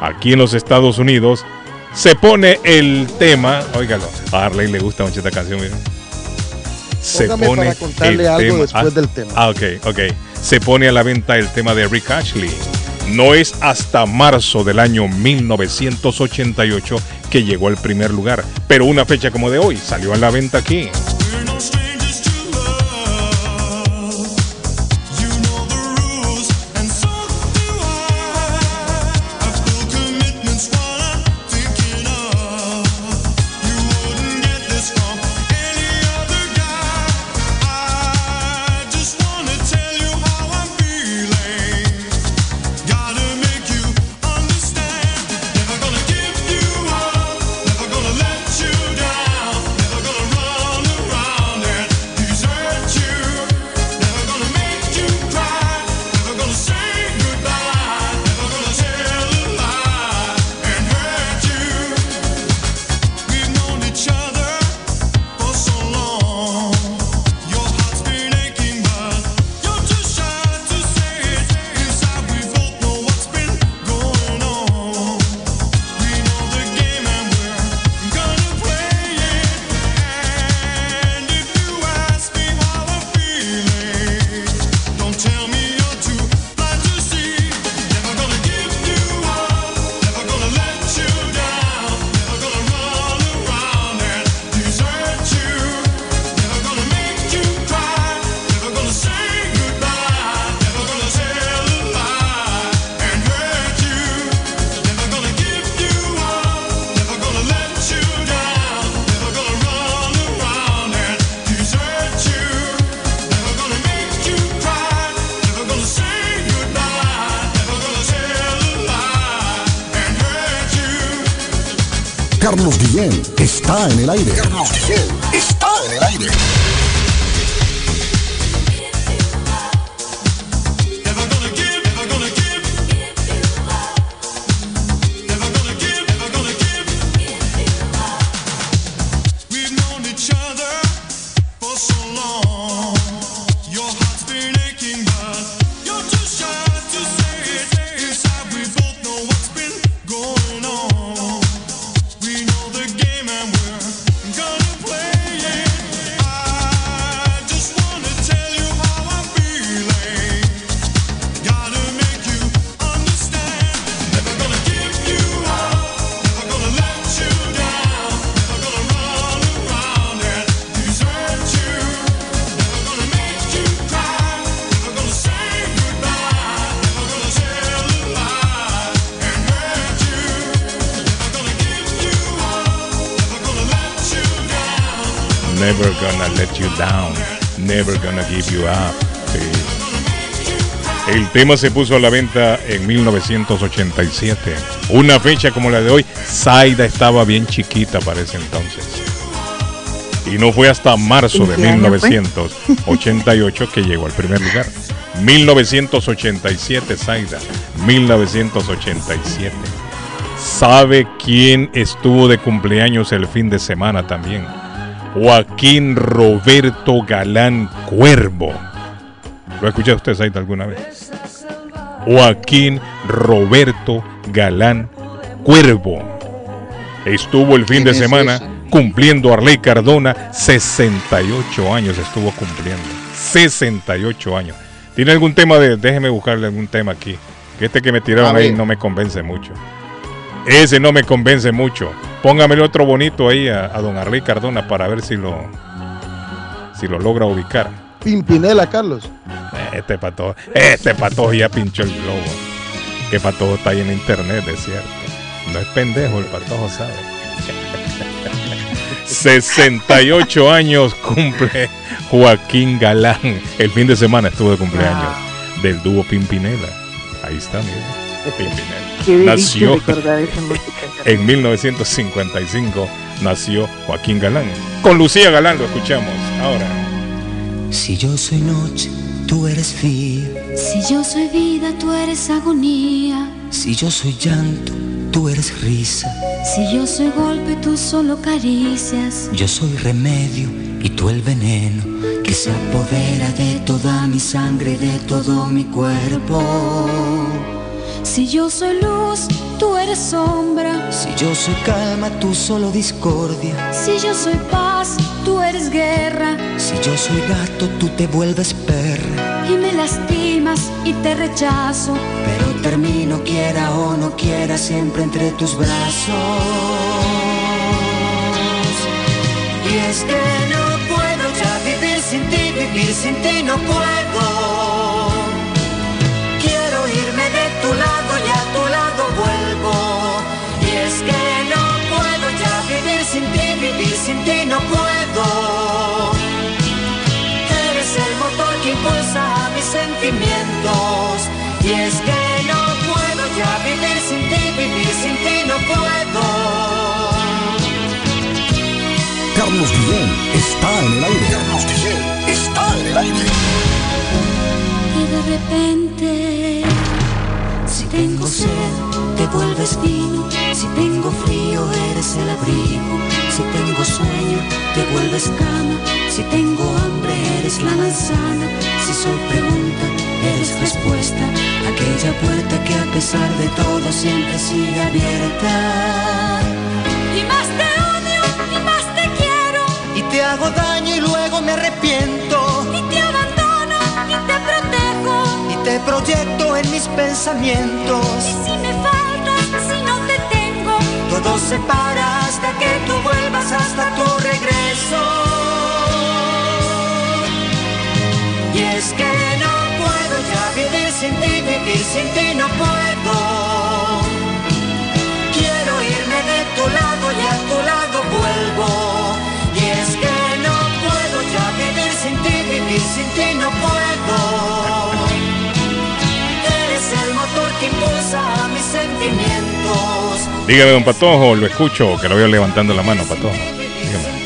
aquí en los Estados Unidos, se pone el tema, óigalo, a Arley le gusta mucho esta canción, miren. Se Póngame pone para contarle el algo tema- después ah, del tema. Ah, ok, ok. Se pone a la venta el tema de Rick Ashley. No es hasta marzo del año 1988 que llegó al primer lugar, pero una fecha como de hoy salió a la venta aquí. Tema se puso a la venta en 1987. Una fecha como la de hoy, Zaida estaba bien chiquita para ese entonces. Y no fue hasta marzo de ¿En qué año fue? 1988 que llegó al primer lugar. 1987, Zaida. 1987. ¿Sabe quién estuvo de cumpleaños el fin de semana también? Joaquín Roberto Galán Cuervo. ¿Lo ha escuchado usted, Zaida, alguna vez? Joaquín Roberto Galán Cuervo. Estuvo el fin ¿Quién de semana cumpliendo Arley Cardona 68 años estuvo cumpliendo. 68 años. ¿Tiene algún tema de déjeme buscarle algún tema aquí? Que este que me tiraron ahí no me convence mucho. Ese no me convence mucho. Póngamele otro bonito ahí a, a don Arley Cardona para ver si lo si lo logra ubicar. Pimpinela, Carlos. Este patojo, este patojo ya pinchó el globo. Que patojo está ahí en internet, es cierto. No es pendejo, el patojo sabe. 68 años cumple Joaquín Galán. El fin de semana estuvo de cumpleaños del dúo Pimpinela. Ahí está, mire. Qué Pimpinela. Nació en 1955. Nació Joaquín Galán. Con Lucía Galán lo escuchamos ahora. Si yo soy noche, tú eres. Si yo soy vida, tú eres agonía. Si yo soy llanto, tú eres risa. Si yo soy golpe, tú solo caricias. Yo soy remedio y tú el veneno que se apodera de toda mi sangre, de todo mi cuerpo. Si yo soy luz, tú eres sombra. Si yo soy calma, tú solo discordia. Si yo soy paz, tú eres guerra. Si yo soy gato, tú te vuelves perra. Y me lastimas y te rechazo. Pero termino, quiera o no quiera, siempre entre tus brazos. Y es que no puedo ya vivir sin ti, vivir sin ti no puedo. Tu lado y a tu lado vuelvo. Y es que no puedo ya vivir sin ti, vivir sin ti no puedo. Eres el motor que impulsa mis sentimientos. Y es que no puedo ya vivir sin ti, vivir sin ti no puedo. Carlos Guillén está en el aire. Carlos Guillén está en el aire. Y de repente, tengo sed, te vuelves vino. Si tengo frío, eres el abrigo. Si tengo sueño, te vuelves cama. Si tengo hambre, eres la manzana. Si soy pregunta, eres respuesta. Aquella puerta que a pesar de todo siempre sigue abierta. y más te proyecto en mis pensamientos. Y si me faltas, si no te tengo, Todo se para hasta que tú vuelvas hasta tu regreso. Y es que no puedo ya vivir sin ti, vivir sin ti no puedo. Quiero irme de tu lado y a tu lado vuelvo. Y es que no puedo ya vivir sin ti, vivir sin ti no puedo. Dígame, don Patojo, lo escucho, que lo veo levantando la mano, Patojo. Dígame.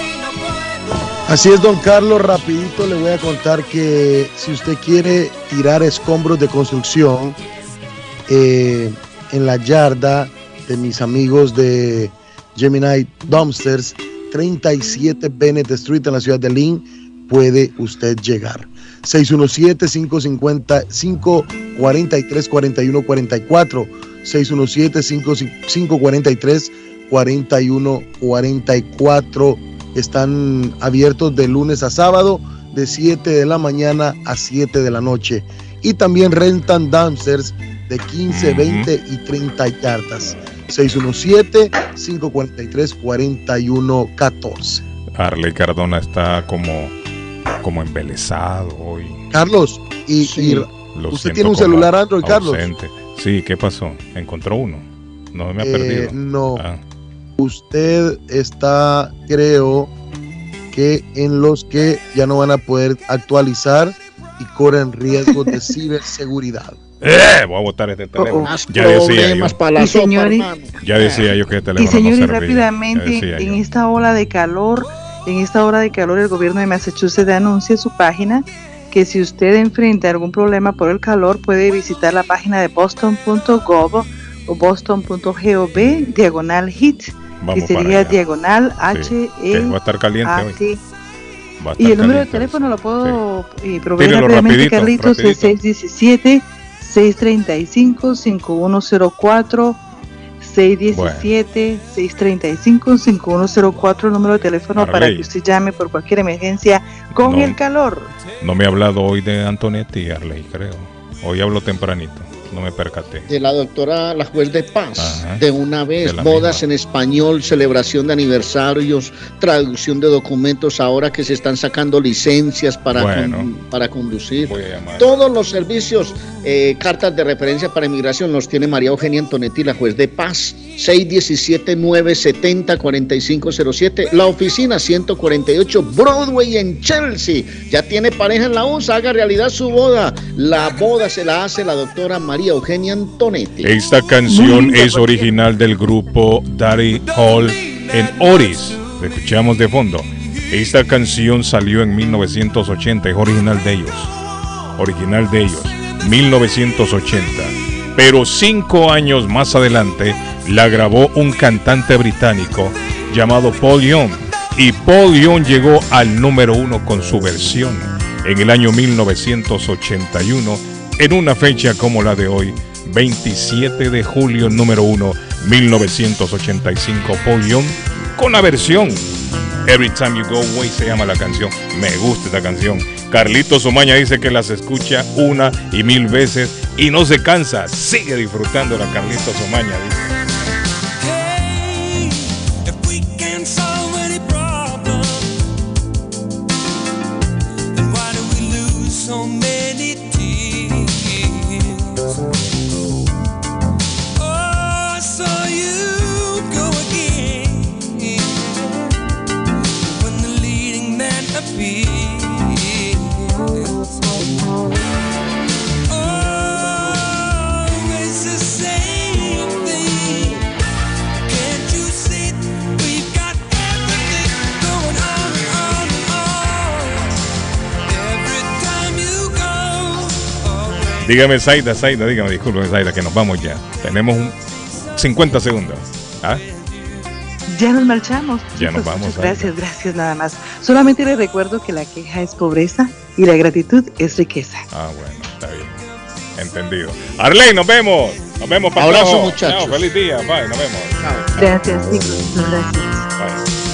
Así es, don Carlos, rapidito le voy a contar que si usted quiere tirar escombros de construcción eh, en la yarda de mis amigos de Gemini Dumpsters, 37 Bennett Street en la ciudad de Lynn, puede usted llegar. 617-543-4144. 617-543-4144. Están abiertos de lunes a sábado, de 7 de la mañana a 7 de la noche. Y también rentan dumpsters de 15, 20 y 30 yardas. 617-543-4114. Arley Cardona está como, como embelesado hoy. Carlos, y, y Lo usted tiene un celular Android, Carlos. ausente. Sí, ¿qué pasó? ¿Encontró uno? No me ha Eh, perdido. no. Ah. Usted está, creo que en los que ya no van a poder actualizar y corren riesgos de ciberseguridad. ¡Eh! Voy a botar este teléfono. Más ya decía yo. Y señores- Ya decía yo que este Y teléfono señores, no servía. Ya rápidamente, en yo. esta ola de calor, en esta hora de calor, el gobierno de Massachusetts anuncia en su página que si usted enfrenta algún problema por el calor, puede visitar la página de boston.gov o boston.gov diagonal hit, Vamos que sería diagonal H Sí, E va a estar caliente A hoy. Va a Y el estar número de teléfono lo puedo eh, proveer Tírelo rápidamente, rapidito, Carlitos, es rapidito. 617 635 5104 617 635 5104 el número de teléfono para que usted llame por cualquier emergencia con No. el calor. No me ha hablado hoy de Antonetti Arley, creo. Hoy hablo tempranito. No me percaté. de la doctora, la juez de paz, Ajá. de una vez, De bodas en español, celebración de aniversarios, traducción de documentos, ahora que se están sacando licencias para, Bueno. con- para conducir. Todos los servicios, eh, cartas de referencia para inmigración los tiene María Eugenia Antonetti, la juez de paz, 617-970-4507, la oficina 148 Broadway en Chelsea. Ya tiene pareja en la USA, haga realidad su boda. La boda se la hace la doctora María Eugenia Antonetti. Esta canción es original del grupo Daddy Hall en Oris. Lo escuchamos de fondo. Esta canción salió en 1980, es original de ellos. Original de ellos, 1980. Pero cinco años más adelante la grabó un cantante británico llamado Paul Young. Y Paul Young llegó al número uno con su versión en el año 1981, en una fecha como la de hoy, 27 de julio, número 1, 1985, Paul con la versión Every Time You Go Away se llama la canción. Me gusta esta canción. Carlitos Omaña dice que las escucha una y mil veces y no se cansa. Sigue disfrutando la Carlitos Omaña. Dígame, Zaida, Zaida, dígame, disculpe, Zaida, que nos vamos ya. Tenemos un 50 segundos. ¿ah? Ya nos marchamos. Ya nos vamos. Gracias, gracias nada más. Solamente les recuerdo que la queja es pobreza y la gratitud es riqueza. Ah, bueno, está bien. Entendido. Arley, nos vemos. Nos vemos para Abrazo, muchachos. Chao, feliz día. Bye, nos vemos. Chao. Gracias, chicos. Gracias. Bye.